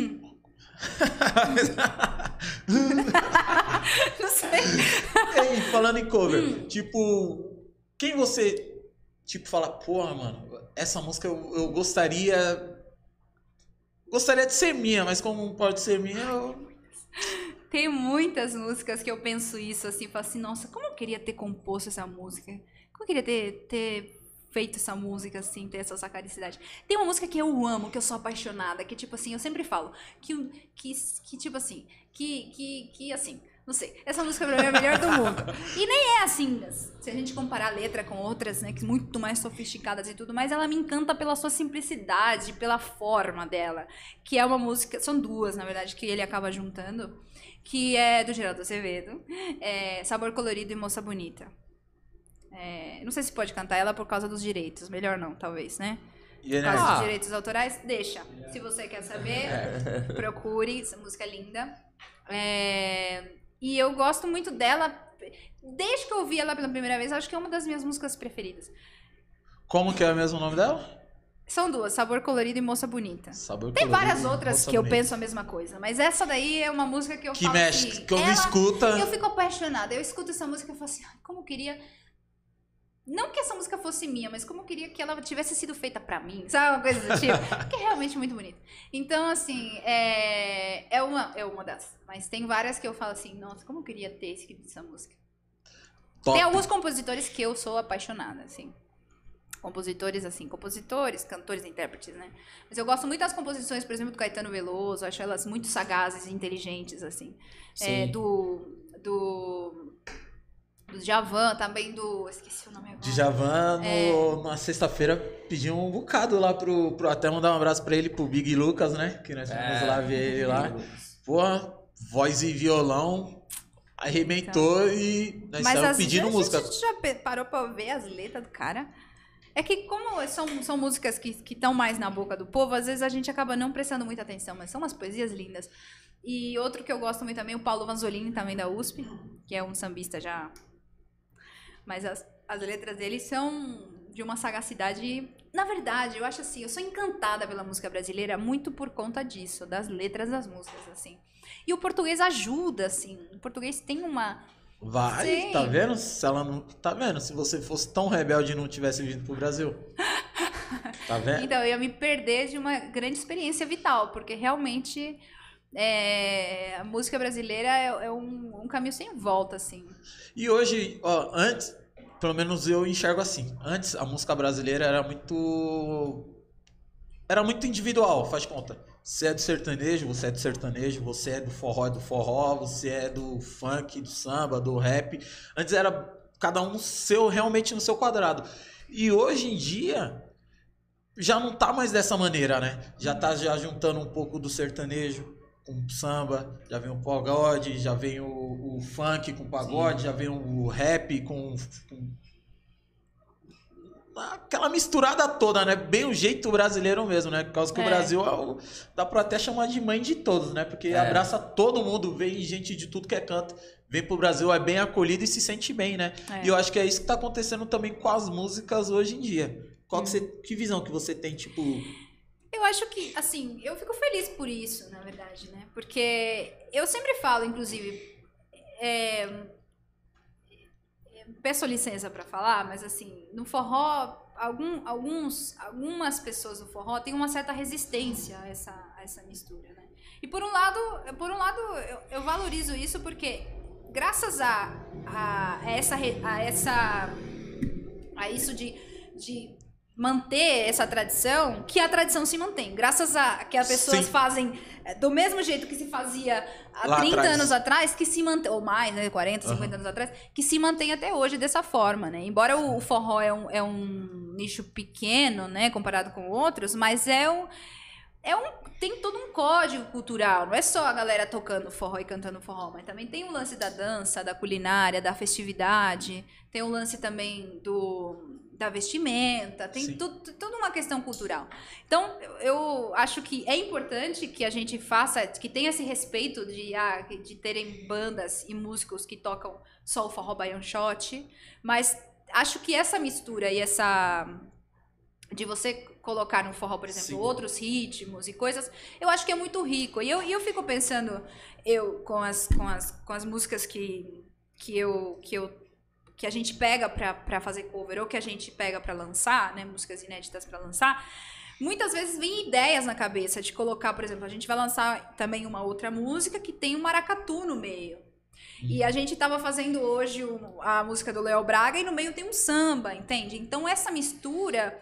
Não sei. Ei, falando em cover, Hum. tipo, quem você, tipo, fala, porra, mano, essa música eu, eu gostaria. Gostaria de ser minha, mas como pode ser minha, eu. Tem muitas músicas que eu penso isso, assim, falo assim, nossa, como eu queria ter composto essa música? Como eu queria ter, ter feito essa música, assim, ter essa sacaricidade? Tem uma música que eu amo, que eu sou apaixonada, que, tipo assim, eu sempre falo, que, que, que tipo assim, que, que, que, assim, não sei, essa música pra mim é a melhor do mundo. E nem é assim, se a gente comparar a letra com outras, né, que muito mais sofisticadas e tudo mais, ela me encanta pela sua simplicidade, pela forma dela, que é uma música, são duas, na verdade, que ele acaba juntando, que é do Geraldo Azevedo, é Sabor Colorido e Moça Bonita. É, não sei se pode cantar ela por causa dos direitos, melhor não, talvez, né? Por causa dos direitos autorais, deixa. Se você quer saber, procure, essa música é linda. É, e eu gosto muito dela, desde que eu ouvi ela pela primeira vez, acho que é uma das minhas músicas preferidas. Como que é o mesmo nome dela? São duas, Sabor Colorido e Moça Bonita. Sabor Tem Colorido, várias outras Moça que eu Bonita. penso a mesma coisa, mas essa daí é uma música que eu Que falo mexe, assim, que eu ela- escuta. Eu fico apaixonada. Eu escuto essa música e falo assim, "Ai, como eu queria. Não que essa música fosse minha, mas como eu queria que ela tivesse sido feita pra mim, sabe? Uma coisa do tipo. que é realmente muito bonita. Então, assim, é, é, uma, é uma das. Mas tem várias que eu falo assim, nossa, como eu queria ter escrito essa música. Top. Tem alguns compositores que eu sou apaixonada, assim. Compositores, assim, compositores, cantores, intérpretes, né? Mas eu gosto muito das composições, por exemplo, do Caetano Veloso, acho elas muito sagazes e inteligentes, assim. É, Sim. do. Do. Do Javan, também do. Esqueci o nome agora. Djavan, no- É. na sexta-feira, pediu um bocado lá pro, pro. Até mandar um abraço pra ele, pro Big Lucas, né? Que nós fomos É. lá ver ele lá. Porra, voz e violão. Arrebentou e nós às pedindo vezes música. a gente já parou pra ver as letras do cara. É que como são, são músicas que estão mais na boca do povo, às vezes a gente acaba não prestando muita atenção, mas são umas poesias lindas. E outro que eu gosto muito também, o Paulo Vanzolini, também da USP, que é um sambista já. Mas as, as letras dele são de uma sagacidade. Na verdade, eu acho assim, eu sou encantada pela música brasileira muito por conta disso, das letras das músicas, assim. E o português ajuda, assim. O português tem uma. Vai, tá vendo? Se ela não. Tá vendo? Se você fosse tão rebelde e não tivesse vindo pro Brasil. Tá vendo? Então, eu ia me perder de uma grande experiência vital, porque realmente é, a música brasileira é, é um, um caminho sem volta, assim. E hoje, ó, antes, pelo menos eu enxergo assim. Antes a música brasileira era muito. Era muito individual, faz conta. Você é do sertanejo, você é do sertanejo, você é do forró, é do forró, você é do funk, do samba, do rap. Antes era cada um seu, realmente no seu quadrado. E hoje em dia já não tá mais dessa maneira, né? Já tá já juntando um pouco do sertanejo com o samba, já vem o pagode, já vem o, o funk com pagode, já vem o rap com, com aquela misturada toda, né? Bem o jeito brasileiro mesmo, né? Por causa que o É. Brasil é o, dá pra até chamar de mãe de todos, né? Porque É. abraça todo mundo, vem gente de tudo que é canto, vem pro Brasil, é bem acolhido e se sente bem, né? É. E eu acho que é isso que tá acontecendo também com as músicas hoje em dia. Qual que, você, que visão que você tem, tipo... Eu acho que, assim, eu fico feliz por isso, na verdade, né? Porque eu sempre falo, inclusive, é, peço licença pra falar, mas assim, no forró, algum, alguns, algumas pessoas no forró têm uma certa resistência a essa, a essa mistura, né? E por um lado, por um lado eu, eu valorizo isso porque graças a, a, essa, a essa a isso de, de manter essa tradição, que a tradição se mantém. Graças a que as pessoas Sim. fazem eh, do mesmo jeito que se fazia há Lá 30 atrás. anos atrás, que se mantém, ou mais, né, 40, 50 anos atrás, que se mantém até hoje dessa forma, né? Embora o, o forró é um, é um nicho pequeno, né, comparado com outros, mas é um é um tem todo um código cultural, não é só a galera tocando forró e cantando forró, mas também tem o lance da dança, da culinária, da festividade, tem o lance também do da vestimenta, tem Sim. tu- tu- toda uma questão cultural. Então, eu- acho que é importante que a gente faça, que tenha esse respeito de, ah, de terem bandas e músicos que tocam só o forró baião shot, mas acho que essa mistura e essa de você colocar no forró, por exemplo, Sim. outros ritmos e coisas, eu acho que é muito rico. E eu, eu fico pensando, eu com as, com as, com as músicas que, que eu que eu que a gente pega pra fazer cover ou que a gente pega pra lançar, né, músicas inéditas pra lançar, muitas vezes vem ideias na cabeça de colocar, por exemplo, a gente vai lançar também uma outra música que tem um maracatu no meio. E a gente tava fazendo hoje a música do Léo Braga e no meio tem um samba, entende? Então essa mistura,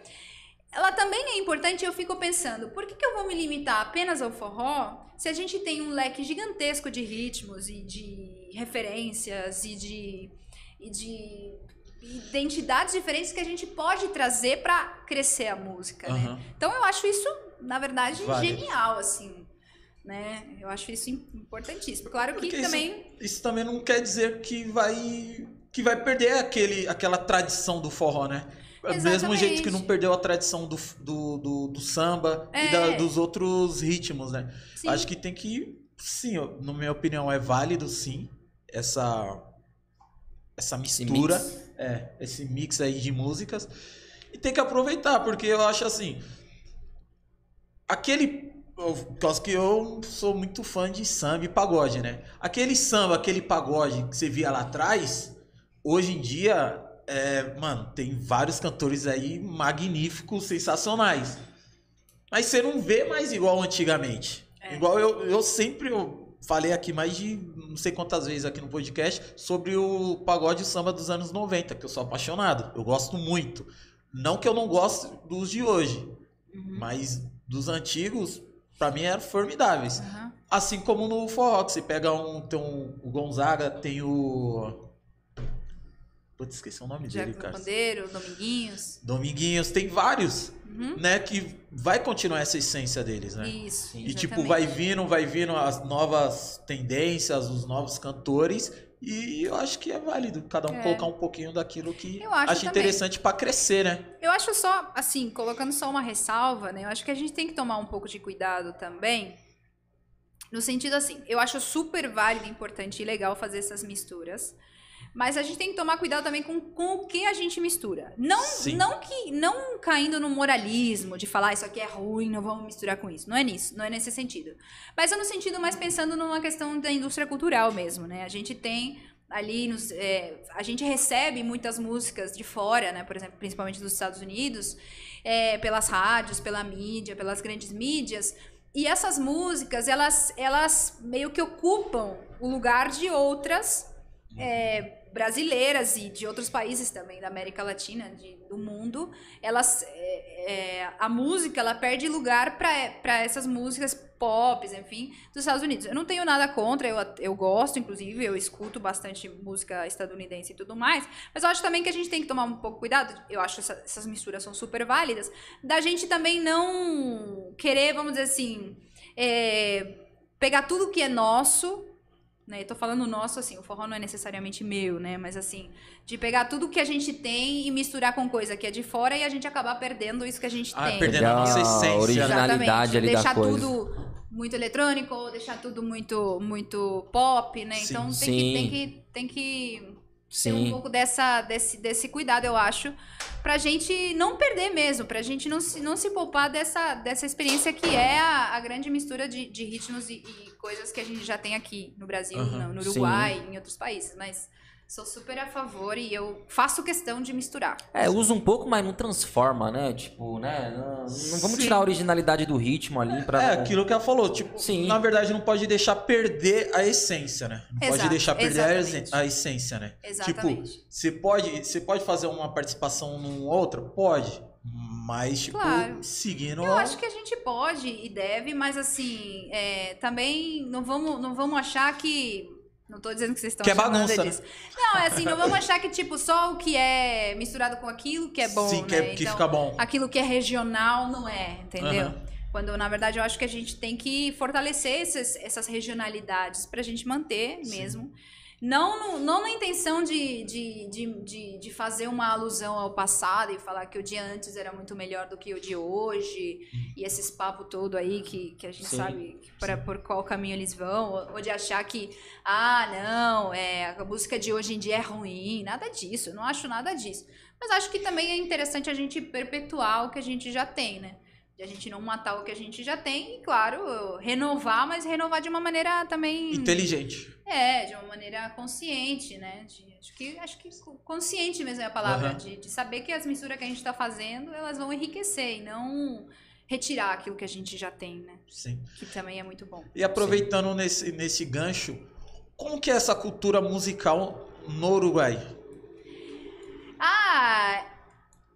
ela também é importante eu fico pensando, por que, que eu vou me limitar apenas ao forró se a gente tem um leque gigantesco de ritmos e de referências e de, e de identidades diferentes que a gente pode trazer pra crescer a música, né? Aham. Então eu acho isso, na verdade, Válido. genial, assim. né? Eu acho isso im- importantíssimo. Claro que Porque isso- também Isso também não quer dizer que vai que vai perder aquele, aquela tradição do forró, né? Do mesmo Exatamente. jeito que não perdeu a tradição do, do, do, do samba e É. da- dos outros ritmos, né? sim, Acho que tem que, sim, na minha opinião, é válido, sim, essa, essa Esse mistura, mix. é, esse mix aí de músicas. E tem que aproveitar, porque eu acho assim, aquele, por causa que eu sou muito fã de samba e pagode, né? Aquele samba, aquele pagode que você via lá atrás, hoje em dia, é, mano, tem vários cantores aí magníficos, sensacionais. Mas você não vê mais igual antigamente. É. Igual eu, eu sempre eu falei aqui mais de não sei quantas vezes aqui no podcast sobre o pagode samba dos anos 90, que eu sou apaixonado. Eu gosto muito. Não que eu não goste dos de hoje, Uhum. mas dos antigos, pra mim eram formidáveis. Aham. Assim como no forró, que você pega um, tem um, o Gonzaga, tem o Putz, esqueci o nome Já dele, cara. Pandeiro, Dominguinhos. Dominguinhos, tem vários, Uhum. né, que vai continuar essa essência deles, né? Isso. E tipo, exatamente. vai vindo, vai vindo as novas tendências, os novos cantores. E eu acho que é válido cada um É. colocar um pouquinho daquilo que acha interessante pra crescer, né? Eu acho só, assim, colocando só uma ressalva, né? Eu acho que a gente tem que tomar um pouco de cuidado também. No sentido assim, eu acho super válido, importante e legal fazer essas misturas. Mas a gente tem que tomar cuidado também com, com o que a gente mistura. Não, Sim. não que não caindo no moralismo de falar "Ah, isso aqui é ruim, não vamos misturar com isso. Não é nisso, não é nesse sentido. Mas é no sentido mais pensando numa questão da indústria cultural mesmo, né? A gente tem ali nos, é, a gente recebe muitas músicas de fora, né? Por exemplo, principalmente dos Estados Unidos, é, pelas rádios, pela mídia, pelas grandes mídias. E essas músicas, elas, elas meio que ocupam o lugar de outras é, brasileiras e de outros países também da América Latina, de- do mundo, elas é, é, a música ela perde lugar para essas músicas pop, enfim, dos Estados Unidos. Eu não tenho nada contra, eu, eu gosto, inclusive, eu escuto bastante música estadunidense e tudo mais, mas eu acho também que a gente tem que tomar um pouco cuidado, eu acho essa, essas misturas são super válidas, da gente também não querer, vamos dizer assim, é, pegar tudo que é nosso né? Eu tô falando nosso, assim, o forró não é necessariamente meu, né? Mas assim, de pegar tudo que a gente tem e misturar com coisa que é de fora e a gente acabar perdendo isso que a gente Ah, tem. perdendo a nossa essência. a originalidade ali da deixar coisa. tudo muito eletrônico, ou deixar tudo muito muito pop, né? Sim. Então tem Sim. que, tem que tem que ter um Sim. pouco dessa, desse, desse cuidado, eu acho, pra gente não perder mesmo, pra gente não se, não se poupar dessa, dessa experiência que é a, a grande mistura de, de ritmos e, e coisas que a gente já tem aqui no Brasil, Aham. no, no Uruguai, em outros países, mas sou super a favor e eu faço questão de misturar. É, usa um pouco, mas não transforma, né? Tipo, né? Não, não vamos Sim. tirar a originalidade do ritmo ali pra. É, aquilo que ela falou, tipo, Sim. na verdade não pode deixar perder a essência, né? Não pode Exato, deixar perder a, a essência, né? Exatamente. Tipo, você pode, você pode fazer uma participação num outro? Pode. Mas, tipo, Claro. seguindo. Eu acho que a gente pode e deve, mas assim, é, também não vamos, não vamos achar que. Não tô dizendo que vocês estão Que é bagunça, disso. Não, é assim, não vamos achar que, tipo, só o que é misturado com aquilo que é bom, Sim, né? que, é- que Então, fica bom. aquilo que é regional não é, entendeu? Aham. Quando, na verdade, eu acho que a gente tem que fortalecer esses- essas regionalidades pra gente manter Sim. mesmo. Não, no- não na intenção de, de, de, de, de fazer uma alusão ao passado e falar que o dia antes era muito melhor do que o de hoje, e esses papos todo aí que, que a gente Sim, sabe pra, por qual caminho eles vão, ou, ou de achar que, ah, não, é, a música de hoje em dia é ruim, nada disso, eu não acho nada disso. Mas acho que também é interessante a gente perpetuar o que a gente já tem, né? De a gente não matar o que a gente já tem e, claro, renovar, mas renovar de uma maneira também. Inteligente. É, de uma maneira consciente, né? De- acho, que, acho que consciente mesmo é a palavra. Aham. De, de saber que as misturas que a gente está fazendo, elas vão enriquecer e não retirar aquilo que a gente já tem, né? Sim. Que também é muito bom. E aproveitando nesse, nesse gancho, como que é essa cultura musical no Uruguai? Ah,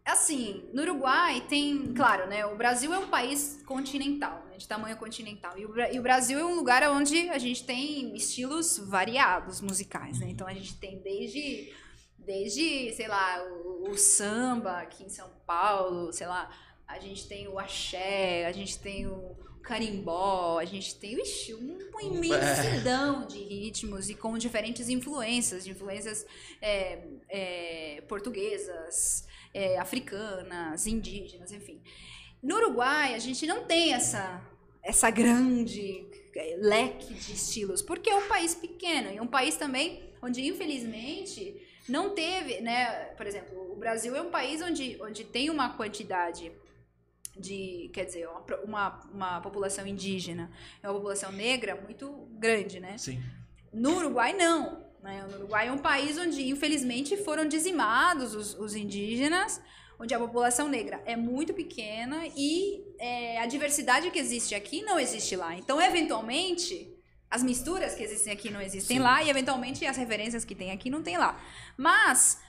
assim, no Uruguai tem, claro, né? O Brasil é um país continental, né, de tamanho continental. E o, e o Brasil é um lugar onde a gente tem estilos variados musicais, né? Então a gente tem desde, desde sei lá, o, o samba aqui em São Paulo, sei lá, a gente tem o axé, a gente tem o carimbó, a gente tem ixi, uma imensidão de ritmos e com diferentes influências, influências é, é, portuguesas, é, africanas, indígenas, enfim. No Uruguai, a gente não tem essa, essa grande é, leque de estilos, porque é um país pequeno e um país também onde, infelizmente, não teve, né? Por exemplo, o Brasil é um país onde, onde tem uma quantidade de, quer dizer, uma, uma, uma população indígena, é uma população negra muito grande, né? Sim. No Uruguai, não. Né? No Uruguai é um país onde, infelizmente, foram dizimados os, os indígenas, onde a população negra é muito pequena e é, a diversidade que existe aqui não existe lá. Então, eventualmente, as misturas que existem aqui não existem Sim. lá e, eventualmente, as referências que tem aqui não tem lá. Mas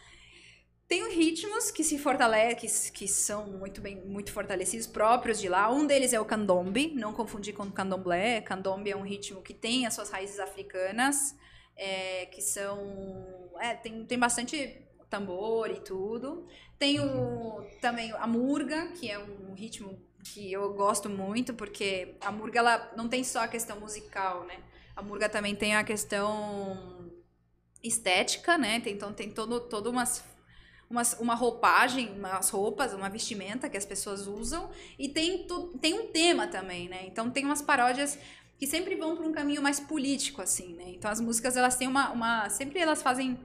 tem ritmos que se fortalecem, que, são muito bem, muito fortalecidos, próprios de lá. Um deles é o candombe, não confundir com candomblé. Candombe é um ritmo que tem as suas raízes africanas, é, que são... É, tem, tem bastante tambor e tudo. Tem o, também a murga, que é um ritmo que eu gosto muito, porque a murga ela não tem só a questão musical, né? A murga também tem a questão estética, né? Tem, então tem todo, todo umas uma, uma roupagem, umas roupas, uma vestimenta que as pessoas usam. E tem, tu, tem um tema também, né? Então tem umas paródias que sempre vão para um caminho mais político, assim, né? Então as músicas, elas têm uma... uma sempre elas fazem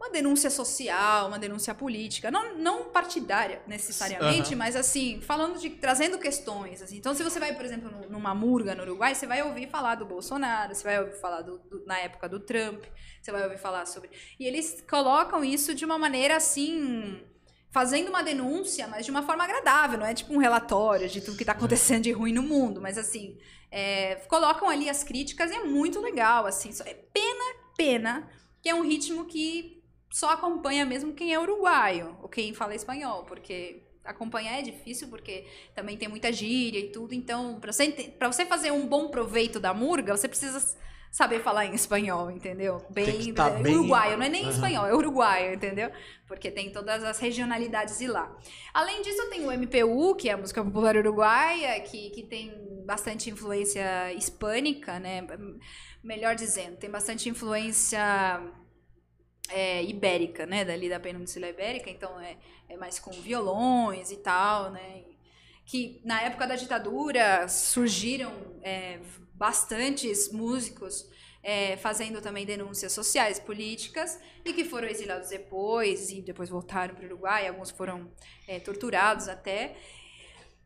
uma denúncia social, uma denúncia política, não, não partidária necessariamente, uhum. mas assim, falando de trazendo questões, assim. Então, se você vai, por exemplo, numa murga no Uruguai, você vai ouvir falar do Bolsonaro, você vai ouvir falar do, do, na época do Trump, você vai ouvir falar sobre. E eles colocam isso de uma maneira assim, fazendo uma denúncia, mas de uma forma agradável, não é tipo um relatório de tudo que está acontecendo de ruim no mundo, mas assim, é, colocam ali as críticas e é muito legal, assim. É pena, pena que é um ritmo que só acompanha mesmo quem é uruguaio ou quem fala espanhol, porque acompanhar é difícil porque também tem muita gíria e tudo. Então, para você, pra você fazer um bom proveito da murga, você precisa saber falar em espanhol, entendeu? Bem, tá bem... uruguaio, não é nem uhum. espanhol, é uruguaio, entendeu? Porque tem todas as regionalidades de lá. Além disso, tem o MPU, que é a música popular uruguaia, que, que tem bastante influência hispânica, né? Melhor dizendo, tem bastante influência é, ibérica, né? Dali da Península Ibérica, então é, é mais com violões e tal, né? Que na época da ditadura surgiram é, bastantes músicos é, fazendo também denúncias sociais, políticas, e que foram exilados depois, e depois voltaram para o Uruguai, alguns foram é, torturados até.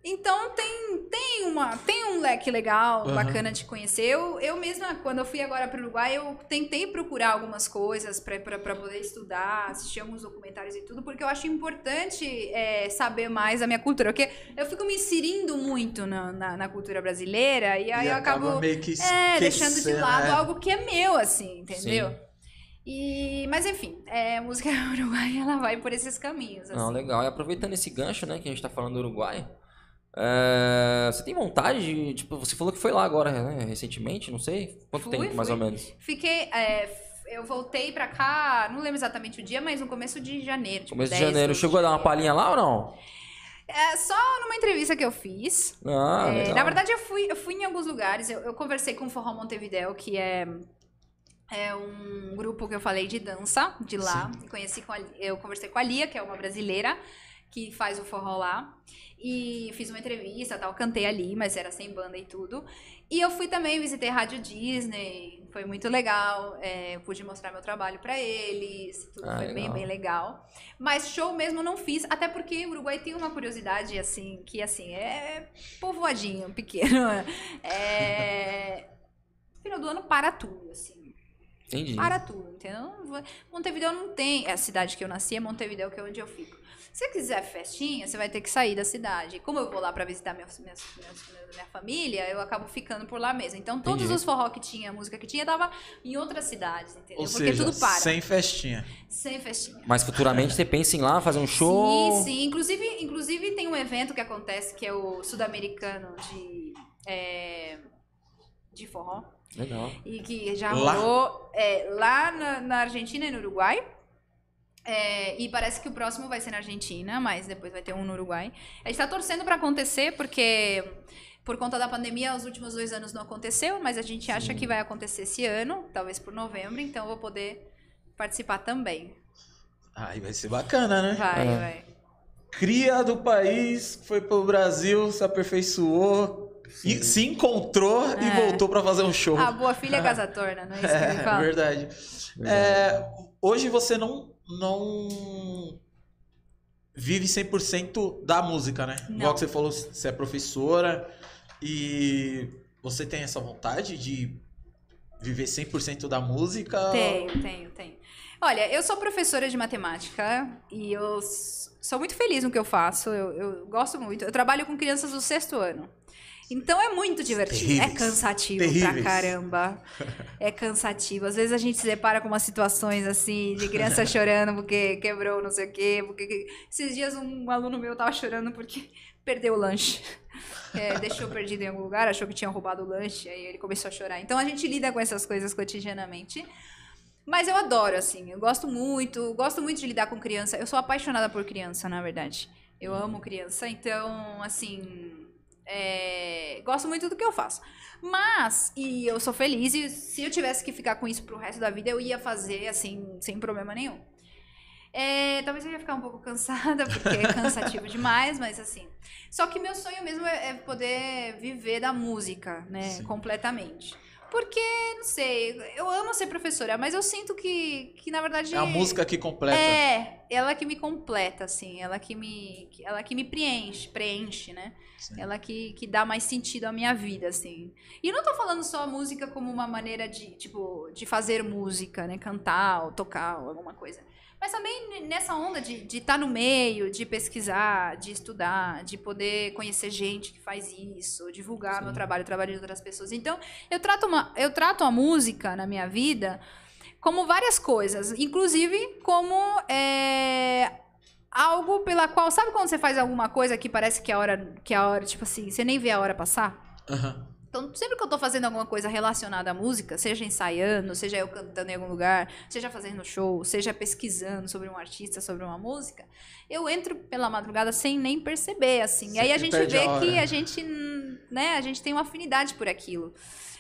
Então tem, tem, uma, tem um leque legal, uhum. bacana de conhecer. Eu, eu mesma, quando eu fui agora para o Uruguai, eu tentei procurar algumas coisas para poder estudar, assistir alguns documentários e tudo, porque eu acho importante é, saber mais a minha cultura. Porque eu fico me inserindo muito na, na, na cultura brasileira e aí e eu acabo meio que é, deixando de lado é. algo que é meu, assim, entendeu? Sim. E, mas enfim, é, a música uruguaia ela vai por esses caminhos. Assim. Não, legal. E aproveitando esse gancho, né, que a gente está falando do Uruguai, é, você tem vontade de. Tipo, você falou que foi lá agora, né? Recentemente, não sei. Quanto fui, tempo, mais ou menos? Fiquei. É, eu voltei pra cá, não lembro exatamente o dia, mas no começo de janeiro. Tipo, começo de janeiro. Chegou a dar uma palhinha lá ou não? É, só numa entrevista que eu fiz. Ah, é, na verdade, eu fui, eu fui em alguns lugares. Eu, eu conversei com o Forró Montevideo, que é, é um grupo que eu falei de dança de lá. Conheci com a, eu conversei com a Lia, que é uma brasileira que faz o forró lá. E fiz uma entrevista, tal, cantei ali, mas era sem banda e tudo. E eu fui também, visitei a Rádio Disney, foi muito legal. É, pude mostrar meu trabalho para eles, tudo ah, foi legal. bem, bem legal. Mas show mesmo não fiz, até porque o Uruguai tem uma curiosidade, assim, que assim, é povoadinho, pequeno. É. Final do ano para tudo, assim. Entendi. Para tudo, entendeu? Montevideo não tem. É a cidade que eu nasci, é Montevideo, que é onde eu fico. Se você quiser festinha, você vai ter que sair da cidade. Como eu vou lá para visitar minha, minha, minha, minha, família, eu acabo ficando por lá mesmo. Então, todos Entendi. os forró que tinha, a música que tinha, tava em outras cidades, entendeu? Ou Porque seja, tudo para. Sem festinha. Sem festinha. Mas futuramente você pensa em ir lá fazer um show? Sim, sim. Inclusive, inclusive tem um evento que acontece que é o Sudamericano de. É, de forró. Legal. E que já rolou lá, é, lá na, na Argentina e no Uruguai. É, e parece que o próximo vai ser na Argentina, mas depois vai ter um no Uruguai. A gente tá torcendo para acontecer, porque por conta da pandemia, os últimos dois anos não aconteceu, mas a gente acha que vai acontecer esse ano, talvez por novembro, então eu vou poder participar também. Aí vai ser bacana, né? Vai, É. vai. Cria do país, foi pro Brasil, se aperfeiçoou, e se encontrou e É. voltou pra fazer um show. A boa filha casa torna, não é isso que ele É, fala? verdade. É, hoje você não, não vive 100% da música, né? Não. Igual que você falou, você é professora e você tem essa vontade de viver 100% da música? Tenho, tenho, tenho. Olha, eu sou professora de matemática e eu sou muito feliz no que eu faço. Eu, eu gosto muito. Eu trabalho com crianças do sexto ano. Então é muito divertido. Terríveis. É cansativo pra Terríveis. caramba. É cansativo. Às vezes a gente se depara com umas situações assim, de criança chorando porque quebrou não sei o quê. Porque... que- Esses dias um aluno meu tava chorando porque perdeu o lanche. É, deixou perdido em algum lugar, achou que tinha roubado o lanche, aí ele começou a chorar. Então a gente lida com essas coisas cotidianamente. Mas eu adoro, assim, eu gosto muito, gosto muito de lidar com criança. Eu sou apaixonada por criança, na verdade. Eu amo criança, então, assim, é, gosto muito do que eu faço. Mas, e eu sou feliz, e se eu tivesse que ficar com isso pro resto da vida, eu ia fazer, assim, sem problema nenhum. É, talvez eu ia ficar um pouco cansada, porque é cansativo demais, mas assim. Só que meu sonho mesmo é, é poder viver da música, né? Sim. Completamente. Porque, não sei, eu amo ser professora, mas eu sinto que, que na verdade. É a música que completa. É, ela que me completa, assim, ela que me, ela que me preenche, preenche, né? Sim. Ela que, que dá mais sentido à minha vida, assim. E não tô falando só a música como uma maneira de, tipo, de fazer música, né? Cantar ou tocar ou alguma coisa. Mas também nessa onda de estar no meio, de pesquisar, de estudar, de poder conhecer gente que faz isso, divulgar Sim. meu trabalho, o trabalho de outras pessoas. Então, eu trato, uma, eu trato a música na minha vida como várias coisas, inclusive como é, algo pela qual. Sabe quando você faz alguma coisa que parece que a hora. Que a hora, tipo assim, você nem vê a hora passar? Aham. Então, sempre que eu tô fazendo alguma coisa relacionada à música, seja ensaiando, seja eu cantando em algum lugar, seja fazendo show, seja pesquisando sobre um artista, sobre uma música, eu entro pela madrugada sem nem perceber, assim. E aí a gente vê a que a gente, né, a gente tem uma afinidade por aquilo.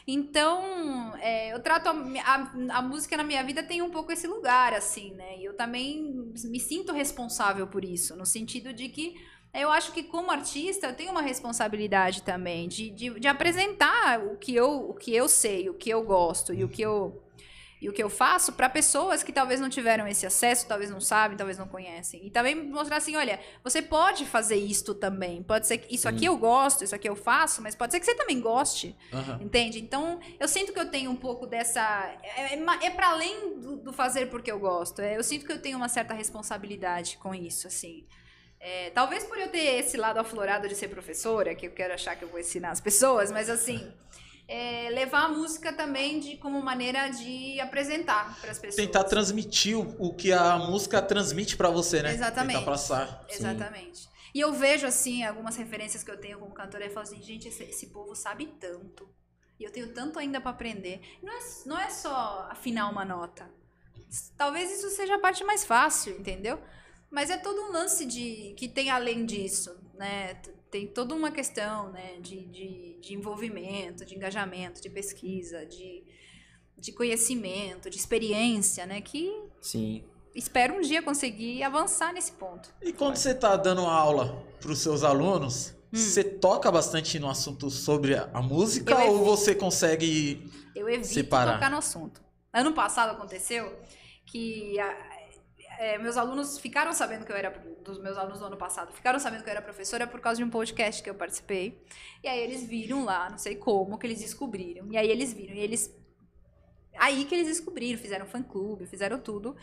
Então, é, eu trato a, a, a música na minha vida tem um pouco esse lugar, assim, né? E eu também me sinto responsável por isso, no sentido de que eu acho que como artista eu tenho uma responsabilidade também de, de, de apresentar o que, eu, o que eu sei, o que eu gosto e o que eu, e o que eu faço para pessoas que talvez não tiveram esse acesso, talvez não sabem, talvez não conhecem. E também mostrar assim, olha, você pode fazer isto também. Pode ser que isso aqui eu gosto, isso aqui eu faço, mas pode ser que você também goste. Aham. Entende? Então, eu sinto que eu tenho um pouco dessa. É, é, ma- é para além do, do fazer porque eu gosto. É, eu sinto que eu tenho uma certa responsabilidade com isso, assim. É, talvez por eu ter esse lado aflorado de ser professora, que eu quero achar que eu vou ensinar as pessoas, mas assim. é, levar a música também de, como maneira de apresentar para as pessoas. Tentar transmitir o, o que a música transmite pra você, né? Exatamente. Tentar passar. Exatamente. E eu vejo, assim, algumas referências que eu tenho como cantora e falo assim, gente, esse, esse povo sabe tanto. E eu tenho tanto ainda pra aprender. Não é, não é só afinar uma nota. Talvez isso seja a parte mais fácil, entendeu? Mas é todo um lance de que tem além disso, né? Tem toda uma questão, né? De, de, de envolvimento, de engajamento, de pesquisa, de, de conhecimento, de experiência, né? Que Sim. espero um dia conseguir avançar nesse ponto. E quando você tá dando aula pros seus alunos, Hum. você toca bastante no assunto sobre a a música Eu ou evito. você consegue. Eu evito Separar. tocar no assunto. Ano passado aconteceu que a- é, meus alunos ficaram sabendo que eu era dos meus alunos do ano passado ficaram sabendo que eu era professora por causa de um podcast que eu participei e aí eles viram lá não sei como que eles descobriram e aí eles viram e eles aí que eles descobriram fizeram fã clube fizeram tudo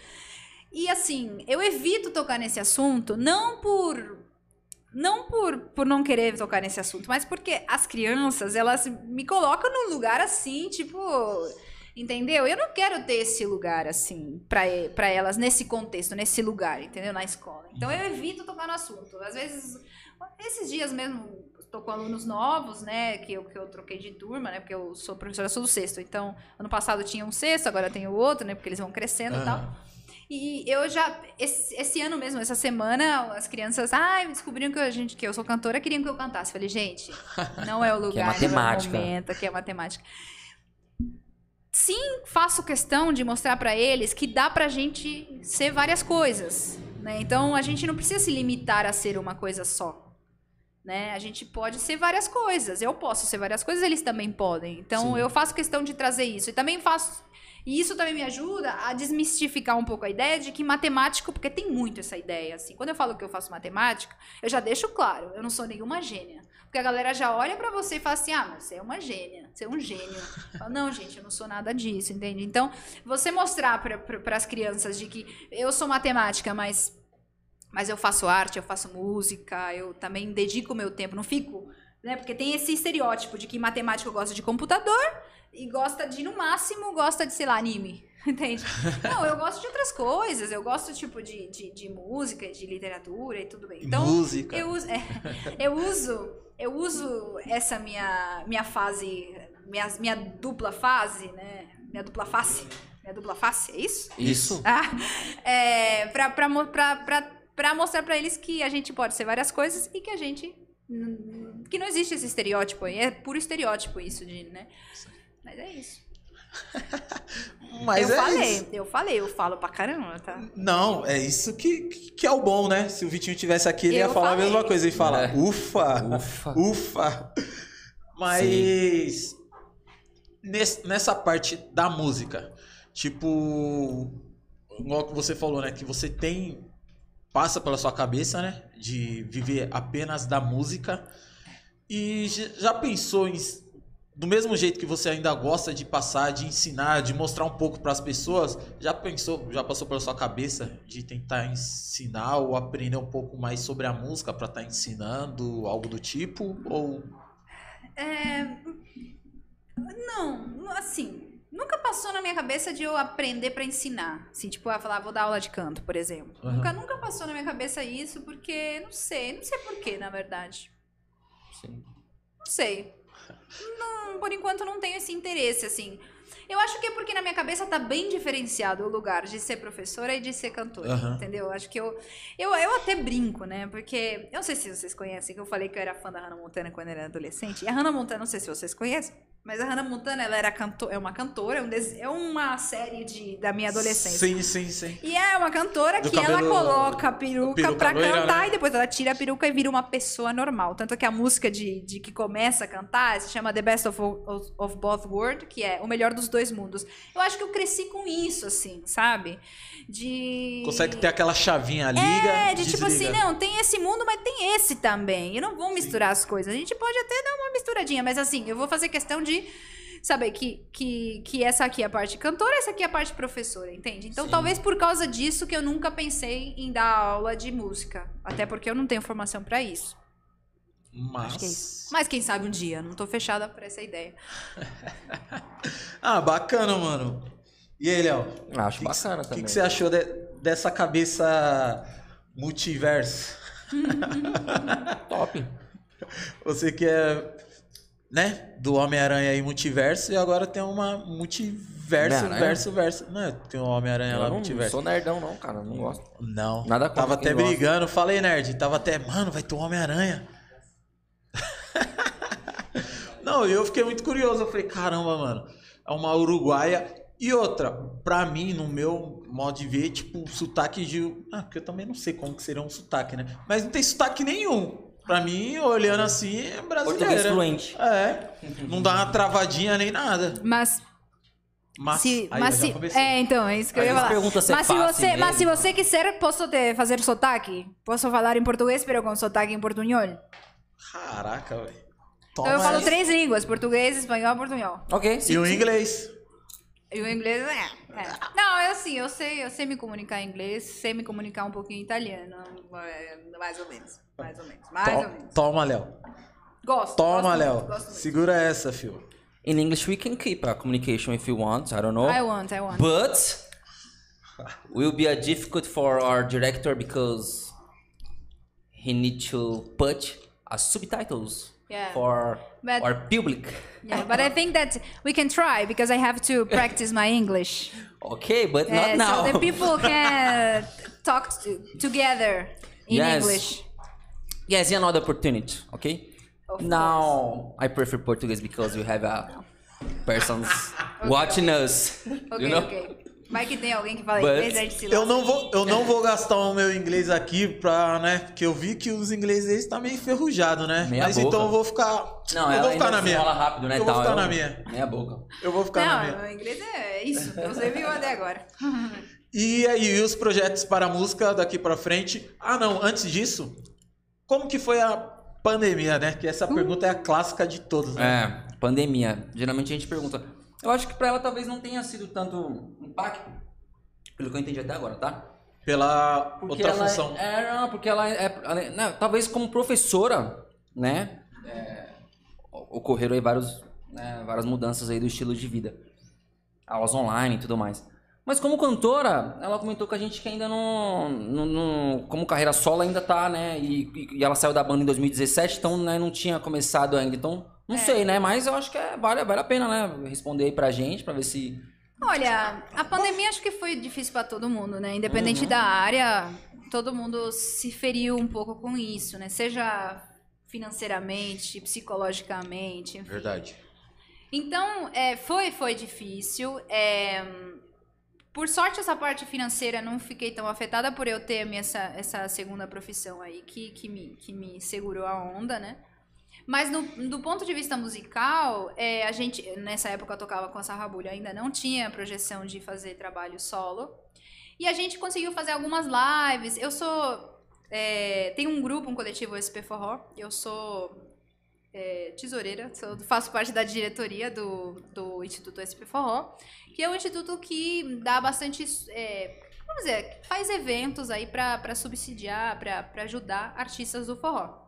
e assim eu evito tocar nesse assunto não por não por, por não querer tocar nesse assunto, mas porque as crianças, elas me colocam num lugar assim, tipo. Entendeu? Eu não quero ter esse lugar assim pra pra elas nesse contexto, nesse lugar, entendeu? Na escola. Então eu evito tocar no assunto. Às vezes, esses dias mesmo, tô com alunos novos, né? Que eu, que eu troquei de turma, né? Porque eu sou professora, eu sou do sexto. Então, ano passado tinha um sexto, agora tem o outro, né? Porque eles vão crescendo e tal. Ah, E eu já, esse, esse ano mesmo, essa semana, as crianças, ai, descobriram que, a gente, que eu sou cantora, queriam que eu cantasse. Falei, gente, não é o lugar, não é o matemática. momento, que é matemática. Sim, faço questão de mostrar pra eles que dá pra gente ser várias coisas, né? Então a gente não precisa se limitar a ser uma coisa só. Né? A gente pode ser várias coisas. Eu posso ser várias coisas, eles também podem. Então Sim. eu faço questão de trazer isso. E também faço. E isso também me ajuda a desmistificar um pouco a ideia de que matemático, porque tem muito essa ideia, assim. Quando eu falo que eu faço matemática, eu já deixo claro, eu não sou nenhuma gênia. Porque a galera já olha pra você e fala assim: ah, mas você é uma gênia, você é um gênio. Eu falo, não, gente, eu não sou nada disso, entende? Então, você mostrar para as crianças de que eu sou matemática, mas mas eu faço arte, eu faço música, eu também dedico o meu tempo, não fico, né? Porque tem esse estereótipo de que matemático gosta de computador e gosta de, no máximo, gosta de, sei lá, anime. Entende? Não, eu gosto de outras coisas, eu gosto, tipo, de, de, de música, de literatura e tudo bem. Então, Música. eu é, eu uso, eu uso essa minha, minha fase, minha, minha dupla fase, né? Minha dupla face. Minha dupla face, é isso? Isso. Ah, é, pra, pra, pra, pra, pra mostrar pra eles que a gente pode ser várias coisas e que a gente. que não existe esse estereótipo aí. É puro estereótipo isso, de, né? Mas é isso. Mas eu é falei, isso. eu falei, eu falo pra caramba, tá? Não, é isso que, que é o bom, né? Se o Vitinho tivesse aqui, ele ia Eu falar a falei. mesma coisa. Ele fala, É. ufa, Ufa. ufa. Mas nesse- nessa parte da música, tipo, igual que você falou, né? Que você tem, passa pela sua cabeça, né? De viver apenas da música. E já pensou em, do mesmo jeito que você ainda gosta de passar, de ensinar, de mostrar um pouco para as pessoas, já pensou, já passou pela sua cabeça de tentar ensinar ou aprender um pouco mais sobre a música para estar ensinando algo do tipo? Ou É, não, assim, nunca passou na minha cabeça de eu aprender pra ensinar. Assim, tipo, ah, falar, vou dar aula de canto, por exemplo. Aham. Nunca, nunca passou na minha cabeça isso, porque, não sei, não sei porquê, na verdade. Sim. Não sei. Não, por enquanto não tenho esse interesse, assim. Eu acho que é porque na minha cabeça tá bem diferenciado o lugar de ser professora e de ser cantora, Aham. entendeu? Acho que eu, eu. Eu até brinco, né? Porque. Eu não sei se vocês conhecem, que eu falei que eu era fã da Hannah Montana quando eu era adolescente. E a Hannah Montana, não sei se vocês conhecem, mas a Hannah Montana, ela era canto é uma cantora, é, um des- é uma série de, da minha adolescência. Sim, sim, sim. E é uma cantora Do que ela cabelo- coloca a peruca, peruca pra loira, cantar né? e depois ela tira a peruca e vira uma pessoa normal. Tanto que a música de, de que começa a cantar se chama The Best of, of, of Both Worlds, que é o melhor dos dois mundos. Eu acho que eu cresci com isso, assim, sabe? De. Consegue ter aquela chavinha, liga, É, de tipo desliga. assim, não, tem esse mundo, mas tem esse também. E não vão misturar as coisas. A gente pode até dar uma misturadinha, mas assim, eu vou fazer questão de saber que, que, que essa aqui é a parte cantora, essa aqui é a parte professora, entende? Então, Sim. talvez por causa disso que eu nunca pensei em dar aula de música. Até porque eu não tenho formação pra isso. Mas... Que é isso. Mas quem sabe um dia, não tô fechada pra essa ideia. Ah, bacana, mano. E aí, Léo? Acho Que que- bacana O que, também. que você achou de- dessa cabeça multiverso? Top. Você que é, né, do Homem-Aranha e multiverso, e agora tem uma multiverso, verso, verso. Não, tem um Homem-Aranha lá, não, não multiverso. sou nerdão, não, cara. Não gosto. Não. Nada contra Tava até gosta. brigando. Falei, nerd. Tava até, mano, vai ter um Homem-Aranha. Não, eu fiquei muito curioso. Eu falei, caramba, mano. É uma uruguaia. E outra, pra mim, no meu modo de ver, tipo, sotaque de. Ah, porque eu também não sei como que seria um sotaque, né? Mas não tem sotaque nenhum. Pra mim, olhando assim, é Português brasileira. fluente. É. Não dá uma travadinha nem nada. Mas Mas, se, aí mas eu se, é, então, é isso que eu Às ia falar. é mas, se você, mas se você quiser, posso te fazer sotaque? Posso falar em português, pero com sotaque em portunhol? Caraca, velho. Então eu falo aí. três línguas, português, espanhol e portunhol. Ok, E sim. o sim. inglês? E o inglês, é, é. Não, eu assim, eu sei, eu sei me comunicar em inglês, sei me comunicar um pouquinho em italiano, é, mais ou menos, mais ou menos, mais To- ou menos. Toma, Léo. Gosto, Toma, Léo. Segura essa, fio. In English, we can keep a communication if you want. I don't know. I want, I want. But will be a difficult for our director because he need to put a subtitles Yeah. for But- our public. Yeah, but I think that we can try because I have to practice my English. Okay, but Uh, not now. So the people can talk to, together in Yes. English. yes, another opportunity. Okay. Of now I prefer Portuguese because we have a persons watching us. Ok, you know? ok. Vai que tem alguém que fala But- inglês, gente se Eu não vou, eu não vou gastar o meu inglês aqui pra, né? Porque eu vi que os ingleses tá meio enferrujado, né? Meia Mas boca. então eu vou ficar. Não, eu ela vou ficar ainda na minha. fala rápido, né? Eu vou ficar eu- na minha. Meia boca. Eu vou ficar na minha. Não, meu inglês é isso. Você viu até agora. E aí, e os projetos para a música daqui pra frente? Ah, não, antes disso, como que foi a pandemia, né? Que essa pergunta é a clássica de todos, né? É, pandemia. Geralmente a gente pergunta. Eu acho que pra ela talvez não tenha sido tanto impacto, pelo que eu entendi até agora, tá? Pela Porque outra ela função. É, é, não, porque ela é. ela é- não, talvez como professora, né? é, ocorreram aí vários, né, várias mudanças aí do estilo de vida. Aulas online e tudo mais. Mas como cantora, ela comentou com a gente que ainda não. não- não- como carreira solo ainda tá, né? E, e- e ela saiu da banda em 2017, então né, não tinha começado ainda. Então, não sei, né? Mas eu acho que é, vale, vale a pena, né? Responder aí pra gente, pra ver se. Olha, a pandemia acho que foi difícil pra todo mundo, né? Independente Uhum. da área, todo mundo se feriu um pouco com isso, né? Seja financeiramente, psicologicamente, enfim. Verdade. Então, é, foi, foi difícil. é, por sorte, essa parte financeira não fiquei tão afetada por eu ter minha, essa, essa segunda profissão aí, que, que, me, que me segurou a onda, né? Mas no, do ponto de vista musical, é, a gente, nessa época eu tocava com a Sarrabulha, ainda não tinha projeção de fazer trabalho solo. E a gente conseguiu fazer algumas lives. Eu sou. É, tem um grupo, um coletivo SP Forró. Eu sou é, tesoureira, sou- faço parte da diretoria do, do Instituto SP Forró, que é um instituto que dá bastante. é, vamos dizer, faz eventos aí para subsidiar, para ajudar artistas do forró.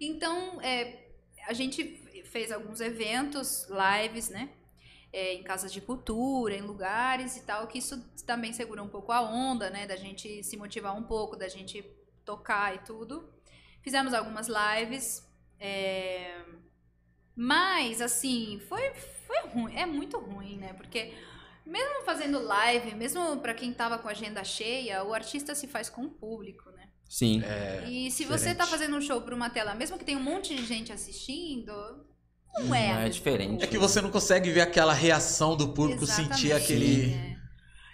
Então, é, a gente fez alguns eventos, lives, né? é, em casas de cultura, em lugares e tal, que isso também segura um pouco a onda, né? Da gente se motivar um pouco, da gente tocar e tudo. Fizemos algumas lives. é, Mas, assim, foi, foi ruim. É muito ruim, né? Porque mesmo fazendo live, mesmo pra quem tava com a agenda cheia, o artista se faz com o público, né? Sim. É, E se você diferente. tá fazendo um show pra uma tela, mesmo que tenha um monte de gente assistindo, não é. a É mesma diferente. É que você não consegue ver aquela reação do público, Exatamente. sentir aquele. É.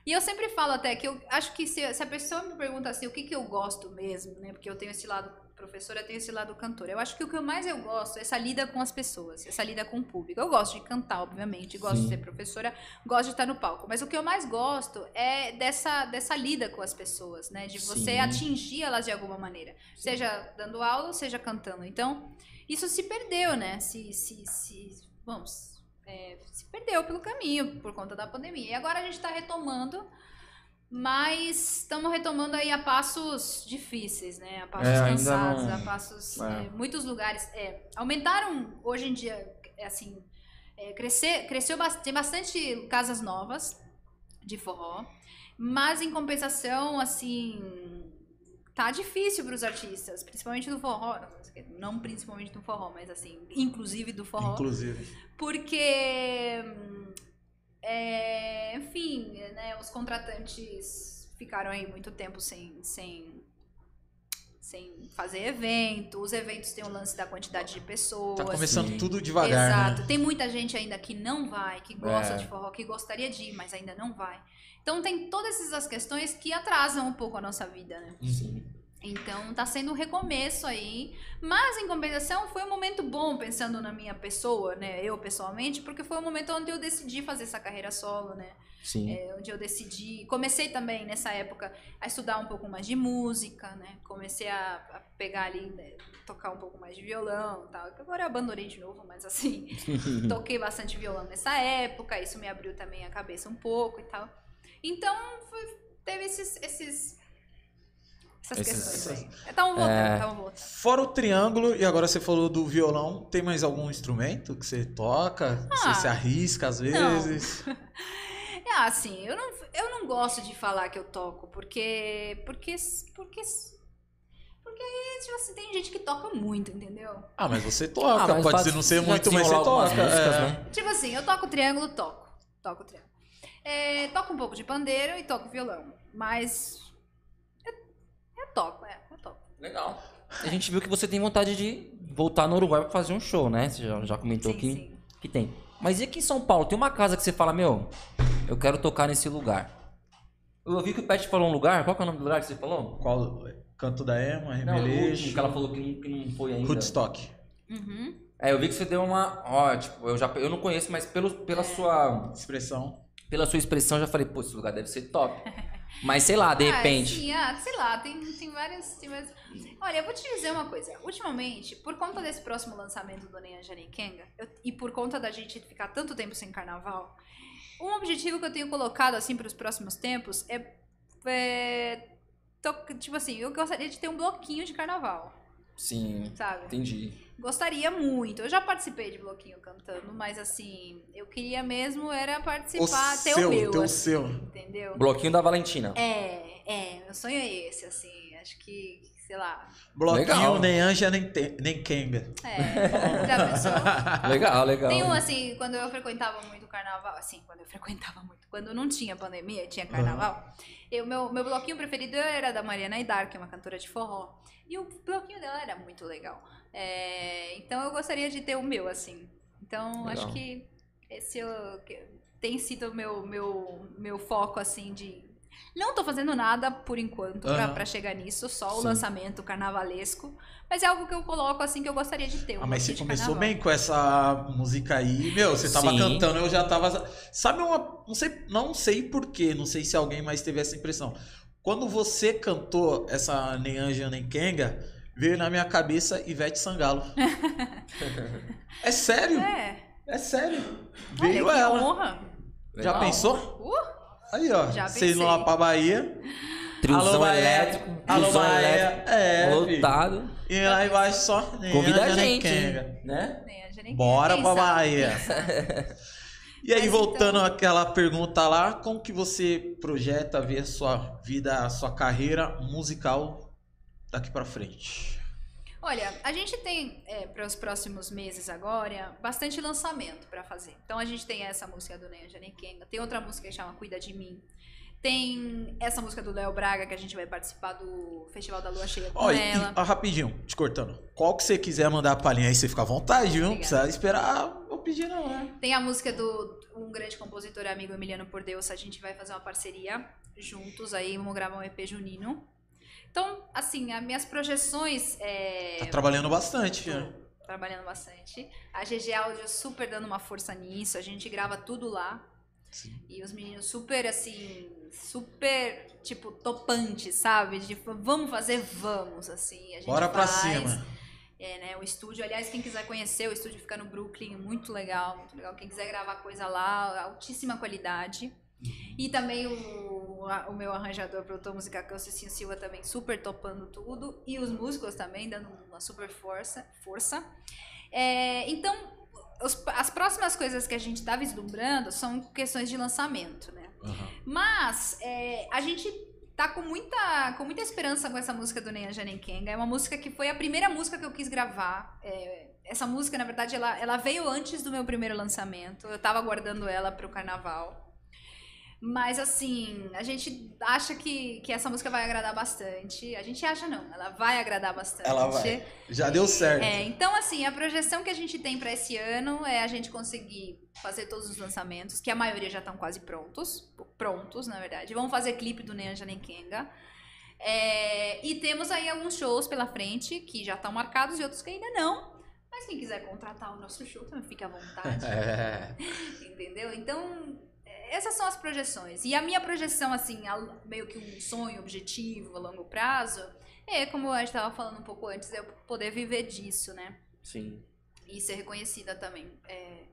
E eu sempre falo até que eu acho que se, se a pessoa me pergunta assim, o que, que eu gosto mesmo, né? Porque eu tenho esse lado professora, tenho esse lado cantora. Eu acho que o que eu mais eu gosto é essa lida com as pessoas, essa lida com o público. Eu gosto de cantar, obviamente, gosto de Sim. ser professora, gosto de estar no palco. Mas o que eu mais gosto é dessa, dessa lida com as pessoas, né? De você Sim. atingir elas de alguma maneira. Seja dando aula seja cantando. Então, isso se perdeu, né? Se, se, se, vamos, é, se perdeu pelo caminho por conta da pandemia. E agora a gente está retomando, mas estamos retomando aí a passos difíceis, né? A passos É, cansados, não- a passos. É. é, muitos lugares é, aumentaram hoje em dia, assim, é, crescer, cresceu bastante, tem bastante casas novas de forró, mas em compensação, assim, tá difícil para os artistas, principalmente do forró, não principalmente do forró, mas assim, inclusive do forró. Inclusive. Porque, hum, é, enfim, né, os contratantes ficaram aí muito tempo sem, sem, sem fazer evento. Os eventos têm o lance da quantidade de pessoas. Tá começando Sim. tudo devagar, Exato. né? Tem muita gente ainda que não vai, que gosta É. de forró, que gostaria de ir, mas ainda não vai. Então tem todas essas questões que atrasam um pouco a nossa vida, né? Sim. Então tá sendo um recomeço aí, mas em compensação foi um momento bom pensando na minha pessoa, né? Eu pessoalmente, porque foi um momento onde eu decidi fazer essa carreira solo, né? Sim. É, onde eu decidi, comecei também nessa época a estudar um pouco mais de música, né? Comecei a, a pegar ali, né, tocar um pouco mais de violão, e tal. Agora eu abandonei de novo, mas assim, toquei bastante violão nessa época, isso me abriu também a cabeça um pouco e tal. Então, foi- teve esses, esses essas Esses- questões aí. Estavam voltando, É. estavam voltando. Fora o triângulo, e agora você falou do violão, tem mais algum instrumento que você toca? Ah, você se arrisca às não. vezes? É assim, eu não, eu não gosto de falar que eu toco, porque. Porque. porque Porque, tipo assim, tem gente que toca muito, entendeu? Ah, mas você toca. Ah, mas Pode faz- ser não ser muito, mas você toca. músicas, é. né? Tipo assim, eu toco triângulo, toco. Toco triângulo. É, toco um pouco de pandeiro e toco violão. Mas. Eu, toco, é, eu toco. Legal. A gente viu que você tem vontade de voltar no Uruguai pra fazer um show, né? Você já, já comentou Sim, que, sim. que tem. Mas e aqui em São Paulo? Tem uma casa que você fala, meu, eu quero tocar nesse lugar. Eu ouvi que o Pet falou um lugar. Qual que é o nome do lugar que você falou? Qual? Canto da Ema, Não, o último Rebeleixo, que ela falou que não, que não foi ainda. Woodstock. Uhum. É, eu vi que você deu uma. Ó, tipo, eu já eu não conheço, mas pelo, pela sua. Expressão. Pela sua expressão, eu já falei, pô, esse lugar deve ser top. Mas sei lá, de Ah, repente. sim, ah, sei lá, tem, tem várias. Tem várias... Olha, eu vou te dizer uma coisa. Ultimamente, por conta desse próximo lançamento do Nenha Janikenga, eu- e por conta da gente ficar tanto tempo sem carnaval, um objetivo que eu tenho colocado assim para os próximos tempos é, é to- tipo assim, eu gostaria de ter um bloquinho de carnaval, Sim, sabe? entendi. Gostaria muito. Eu já participei de bloquinho cantando, mas assim, eu queria mesmo era participar, ter seu, o meu, teu assim, seu. entendeu? Bloquinho da Valentina. É, é, meu sonho é esse, assim. Acho que, sei lá. Bloquinho Legal. nem anja nem, te- nem Kenga. É, já pensou? Legal, legal. Tem um assim, quando eu frequentava muito o carnaval, assim, quando eu frequentava muito, quando não tinha pandemia, tinha carnaval, eu, meu, meu bloquinho preferido era da Mariana Aidar, que é uma cantora de forró. E o bloquinho dela era muito legal. É, então eu gostaria de ter o meu, assim. Então Legal. acho que esse eu- que tem sido o meu, meu, meu foco, assim, de. Não tô fazendo nada por enquanto pra, Aham. pra chegar nisso, só o Sim. lançamento carnavalesco. Mas é algo que eu coloco assim que eu gostaria de ter. um Ah, mas você começou carnaval. bem com essa música aí. Meu, você tava Sim. cantando, eu já tava. Sabe uma. Não sei, não sei porquê, não sei se alguém mais teve essa impressão. Quando você cantou essa Nem Anja Nem Kenga, veio na minha cabeça Ivete Sangalo. é sério? É. É sério. Olha, Veio que ela. honra. Já Legal. pensou? Uh, Aí, ó. Já Vocês vão lá pra Bahia. Triozão elétrico. Alô, Bahia. elétrico. É. Lotado. E lá embaixo só. Nem Convida a gente, né? nem a gente Bora pra Bahia. E aí, Mas voltando então- àquela pergunta lá, como que você projeta ver a sua vida, a sua carreira musical daqui pra frente? Olha, a gente tem para os próximos meses agora bastante lançamento pra fazer. Então a gente tem essa música do Neia Janikenga, tem outra música que chama Cuida de Mim. Tem essa música do Léo Braga que a gente vai participar do Festival da Lua Cheia com Olha, e, ela. ah, rapidinho, te cortando. Qual que você quiser mandar a palhinha aí, você fica à vontade, viu? Não precisa esperar eu pedir, não, né? Tem a música do um grande compositor e amigo Emiliano Por Deus, a gente vai fazer uma parceria juntos aí, vamos gravar um EP junino. Então, assim, as minhas projeções. É... Tá trabalhando bastante, Tô né? trabalhando bastante. A GG Audio super dando uma força nisso, a gente grava tudo lá. Sim. E os meninos super, assim, super, tipo, topantes, sabe? Tipo, vamos fazer, vamos, assim. A Bora pra faz. cima. É, né? O estúdio, aliás, quem quiser conhecer, o estúdio fica no Brooklyn, muito legal, muito legal. Quem quiser gravar coisa lá, altíssima qualidade. E também o, o meu arranjador, produtor musical, que é o Cicinho Silva, também super topando tudo. E os músicos também, dando uma super força. força. É, então, os- as próximas coisas que a gente tá vislumbrando são questões de lançamento, né? Aham. Mas é, a gente tá com muita, com muita esperança com essa música do Neya Janenkenga. É uma música que foi a primeira música que eu quis gravar. É, essa música, na verdade, ela, ela veio antes do meu primeiro lançamento. Eu tava guardando ela pro carnaval. Mas assim, a gente acha que, que essa música vai agradar bastante. A gente acha não, ela vai agradar bastante. Ela vai. Já deu certo. É, então, assim, a projeção que a gente tem para esse ano é a gente conseguir fazer todos os lançamentos, que a maioria já estão quase prontos. Prontos, na verdade. Vamos fazer clipe do Neanja Nenkenga. É, e temos aí alguns shows pela frente que já estão marcados e outros que ainda não. Mas quem quiser contratar o nosso show também fica à vontade. É. Entendeu? Então, é, essas são as projeções. E a minha projeção, assim, a- meio que um sonho, objetivo a longo prazo, é, como a gente estava falando um pouco antes, eu poder viver disso, né? Sim. E ser reconhecida também. É,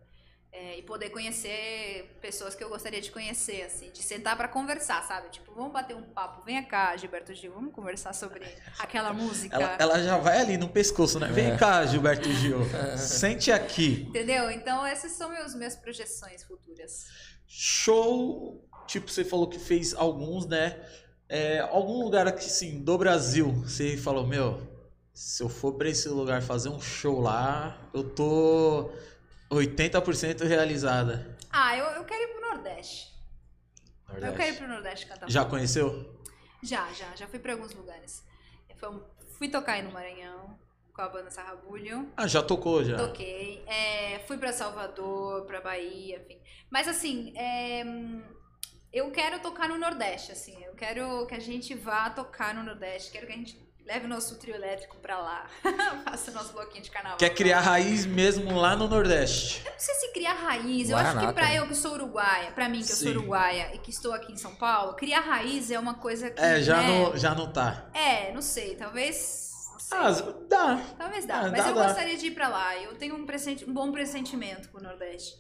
é, e poder conhecer pessoas que eu gostaria de conhecer, assim, de sentar pra conversar, sabe? Tipo, vamos bater um papo, vem cá, Gilberto Gil, vamos conversar sobre aquela música. Ela, ela já vai ali no pescoço, né? Vem cá, Gilberto Gil. Sente aqui. Entendeu? Então, essas são meus, minhas projeções futuras. Show, tipo, você falou que fez alguns, né? É, algum lugar aqui, assim, do Brasil, você falou, meu, se eu for pra esse lugar fazer um show lá, eu tô 80% realizada. Ah, eu, eu quero ir pro Nordeste. Eu quero ir Nordeste. pro Nordeste cantar. Já conheceu? Já, já. Já fui pra alguns lugares. Fui tocar aí no Maranhão com a banda Sarrabulho. Ah, já tocou já. Toquei. É, fui pra Salvador, pra Bahia, enfim. Mas assim, é, eu quero tocar no Nordeste, assim. Eu quero que a gente vá tocar no Nordeste. Quero que a gente leve o nosso trio elétrico pra lá. Faça o nosso bloquinho de carnaval. Quer criar raiz mesmo lá no Nordeste. Eu não sei se criar raiz. Eu acho que Guaraná pra também. eu que sou uruguaia, pra mim que eu Sim. sou uruguaia e que estou aqui em São Paulo, criar raiz é uma coisa que. É, já, né, não, já não tá. É, não sei. Talvez. Não sei. Ah, dá. Talvez dá, Ah, mas dá, eu dá. gostaria de ir pra lá. Eu tenho um, pressenti- um bom pressentimento com o Nordeste.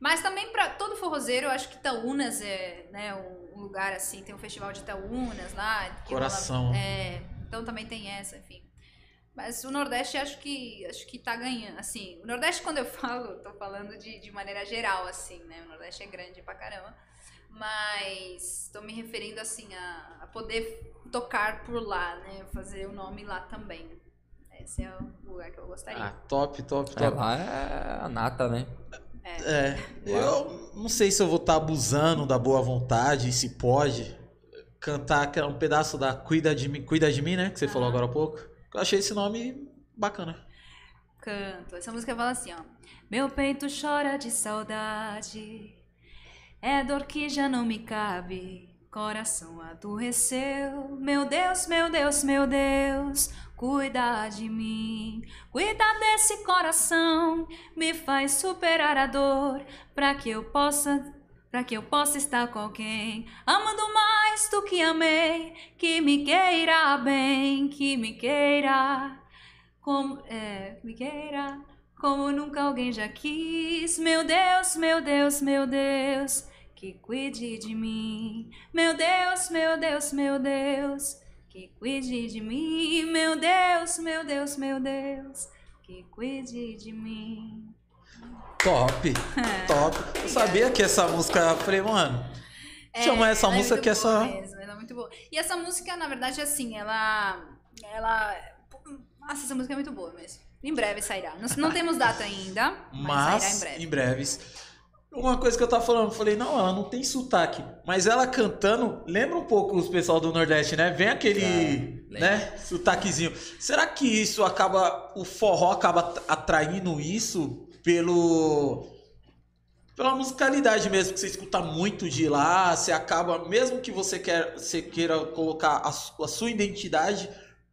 Mas também pra todo forrozeiro, eu acho que Itaúnas é né, um, lugar assim, tem um festival de Itaúnas lá. que rola- Coração. é, então também tem essa, enfim. Mas o Nordeste acho que acho que tá ganhando, assim. O Nordeste quando eu falo, tô falando de, de maneira geral, assim, né? O Nordeste é grande pra caramba. Mas tô me referindo assim a, a poder tocar por lá, né? Fazer o nome lá também. Esse é o lugar que eu gostaria. Ah, top, top, É, top. lá é a nata, né? É, eu não sei se eu vou estar abusando da boa vontade, se pode cantar um pedaço da Cuida de mim, Cuida de mim, né? Que você falou agora há pouco. Eu achei esse nome bacana. Canto. Essa música fala assim, ó. Meu peito chora de saudade, é dor que já não me cabe. Coração adoeceu, meu Deus, meu Deus, meu Deus, cuida de mim, cuida desse coração, me faz superar a dor, pra que eu possa, pra que eu possa estar com alguém, amando mais do que amei, que me queira bem, que me queira como é, me queira como nunca alguém já quis. Meu Deus, meu Deus, meu Deus, que cuide de mim. Meu Deus, meu Deus, meu Deus, que cuide de mim. Meu Deus, meu Deus, meu Deus, que cuide de mim. Top, top. Eu sabia que essa música. Eu falei, mano, chama essa é música muito que essa. boa mesmo, ela é muito boa. E essa música, na verdade, assim, ela. Ela. Nossa, essa música é muito boa mesmo. Em breve sairá. Não, não temos data ainda, mas, sairá em Mas, breve. em breves. Uma coisa que eu tava falando, eu falei, não, ela não tem sotaque. Mas ela cantando, lembra um pouco os pessoal do Nordeste, né? Vem aquele, né, sotaquezinho. Será que isso acaba, o forró acaba atraindo isso pelo... Pela musicalidade mesmo, que você escuta muito de lá, você acaba, mesmo que você, quer, você queira colocar a, a sua identidade,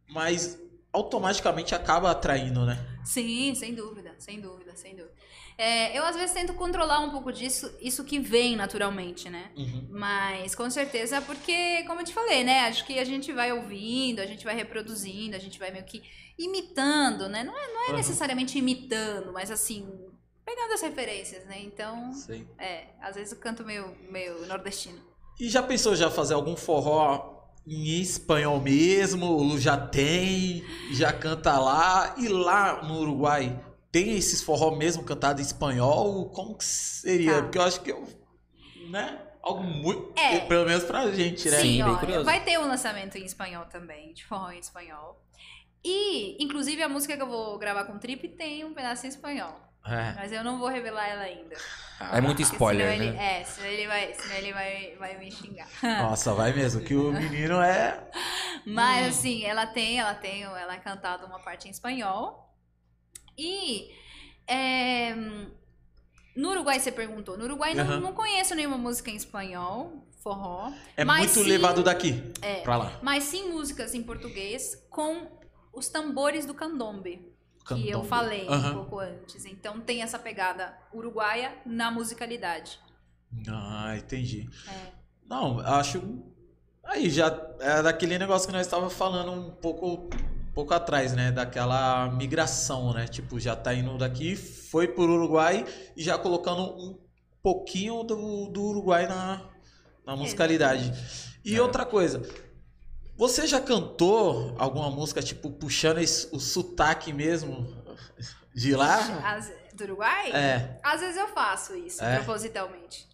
mas automaticamente acaba atraindo, né? Sim, sem dúvida, sem dúvida, sem dúvida. É, eu às vezes tento controlar um pouco disso, isso que vem naturalmente, né? Uhum. Mas com certeza, porque, como eu te falei, né? Acho que a gente vai ouvindo, a gente vai reproduzindo, a gente vai meio que imitando, né? Não é, não é Uhum. necessariamente imitando, mas assim, pegando as referências, né? Então, Sei. é, às vezes eu canto meio, meio nordestino. E já pensou já fazer algum forró em espanhol mesmo? O Lu já tem, já canta lá. E lá no Uruguai, tem esses forró mesmo cantado em espanhol? Como que seria? Tá. Porque eu acho que, eu- né? Algo muito... É. Pelo menos pra gente, né? Sim, bem ó, curioso. vai ter um lançamento em espanhol também, de forró em espanhol. E, inclusive, a música que eu vou gravar com o Trip tem um pedaço em espanhol. É. Mas eu não vou revelar ela ainda. É muito spoiler, senão ele, né? É, senão ele vai, senão ele vai, vai me xingar. Nossa, vai mesmo, que o menino é... Mas Hum. assim, ela tem, ela tem, ela é cantada uma parte em espanhol. E é, no Uruguai você perguntou. No Uruguai não, Aham. não conheço nenhuma música em espanhol, forró. É Mas muito sim- levado daqui É. pra lá. Mas sim músicas em português com os tambores do candombe. Que eu Candombe. falei um Aham. pouco antes. Então tem essa pegada uruguaia na musicalidade. Ah, entendi. É. Não, acho. Aí já é daquele negócio que nós estávamos falando um pouco, um pouco atrás, né? Daquela migração, né? Tipo, já tá indo daqui, foi pro Uruguai e já colocando um pouquinho do, do Uruguai na, na musicalidade. E É. outra coisa. Você já cantou alguma música, tipo, puxando esse- o sotaque mesmo de lá? As- do Uruguai? É. Às vezes eu faço isso, É? propositalmente.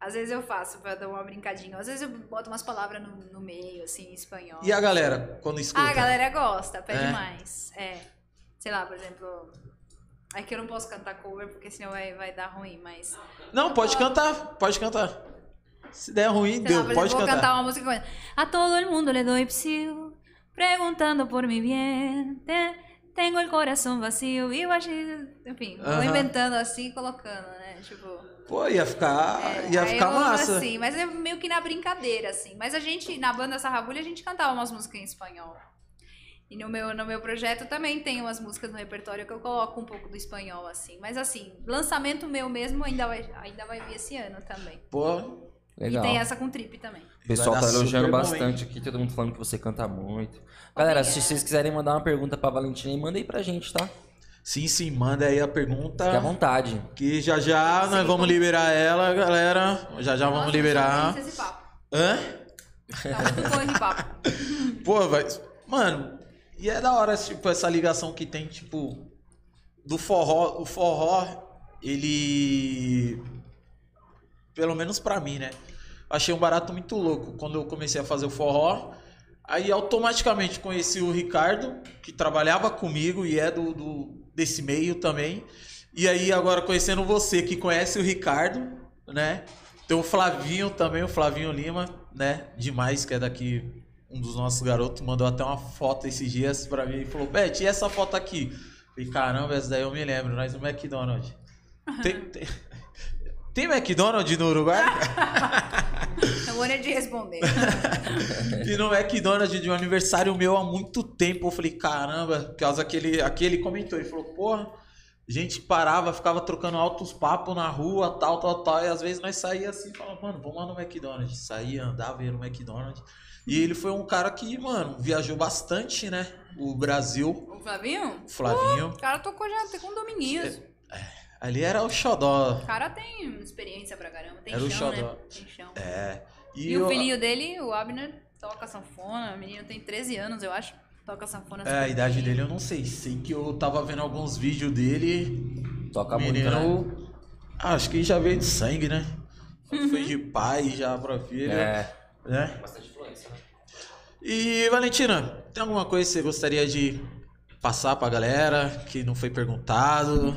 Às vezes eu faço pra dar uma brincadinha. Às vezes eu boto umas palavras no, no meio, assim, em espanhol. E a galera, quando escuta? Ah, a galera gosta, pede É? mais. É. Sei lá, por exemplo. É que eu não posso cantar cover porque senão vai, vai dar ruim, mas. Não, pode cantar, pode cantar. Se der ruim, Sei deu, lá, pode exemplo, vou cantar. cantar uma música A todo mundo le doy psiu, preguntando por mi bien. Te- tengo el corazón vacío, vivo allí. Enfim, vou Aham. inventando assim e colocando, né? Tipo. Pô, ia ficar, é, ia ficar eu, massa. Assim, mas é meio que na brincadeira, assim. Mas a gente, na banda Sarrabulha, a gente cantava umas músicas em espanhol. E no meu, no meu projeto também tem umas músicas no repertório que eu coloco um pouco do espanhol, assim. Mas assim, lançamento meu mesmo ainda vai, ainda vai vir esse ano também. Pô, Legal. E tem essa com trip também. O pessoal tá elogiando bom, bastante aqui, todo mundo falando que você canta muito. Galera, se vocês quiserem mandar uma pergunta pra Valentina, manda aí pra gente, tá? Sim, sim, manda aí a pergunta. Fique à vontade. Que já já nós vamos liberar ela, galera. Já já vamos Nossa, liberar. eu sou esse papo. Hã? Não, tô esse papo. Pô, vai. Mano, e é da hora, tipo, essa ligação que tem, tipo, do forró. O forró, ele. Pelo menos pra mim, né? Achei um barato muito louco quando eu comecei a fazer o forró. Aí automaticamente conheci o Ricardo, que trabalhava comigo e é do, do- desse meio também. E aí agora conhecendo você, que conhece o Ricardo, né? Tem o Flavinho também, o Flavinho Lima, né? Demais, que é daqui um dos nossos garotos, mandou até uma foto esses dias pra mim e falou: Beth, e essa foto aqui? Falei, caramba, essa daí eu me lembro, nós no McDonald's. Tem, tem, tem McDonald's no Uruguai? Vou nem te responder. E no McDonald's de um aniversário meu há muito tempo. Eu falei, caramba, por causa aquele, aquele comentou. Ele falou, porra, a gente parava, ficava trocando altos papos na rua, tal, tal, tal. E às vezes nós saía assim e falava, mano, vamos lá no McDonald's. Saía, andava, ia no McDonald's. E ele foi um cara que, mano, viajou bastante, né? O Brasil, O Flavinho? o Flavinho. O cara tocou já até com Dominguinhos. Ali era o xodó. O cara tem experiência pra caramba. Tem Era o chão, xodó. né? Tem chão. É. E, eu- o filhinho dele, o Abner, toca sanfona. O menino tem 13 anos, eu acho. Toca sanfona. É, a idade dele eu não sei. Sei que eu tava vendo alguns vídeos dele. Toca Menino, muito no. Ah, acho que já veio de sangue, né? Foi de pai já pra filha, É. né? Bastante influência, né? E Valentina, tem alguma coisa que você gostaria de passar pra galera que não foi perguntado?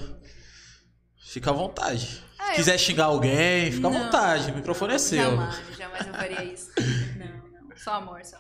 Fica à vontade. Ah, Se eu- quiser xingar alguém, fica à Não. vontade. O microfone é seu. Jamais, jamais eu faria isso. Não, não. Só amor, só.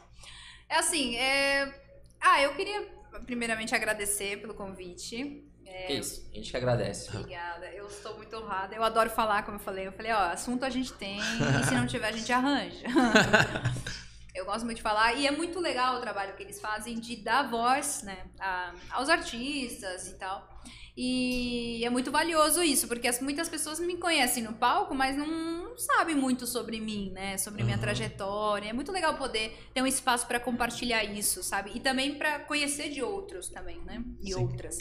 É assim, é... Ah, eu queria primeiramente agradecer pelo convite. Que isso, a gente que agradece. Obrigada, eu estou muito honrada. Eu adoro falar, como eu falei. Eu falei, ó, assunto a gente tem e se não tiver a gente arranja. eu gosto muito de falar e é muito legal o trabalho que eles fazem de dar voz, né, a- aos artistas e tal. E é muito valioso isso, porque as- muitas pessoas me conhecem no palco, mas não, não sabem muito sobre mim, né? Sobre minha Aham. trajetória. É muito legal poder ter um espaço para compartilhar isso, sabe? E também para conhecer de outros também, né? E Sim. outras.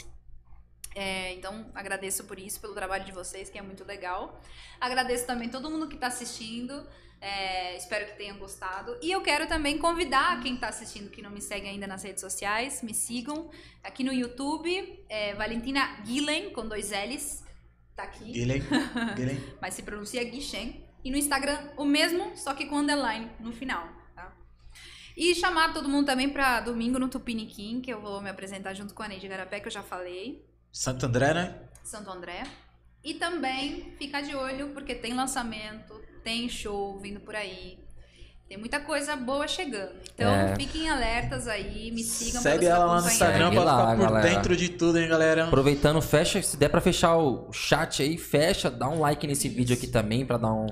É, então, agradeço por isso, pelo trabalho de vocês, que é muito legal. Agradeço também todo mundo que está assistindo. É, espero que tenham gostado. E eu quero também convidar quem está assistindo que não me segue ainda nas redes sociais, me sigam aqui no YouTube, é, Valentina Guilen, com dois L's. Tá aqui, Guilhem, Guilhem. mas se pronuncia Guichen. E no Instagram, o mesmo, só que com underline no final, tá? E chamar todo mundo também para domingo no Tupiniquim, que eu vou me apresentar junto com a Neide Garapé, que eu já falei. Santo André, né? Santo André. E também ficar de olho, porque tem lançamento, tem show vindo por aí. Tem muita coisa boa chegando. Então É. fiquem alertas aí, me sigam Segue ela lá no. Instagram Segue pra lá, ficar por galera. dentro de tudo, hein, galera? Aproveitando, fecha, se der pra fechar o chat aí, fecha, dá um like nesse vídeo aqui também pra dar um-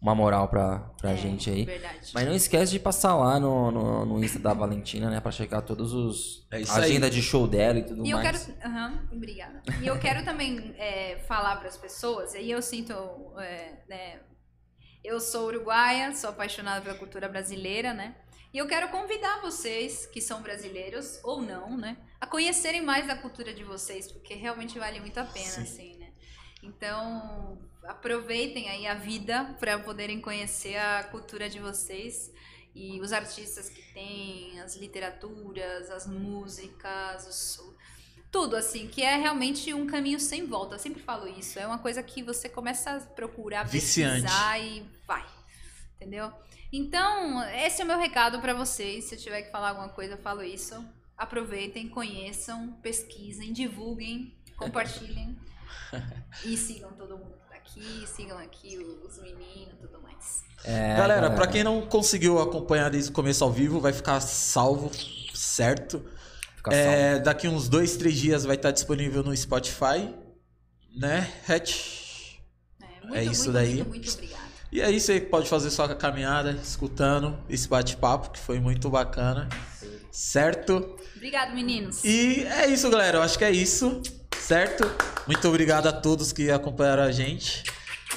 uma moral pra, pra É, gente aí. Verdade. Mas não esquece de passar lá no, no, no Insta da Valentina, né? Pra checar todos os. É isso a aí. agenda de show dela e tudo E eu mais. quero. Aham, obrigada. E eu quero também é, falar para as pessoas, e aí eu sinto. é, né, eu sou uruguaia, sou apaixonada pela cultura brasileira, né? E eu quero convidar vocês, que são brasileiros ou não, né? A conhecerem mais da cultura de vocês, porque realmente vale muito a pena, Sim. assim, né? Então, aproveitem aí a vida para poderem conhecer a cultura de vocês e os artistas que têm, as literaturas, as músicas, os- tudo, assim, que é realmente um caminho sem volta. Eu sempre falo isso. É uma coisa que você começa a procurar, Viciante. pesquisar e vai. Entendeu? Então, esse é o meu recado pra vocês. Se eu tiver que falar alguma coisa, eu falo isso. Aproveitem, conheçam, pesquisem, divulguem, compartilhem. e sigam todo mundo que tá aqui, sigam aqui os meninos e tudo mais. É, galera, pra quem não conseguiu acompanhar desde o começo ao vivo, vai ficar salvo, certo? Salvo. É, daqui uns dois, três dias vai estar disponível no Spotify, né, Hatch? É, muito, É isso muito, daí. Muito, muito obrigada. E aí você pode fazer sua caminhada, escutando esse bate-papo, que foi muito bacana, certo? Obrigado, meninos. E é isso, galera. Eu acho que é isso, certo? Muito obrigado a todos que acompanharam a gente,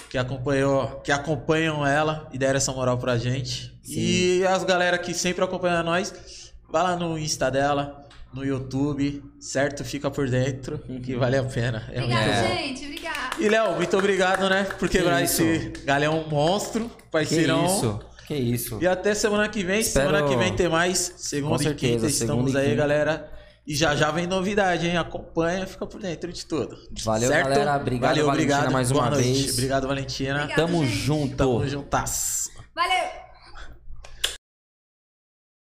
que acompanhou, que acompanham ela e deram essa moral pra gente. E as galera que sempre acompanham nós, vai lá no Insta dela, no YouTube, certo? Fica por dentro, que vale a pena. É muito Obrigada, bom. gente. Obrigada. E Léo, muito obrigado, né? Por quebrar esse galhão monstro, Que parceirão. isso, que isso. E até semana que vem. Espero- Semana que vem tem mais. Segunda Com e certeza, quinta estamos e aí, quinta. galera. E já já vem novidade, hein? Acompanha, fica por dentro de tudo. Valeu, certo? galera. Obrigado, Valeu, Valentina, obrigado. mais Boa uma noite. vez. Obrigado, Valentina. Obrigada, Tamo gente. junto. Tamo juntas. Valeu!